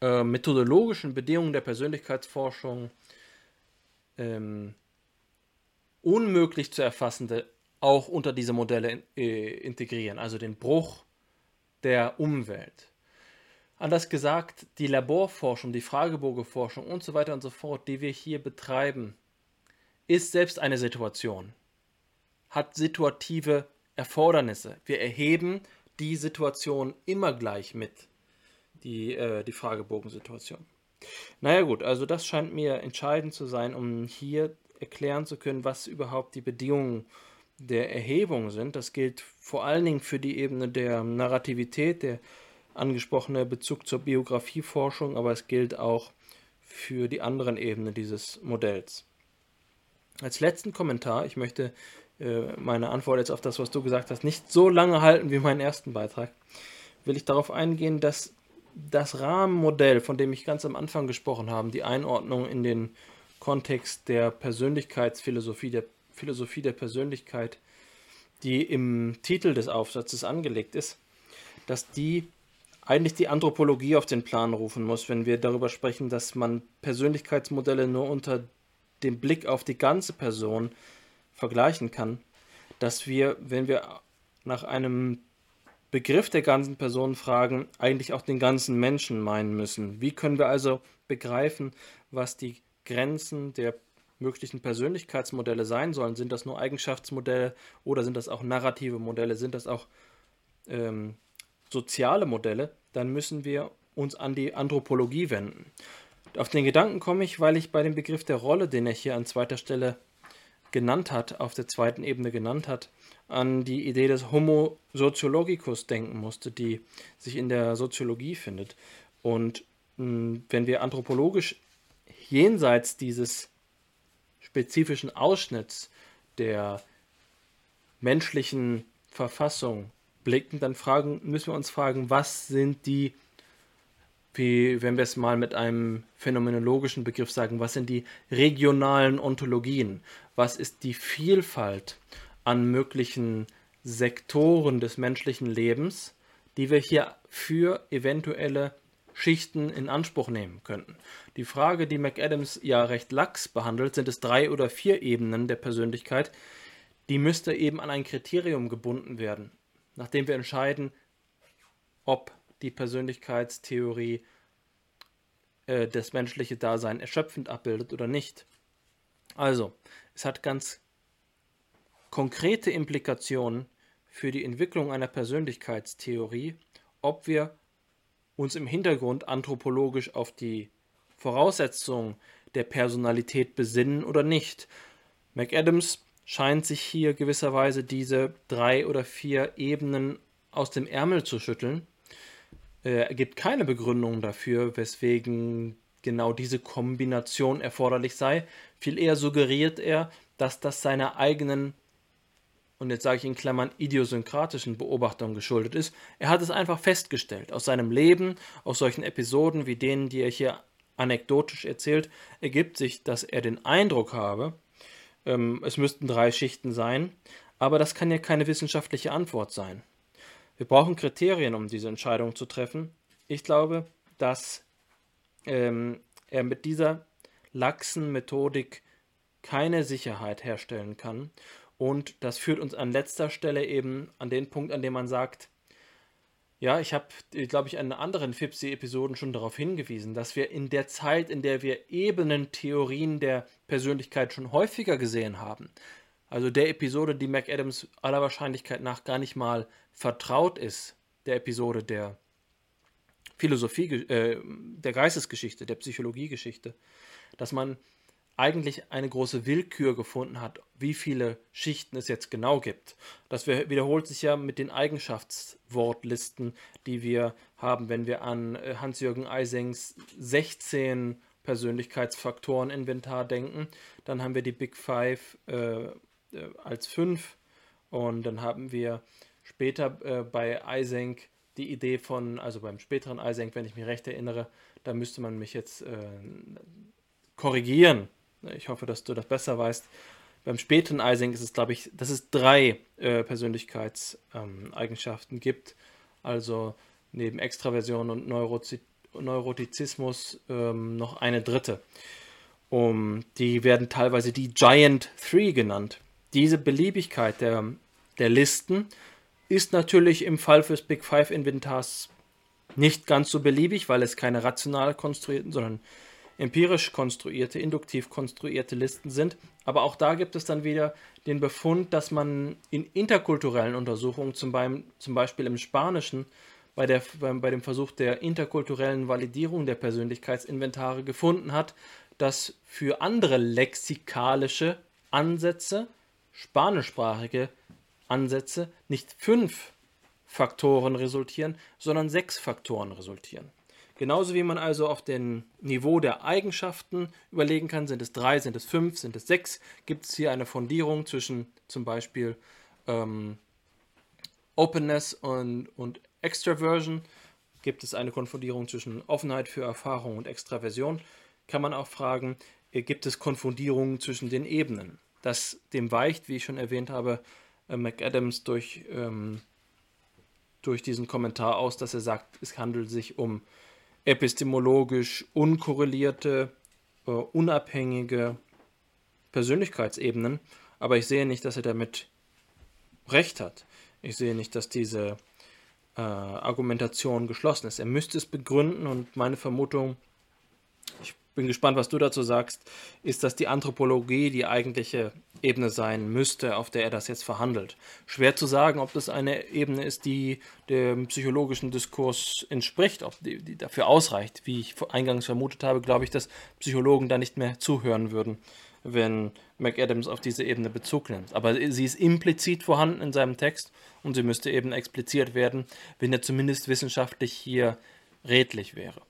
äh, methodologischen Bedingungen der Persönlichkeitsforschung ähm, unmöglich zu erfassende auch unter diese Modelle äh, integrieren, also den Bruch der Umwelt. Anders gesagt, die Laborforschung, die Fragebogenforschung und so weiter und so fort, die wir hier betreiben, ist selbst eine Situation, hat situative Erfordernisse. Wir erheben die Situation immer gleich mit, die, äh, die Fragebogensituation. Naja gut, also das scheint mir entscheidend zu sein, um hier erklären zu können, was überhaupt die Bedingungen der Erhebung sind. Das gilt vor allen Dingen für die Ebene der Narrativität, der angesprochene Bezug zur Biografieforschung, aber es gilt auch für die anderen Ebenen dieses Modells. Als letzten Kommentar, ich möchte äh, meine Antwort jetzt auf das, was du gesagt hast, nicht so lange halten wie meinen ersten Beitrag, will ich darauf eingehen, dass das Rahmenmodell, von dem ich ganz am Anfang gesprochen habe, die Einordnung in den Kontext der Persönlichkeitsphilosophie, der Philosophie der Persönlichkeit, die im Titel des Aufsatzes angelegt ist, dass die eigentlich die Anthropologie auf den Plan rufen muss, wenn wir darüber sprechen, dass man Persönlichkeitsmodelle nur unter dem Blick auf die ganze Person vergleichen kann, dass wir, wenn wir nach einem Begriff der ganzen Person fragen, eigentlich auch den ganzen Menschen meinen müssen. Wie können wir also begreifen, was die Grenzen der möglichen Persönlichkeitsmodelle sein sollen. Sind das nur Eigenschaftsmodelle oder sind das auch narrative Modelle? Sind das auch ähm, soziale Modelle? Dann müssen wir uns an die Anthropologie wenden. Auf den Gedanken komme ich, weil ich bei dem Begriff der Rolle, den er hier an zweiter Stelle genannt hat, auf der zweiten Ebene genannt hat, an die Idee des Homo sociologicus denken musste, die sich in der Soziologie findet. Und mh, wenn wir anthropologisch jenseits dieses spezifischen Ausschnitts der menschlichen Verfassung blicken, dann fragen, müssen wir uns fragen, was sind die, wie wenn wir es mal mit einem phänomenologischen Begriff sagen, was sind die regionalen Ontologien? Was ist die Vielfalt an möglichen Sektoren des menschlichen Lebens, die wir hier für eventuelle Schichten in Anspruch nehmen könnten. Die Frage, die McAdams ja recht lax behandelt, sind es drei oder vier Ebenen der Persönlichkeit, die müsste eben an ein Kriterium gebunden werden, nachdem wir entscheiden, ob die Persönlichkeitstheorie äh, das menschliche Dasein erschöpfend abbildet oder nicht. Also, es hat ganz konkrete Implikationen für die Entwicklung einer Persönlichkeitstheorie, ob wir uns im Hintergrund anthropologisch auf die Voraussetzung der Personalität besinnen oder nicht. McAdams scheint sich hier gewisserweise diese drei oder vier Ebenen aus dem Ärmel zu schütteln. Er gibt keine Begründung dafür, weswegen genau diese Kombination erforderlich sei. Viel eher suggeriert er, dass das seiner eigenen, und jetzt sage ich in Klammern, idiosynkratischen Beobachtung geschuldet ist. Er hat es einfach festgestellt. Aus seinem Leben, aus solchen Episoden wie denen, die er hier anekdotisch erzählt, ergibt sich, dass er den Eindruck habe, ähm, es müssten drei Schichten sein, aber das kann ja keine wissenschaftliche Antwort sein. Wir brauchen Kriterien, um diese Entscheidung zu treffen. Ich glaube, dass ähm, er mit dieser laxen Methodik keine Sicherheit herstellen kann. Und das führt uns an letzter Stelle eben an den Punkt, an dem man sagt, ja, ich habe, glaube ich, in anderen FIPSI-Episoden schon darauf hingewiesen, dass wir in der Zeit, in der wir Ebenentheorien der Persönlichkeit schon häufiger gesehen haben, also der Episode, die McAdams aller Wahrscheinlichkeit nach gar nicht mal vertraut ist, der Episode der Philosophie, äh, der Geistesgeschichte, der Psychologiegeschichte, dass man eigentlich eine große Willkür gefunden hat, wie viele Schichten es jetzt genau gibt. Das wiederholt sich ja mit den Eigenschaftswortlisten, die wir haben, wenn wir an äh, Hans-Jürgen Eisengs 16 Persönlichkeitsfaktoren-Inventar denken. Dann haben wir die Big Five äh, äh, als 5 und dann haben wir später äh, bei Eisenk die Idee von, also beim späteren Eisenk, wenn ich mich recht erinnere, da müsste man mich jetzt äh, korrigieren, ich hoffe, dass du das besser weißt. Beim späten Ising ist es, glaube ich, dass es drei äh, Persönlichkeitseigenschaften ähm, gibt. Also neben Extraversion und Neurozi Neurotizismus ähm, noch eine dritte. Um, die werden teilweise die Giant Three genannt. Diese Beliebigkeit der, der Listen ist natürlich im Fall fürs Big Five Inventars nicht ganz so beliebig, weil es keine rational konstruierten, sondern empirisch konstruierte, induktiv konstruierte Listen sind. Aber auch da gibt es dann wieder den Befund, dass man in interkulturellen Untersuchungen, zum, Be zum Beispiel im Spanischen, bei, der, bei dem Versuch der interkulturellen Validierung der Persönlichkeitsinventare gefunden hat, dass für andere lexikalische Ansätze, spanischsprachige Ansätze, nicht fünf Faktoren resultieren, sondern sechs Faktoren resultieren. Genauso wie man also auf dem Niveau der Eigenschaften überlegen kann, sind es drei, sind es fünf, sind es sechs, gibt es hier eine Fundierung zwischen zum Beispiel ähm, Openness und, und Extraversion, gibt es eine Konfundierung zwischen Offenheit für Erfahrung und Extraversion, kann man auch fragen, äh, gibt es Konfundierungen zwischen den Ebenen. Das dem weicht, wie ich schon erwähnt habe, äh, McAdams durch, ähm, durch diesen Kommentar aus, dass er sagt, es handelt sich um epistemologisch unkorrelierte, äh, unabhängige Persönlichkeitsebenen, aber ich sehe nicht, dass er damit recht hat. Ich sehe nicht, dass diese äh, Argumentation geschlossen ist. Er müsste es begründen und meine Vermutung, bin gespannt, was du dazu sagst, ist, dass die Anthropologie die eigentliche Ebene sein müsste, auf der er das jetzt verhandelt. Schwer zu sagen, ob das eine Ebene ist, die dem psychologischen Diskurs entspricht, ob die, die dafür ausreicht. Wie ich eingangs vermutet habe, glaube ich, dass Psychologen da nicht mehr zuhören würden, wenn McAdams auf diese Ebene Bezug nimmt. Aber sie ist implizit vorhanden in seinem Text und sie müsste eben expliziert werden, wenn er zumindest wissenschaftlich hier redlich wäre.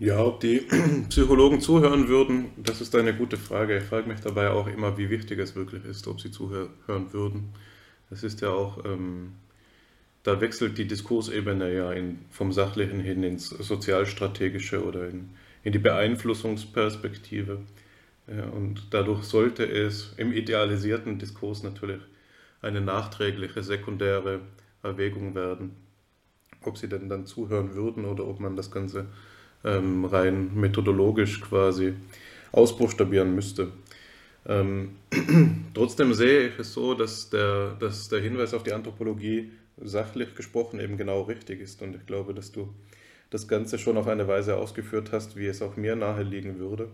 Ja, ob die *clears throat* Psychologen zuhören würden, das ist eine gute Frage. Ich frage mich dabei auch immer, wie wichtig es wirklich ist, ob sie zuhören würden. Das ist ja auch, ähm, da wechselt die Diskursebene ja in, vom Sachlichen hin ins Sozialstrategische oder in, in die Beeinflussungsperspektive. Ja, und dadurch sollte es im idealisierten Diskurs natürlich eine nachträgliche, sekundäre Erwägung werden, ob sie denn dann zuhören würden oder ob man das Ganze ähm, rein methodologisch quasi ausbuchstabieren müsste. Ähm, *clears throat* trotzdem sehe ich es so, dass der, dass der Hinweis auf die Anthropologie sachlich gesprochen eben genau richtig ist. Und ich glaube, dass du das Ganze schon auf eine Weise ausgeführt hast, wie es auch mir nahe liegen würde.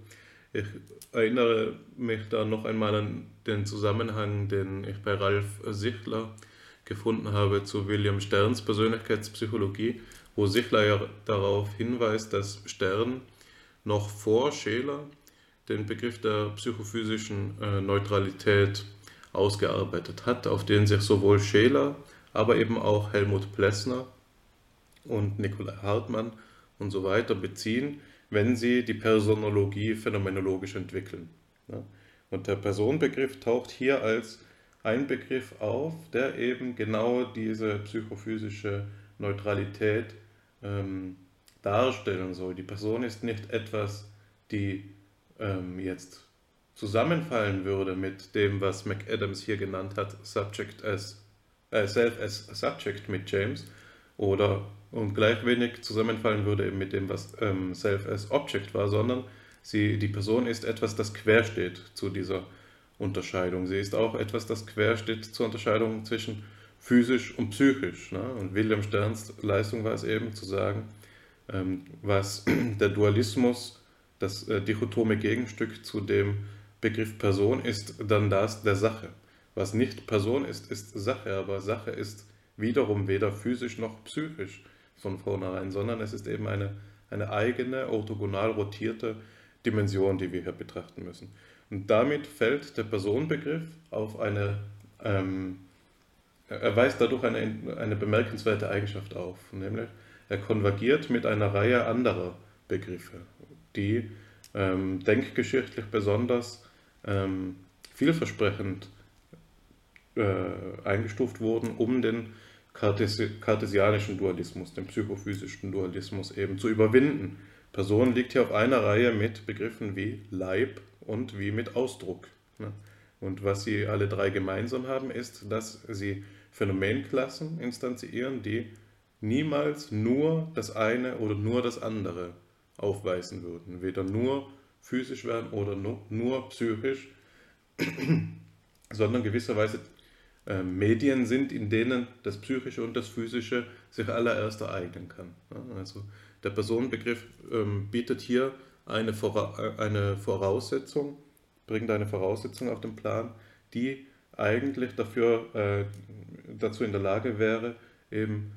Ich erinnere mich da noch einmal an den Zusammenhang, den ich bei Ralf Sichler gefunden habe zu William Sterns Persönlichkeitspsychologie, wo Sichler ja darauf hinweist, dass Stern noch vor Scheler den Begriff der psychophysischen äh, Neutralität ausgearbeitet hat, auf den sich sowohl Scheler, aber eben auch Helmut Plessner und Nikolai Hartmann und so weiter beziehen, wenn sie die Personologie phänomenologisch entwickeln. Und der Personenbegriff taucht hier als ein Begriff auf, der eben genau diese psychophysische Neutralität ähm, darstellen soll. Die Person ist nicht etwas, die ähm, jetzt zusammenfallen würde mit dem, was McAdams hier genannt hat, Subject as, äh, Self as Subject mit James, oder und gleich wenig zusammenfallen würde mit dem, was ähm, Self as Object war, sondern sie, die Person ist etwas, das quer steht zu dieser Unterscheidung. Sie ist auch etwas, das quer steht zur Unterscheidung zwischen physisch und psychisch. Ne? Und William Sterns Leistung war es eben zu sagen, ähm, was *clears throat* der Dualismus, das äh, dichotome Gegenstück zu dem Begriff Person ist, dann das der Sache. Was nicht Person ist, ist Sache, aber Sache ist wiederum weder physisch noch psychisch von vornherein, sondern es ist eben eine, eine eigene, orthogonal rotierte Dimension, die wir hier betrachten müssen. Und damit fällt der Personenbegriff auf eine, ähm, er weist dadurch eine, eine bemerkenswerte Eigenschaft auf, nämlich er konvergiert mit einer Reihe anderer Begriffe, die ähm, denkgeschichtlich besonders ähm, vielversprechend äh, eingestuft wurden, um den kartesianischen Dualismus, den psychophysischen Dualismus eben zu überwinden. Person liegt hier auf einer Reihe mit Begriffen wie Leib und wie mit Ausdruck. Ne? Und was sie alle drei gemeinsam haben, ist, dass sie Phänomenklassen instanzieren, die niemals nur das eine oder nur das andere aufweisen würden. Weder nur physisch werden oder nur, nur psychisch, *clears throat* sondern gewisserweise äh, Medien sind, in denen das Psychische und das Physische sich allererst ereignen kann. Ja, also der Personenbegriff ähm, bietet hier eine, Vora äh, eine Voraussetzung, bringt eine Voraussetzung auf den Plan, die eigentlich dafür, äh, dazu in der Lage wäre, eben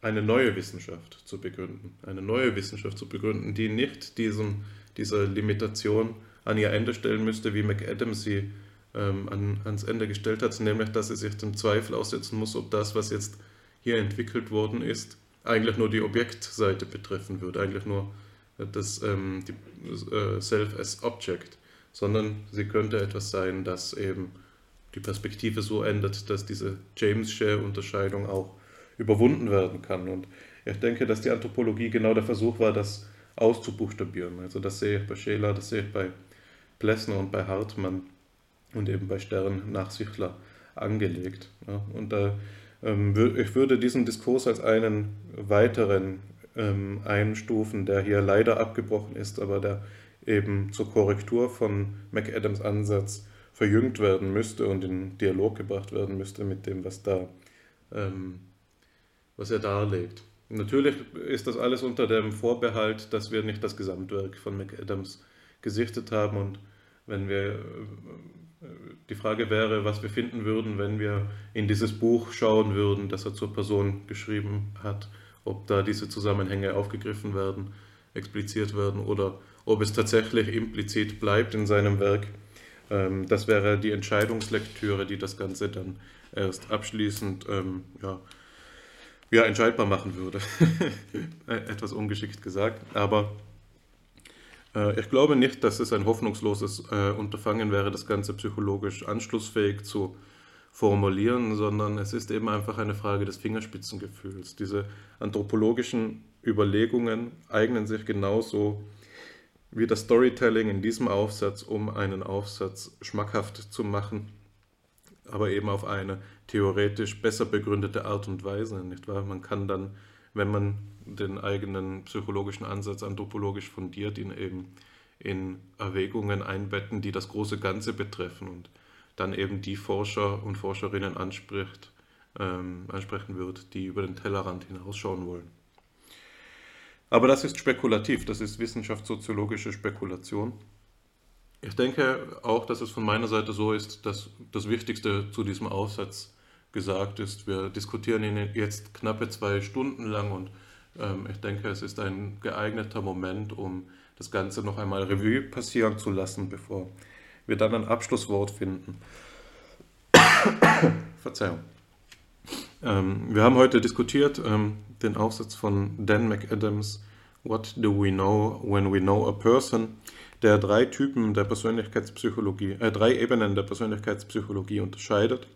eine neue Wissenschaft zu begründen. Eine neue Wissenschaft zu begründen, die nicht diesen, dieser Limitation an ihr Ende stellen müsste, wie McAdams sie ähm, an, ans Ende gestellt hat, nämlich dass sie sich dem Zweifel aussetzen muss, ob das, was jetzt hier entwickelt worden ist, eigentlich nur die Objektseite betreffen würde, eigentlich nur das ähm, die, äh, Self as Object, sondern sie könnte etwas sein, das eben die Perspektive so ändert, dass diese Jamesche Unterscheidung auch überwunden werden kann. Und ich denke, dass die Anthropologie genau der Versuch war, das auszubuchstabieren. Also das sehe ich bei Scheler, das sehe ich bei Plessner und bei Hartmann und eben bei Stern nach Sichler angelegt. Ja, und da, ähm, ich würde diesen Diskurs als einen weiteren ähm, einstufen, der hier leider abgebrochen ist, aber der eben zur Korrektur von McAdams Ansatz verjüngt werden müsste und in Dialog gebracht werden müsste mit dem, was da ähm, was er darlegt. Natürlich ist das alles unter dem Vorbehalt, dass wir nicht das Gesamtwerk von McAdams gesichtet haben und wenn wir die Frage wäre, was wir finden würden, wenn wir in dieses Buch schauen würden, das er zur Person geschrieben hat, ob da diese Zusammenhänge aufgegriffen werden, expliziert werden oder ob es tatsächlich implizit bleibt in seinem Werk. Ähm, das wäre die Entscheidungslektüre, die das Ganze dann erst abschließend ähm, ja, ja, entscheidbar machen würde. *laughs* Etwas ungeschickt gesagt. Aber äh, ich glaube nicht, dass es ein hoffnungsloses äh, Unterfangen wäre, das Ganze psychologisch anschlussfähig zu formulieren, sondern es ist eben einfach eine Frage des Fingerspitzengefühls. Diese anthropologischen Überlegungen eignen sich genauso wie das Storytelling in diesem Aufsatz, um einen Aufsatz schmackhaft zu machen, aber eben auf eine theoretisch besser begründete Art und Weise, nicht wahr? Man kann dann wenn man den eigenen psychologischen Ansatz anthropologisch fundiert, ihn eben in Erwägungen einbetten, die das große Ganze betreffen und dann eben die Forscher und Forscherinnen anspricht, ähm, ansprechen wird, die über den Tellerrand hinausschauen wollen. Aber das ist spekulativ, das ist wissenschaftssoziologische Spekulation. Ich denke auch, dass es von meiner Seite so ist, dass das Wichtigste zu diesem Aufsatz gesagt ist. Wir diskutieren ihn jetzt knappe zwei Stunden lang und ähm, ich denke, es ist ein geeigneter Moment, um das Ganze noch einmal Revue passieren zu lassen, bevor wir dann ein Abschlusswort finden. *coughs* Verzeihung. Ähm, wir haben heute diskutiert ähm, den Aufsatz von Dan McAdams, What do we know when we know a person? der drei Typen der Persönlichkeitspsychologie, äh, drei Ebenen der Persönlichkeitspsychologie unterscheidet.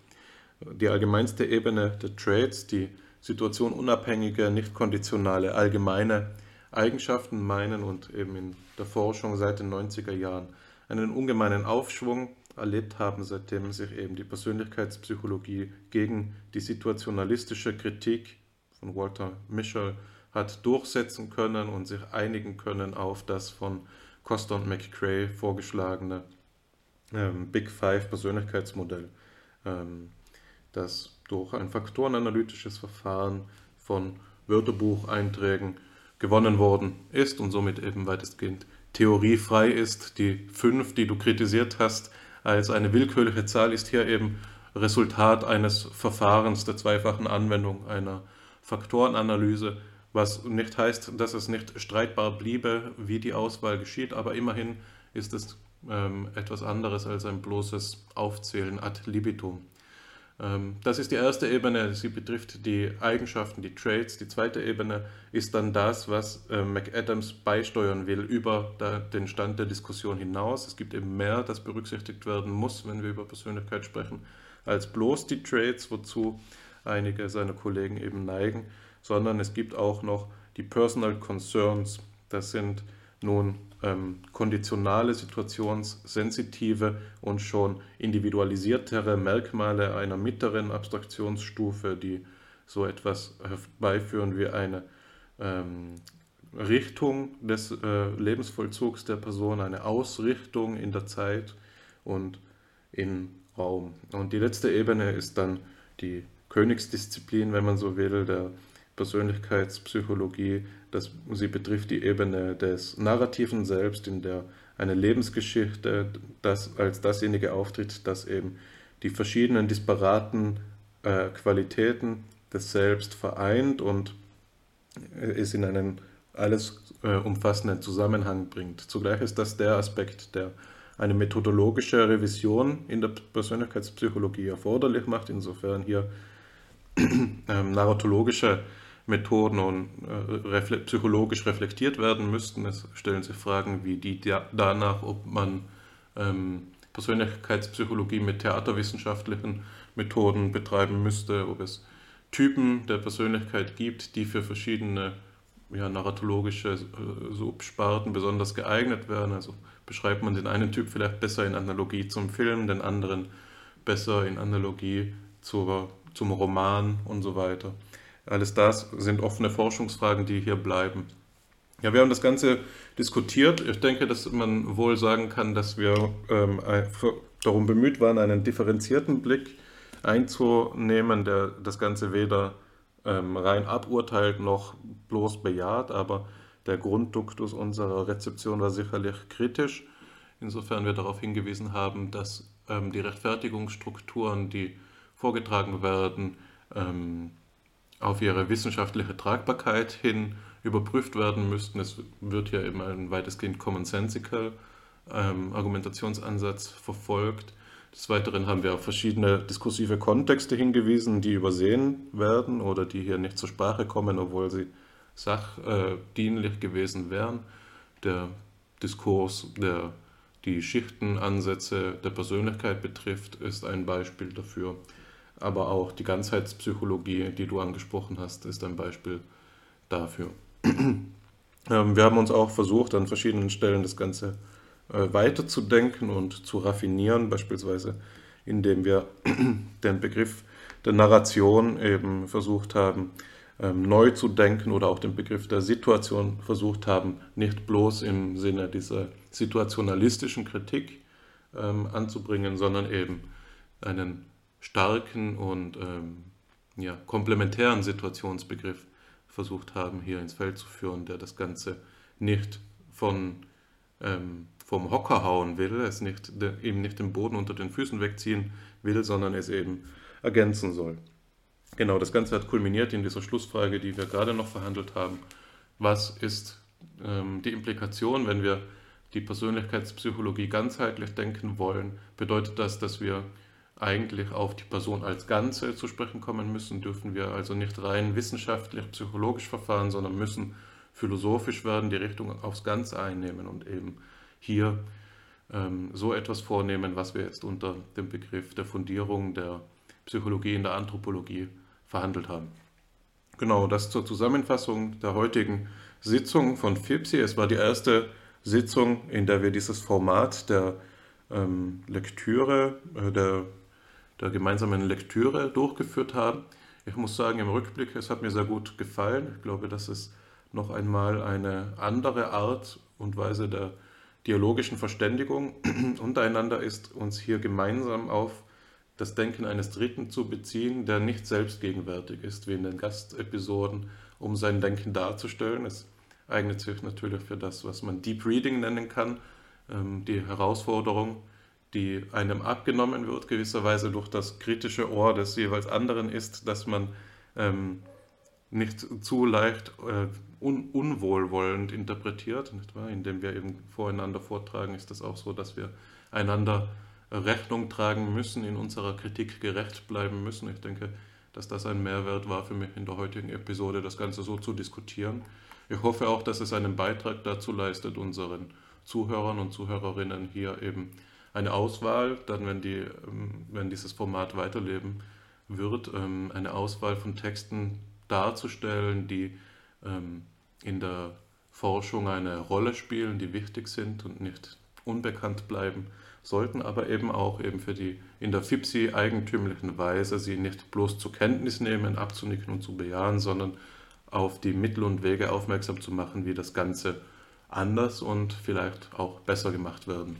Die allgemeinste Ebene der Traits, die situationunabhängige, nicht konditionale, allgemeine Eigenschaften meinen und eben in der Forschung seit den 90er Jahren einen ungemeinen Aufschwung erlebt haben, seitdem sich eben die Persönlichkeitspsychologie gegen die situationalistische Kritik von Walter Mischel hat durchsetzen können und sich einigen können auf das von Costa und McCrae vorgeschlagene ähm, Big Five Persönlichkeitsmodell, ähm, das durch ein faktorenanalytisches Verfahren von Wörterbucheinträgen gewonnen worden ist und somit eben weitestgehend theoriefrei ist. Die fünf, die du kritisiert hast, als eine willkürliche Zahl, ist hier eben Resultat eines Verfahrens der zweifachen Anwendung einer Faktorenanalyse was nicht heißt, dass es nicht streitbar bliebe, wie die Auswahl geschieht, aber immerhin ist es ähm, etwas anderes als ein bloßes Aufzählen ad libitum. Ähm, das ist die erste Ebene, sie betrifft die Eigenschaften, die Traits. Die zweite Ebene ist dann das, was äh, McAdams beisteuern will über da, den Stand der Diskussion hinaus. Es gibt eben mehr, das berücksichtigt werden muss, wenn wir über Persönlichkeit sprechen, als bloß die Traits, wozu einige seiner Kollegen eben neigen sondern es gibt auch noch die Personal Concerns. Das sind nun ähm, konditionale, situationssensitive und schon individualisiertere Merkmale einer mittleren Abstraktionsstufe, die so etwas herbeiführen wie eine ähm, Richtung des äh, Lebensvollzugs der Person, eine Ausrichtung in der Zeit und in Raum. Und die letzte Ebene ist dann die Königsdisziplin, wenn man so will, der Persönlichkeitspsychologie, das, sie betrifft die Ebene des Narrativen selbst, in der eine Lebensgeschichte das als dasjenige auftritt, das eben die verschiedenen disparaten äh, Qualitäten des Selbst vereint und es in einen alles äh, umfassenden Zusammenhang bringt. Zugleich ist das der Aspekt, der eine methodologische Revision in der Persönlichkeitspsychologie erforderlich macht, insofern hier ähm, narratologische Methoden und äh, refle psychologisch reflektiert werden müssten. Es stellen sich Fragen wie die danach, ob man ähm, Persönlichkeitspsychologie mit theaterwissenschaftlichen Methoden betreiben müsste, ob es Typen der Persönlichkeit gibt, die für verschiedene ja, narratologische äh, Subsparten besonders geeignet wären. Also beschreibt man den einen Typ vielleicht besser in Analogie zum Film, den anderen besser in Analogie zur, zum Roman und so weiter. Alles das sind offene Forschungsfragen, die hier bleiben. Ja, wir haben das Ganze diskutiert. Ich denke, dass man wohl sagen kann, dass wir ähm, darum bemüht waren, einen differenzierten Blick einzunehmen, der das Ganze weder ähm, rein aburteilt noch bloß bejaht, aber der Grundduktus unserer Rezeption war sicherlich kritisch, insofern wir darauf hingewiesen haben, dass ähm, die Rechtfertigungsstrukturen, die vorgetragen werden, ähm, auf ihre wissenschaftliche Tragbarkeit hin überprüft werden müssten. Es wird hier eben ein weitestgehend commonsensical ähm, Argumentationsansatz verfolgt. Des Weiteren haben wir auf verschiedene diskursive Kontexte hingewiesen, die übersehen werden oder die hier nicht zur Sprache kommen, obwohl sie sachdienlich gewesen wären. Der Diskurs, der die Schichtenansätze der Persönlichkeit betrifft, ist ein Beispiel dafür aber auch die Ganzheitspsychologie, die du angesprochen hast, ist ein Beispiel dafür. *clears throat* Ähm, wir haben uns auch versucht, an verschiedenen Stellen das Ganze äh, weiterzudenken und zu raffinieren, beispielsweise indem wir *clears throat* den Begriff der Narration eben versucht haben, ähm, neu zu denken oder auch den Begriff der Situation versucht haben, nicht bloß im Sinne dieser situationalistischen Kritik ähm, anzubringen, sondern eben einen starken und ähm, ja, komplementären Situationsbegriff versucht haben, hier ins Feld zu führen, der das Ganze nicht von, ähm, vom Hocker hauen will, es nicht, eben nicht den Boden unter den Füßen wegziehen will, sondern es eben ergänzen soll. Genau, das Ganze hat kulminiert in dieser Schlussfrage, die wir gerade noch verhandelt haben. Was ist ähm, die Implikation, wenn wir die Persönlichkeitspsychologie ganzheitlich denken wollen, bedeutet das, dass wir eigentlich auf die Person als Ganze zu sprechen kommen müssen, dürfen wir also nicht rein wissenschaftlich, psychologisch verfahren, sondern müssen philosophisch werden, die Richtung aufs Ganze einnehmen und eben hier ähm, so etwas vornehmen, was wir jetzt unter dem Begriff der Fundierung der Psychologie in der Anthropologie verhandelt haben. Genau, das zur Zusammenfassung der heutigen Sitzung von FIPSI. Es war die erste Sitzung, in der wir dieses Format der ähm, Lektüre, äh, der, der gemeinsamen Lektüre durchgeführt haben. Ich muss sagen, im Rückblick, es hat mir sehr gut gefallen. Ich glaube, dass es noch einmal eine andere Art und Weise der dialogischen Verständigung *clears throat* untereinander ist, uns hier gemeinsam auf das Denken eines Dritten zu beziehen, der nicht selbstgegenwärtig ist, wie in den Gastepisoden, um sein Denken darzustellen. Es eignet sich natürlich für das, was man Deep Reading nennen kann, ähm, die Herausforderung, die einem abgenommen wird, gewisserweise durch das kritische Ohr des jeweils anderen ist, dass man ähm, nicht zu leicht äh, un unwohlwollend interpretiert, nicht wahr? Indem wir eben voreinander vortragen, ist es auch so, dass wir einander Rechnung tragen müssen, in unserer Kritik gerecht bleiben müssen. Ich denke, dass das ein Mehrwert war für mich in der heutigen Episode, das Ganze so zu diskutieren. Ich hoffe auch, dass es einen Beitrag dazu leistet, unseren Zuhörern und Zuhörerinnen hier eben eine Auswahl, dann wenn, die, ähm, wenn dieses Format weiterleben wird, ähm, eine Auswahl von Texten darzustellen, die ähm, in der Forschung eine Rolle spielen, die wichtig sind und nicht unbekannt bleiben sollten, aber eben auch eben für die in der FIPSI eigentümlichen Weise sie nicht bloß zur Kenntnis nehmen, abzunicken und zu bejahen, sondern auf die Mittel und Wege aufmerksam zu machen, wie das Ganze anders und vielleicht auch besser gemacht werden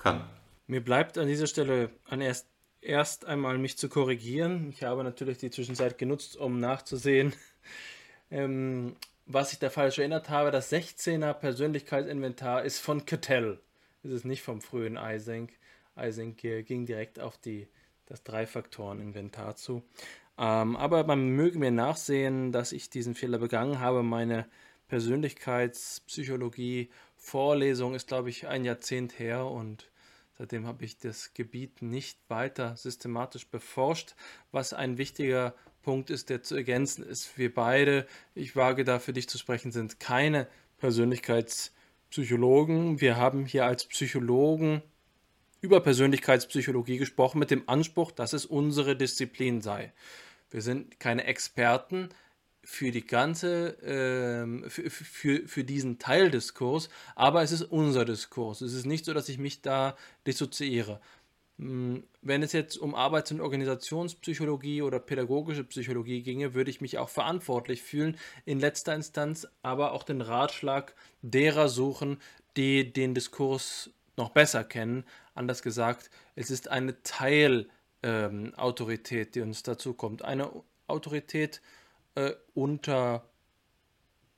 kann. Mir bleibt an dieser Stelle an erst erst einmal mich zu korrigieren. Ich habe natürlich die Zwischenzeit genutzt, um nachzusehen, *laughs* ähm, was ich da falsch erinnert habe. Das 16er Persönlichkeitsinventar ist von Cattell. Es ist nicht vom frühen Ising. Ising ging direkt auf die, das Drei-Faktoren-Inventar zu. Ähm, aber man möge mir nachsehen, dass ich diesen Fehler begangen habe. Meine Persönlichkeitspsychologie-Vorlesung ist, glaube ich, ein Jahrzehnt her und Seitdem habe ich das Gebiet nicht weiter systematisch beforscht. Was ein wichtiger Punkt ist, der zu ergänzen ist, wir beide, ich wage da für dich zu sprechen, sind keine Persönlichkeitspsychologen. Wir haben hier als Psychologen über Persönlichkeitspsychologie gesprochen mit dem Anspruch, dass es unsere Disziplin sei. Wir sind keine Experten, für die ganze, äh, für, für, für diesen Teildiskurs, aber es ist unser Diskurs. Es ist nicht so, dass ich mich da dissoziiere. Hm, wenn es jetzt um Arbeits- und Organisationspsychologie oder pädagogische Psychologie ginge, würde ich mich auch verantwortlich fühlen, in letzter Instanz aber auch den Ratschlag derer suchen, die den Diskurs noch besser kennen. Anders gesagt, es ist eine Teilautorität, ähm, die uns dazu kommt. Eine Autorität, äh, unter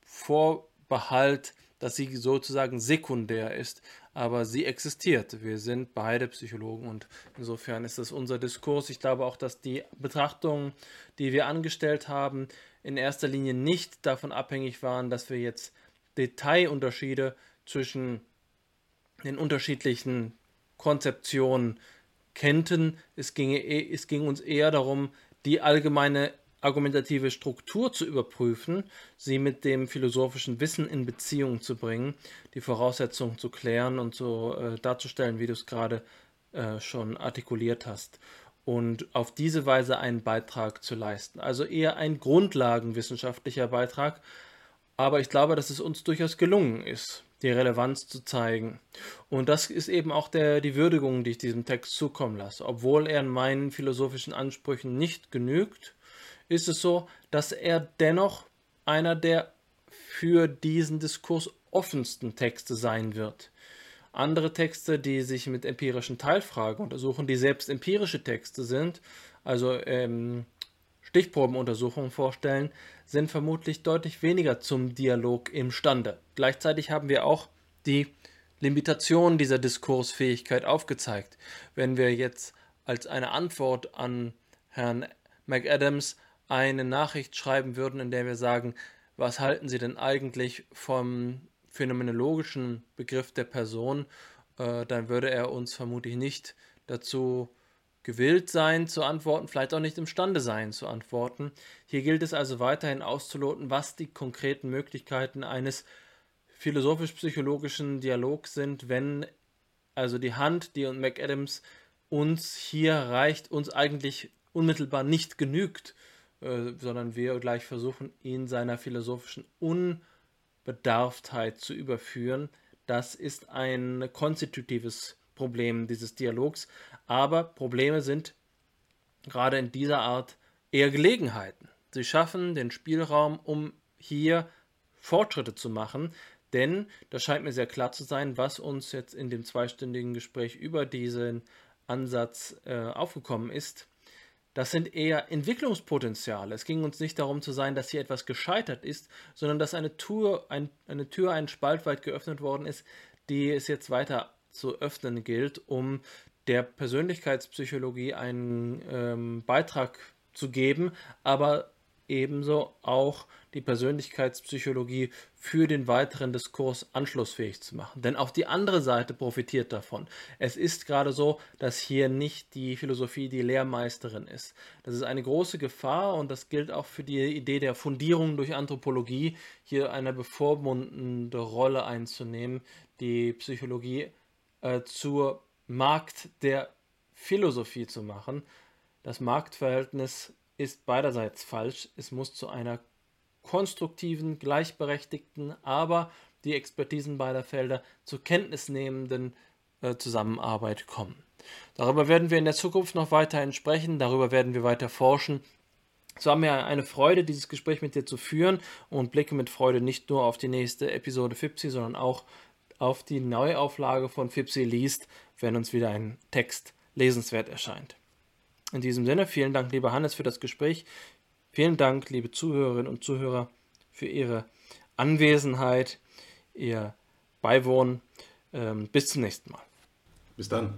Vorbehalt, dass sie sozusagen sekundär ist, aber sie existiert. Wir sind beide Psychologen und insofern ist das unser Diskurs. Ich glaube auch, dass die Betrachtungen, die wir angestellt haben, in erster Linie nicht davon abhängig waren, dass wir jetzt Detailunterschiede zwischen den unterschiedlichen Konzeptionen kennten. Es, ginge, es ging uns eher darum, die allgemeine argumentative Struktur zu überprüfen, sie mit dem philosophischen Wissen in Beziehung zu bringen, die Voraussetzungen zu klären und so äh, darzustellen, wie du es gerade äh, schon artikuliert hast. Und auf diese Weise einen Beitrag zu leisten. Also eher ein grundlagenwissenschaftlicher Beitrag. Aber ich glaube, dass es uns durchaus gelungen ist, die Relevanz zu zeigen. Und das ist eben auch der, die Würdigung, die ich diesem Text zukommen lasse. Obwohl er in meinen philosophischen Ansprüchen nicht genügt, ist es so, dass er dennoch einer der für diesen Diskurs offensten Texte sein wird. Andere Texte, die sich mit empirischen Teilfragen untersuchen, die selbst empirische Texte sind, also ähm, Stichprobenuntersuchungen vorstellen, sind vermutlich deutlich weniger zum Dialog imstande. Gleichzeitig haben wir auch die Limitation dieser Diskursfähigkeit aufgezeigt. Wenn wir jetzt als eine Antwort an Herrn McAdams eine Nachricht schreiben würden, in der wir sagen, was halten Sie denn eigentlich vom phänomenologischen Begriff der Person, äh, dann würde er uns vermutlich nicht dazu gewillt sein zu antworten, vielleicht auch nicht imstande sein zu antworten. Hier gilt es also weiterhin auszuloten, was die konkreten Möglichkeiten eines philosophisch-psychologischen Dialogs sind, wenn also die Hand, die und McAdams uns hier reicht, uns eigentlich unmittelbar nicht genügt, äh, sondern wir gleich versuchen, ihn seiner philosophischen Unbedarftheit zu überführen. Das ist ein konstitutives Problem dieses Dialogs. Aber Probleme sind gerade in dieser Art eher Gelegenheiten. Sie schaffen den Spielraum, um hier Fortschritte zu machen, denn das scheint mir sehr klar zu sein, was uns jetzt in dem zweistündigen Gespräch über diesen Ansatz äh, aufgekommen ist. Das sind eher Entwicklungspotenziale. Es ging uns nicht darum zu sein, dass hier etwas gescheitert ist, sondern dass eine Tür, ein, eine Tür, ein Spalt weit geöffnet worden ist, die es jetzt weiter zu öffnen gilt, um der Persönlichkeitspsychologie einen ähm, Beitrag zu geben, aber ebenso auch die Persönlichkeitspsychologie für den weiteren Diskurs anschlussfähig zu machen. Denn auch die andere Seite profitiert davon. Es ist gerade so, dass hier nicht die Philosophie die Lehrmeisterin ist. Das ist eine große Gefahr und das gilt auch für die Idee der Fundierung durch Anthropologie, hier eine bevormundende Rolle einzunehmen, die Psychologie äh, zur Markt der Philosophie zu machen. Das Marktverhältnis ist beiderseits falsch. Es muss zu einer konstruktiven, gleichberechtigten, aber die Expertisen beider Felder zur kenntnisnehmenden äh, Zusammenarbeit kommen. Darüber werden wir in der Zukunft noch weiterhin sprechen, darüber werden wir weiter forschen. Es war mir eine Freude, dieses Gespräch mit dir zu führen und blicke mit Freude nicht nur auf die nächste Episode FIPSI, sondern auch auf die Neuauflage von FIPSI liest, wenn uns wieder ein Text lesenswert erscheint. In diesem Sinne, vielen Dank, lieber Hannes, für das Gespräch. Vielen Dank, liebe Zuhörerinnen und Zuhörer, für Ihre Anwesenheit, Ihr Beiwohnen. Ähm, bis zum nächsten Mal. Bis dann.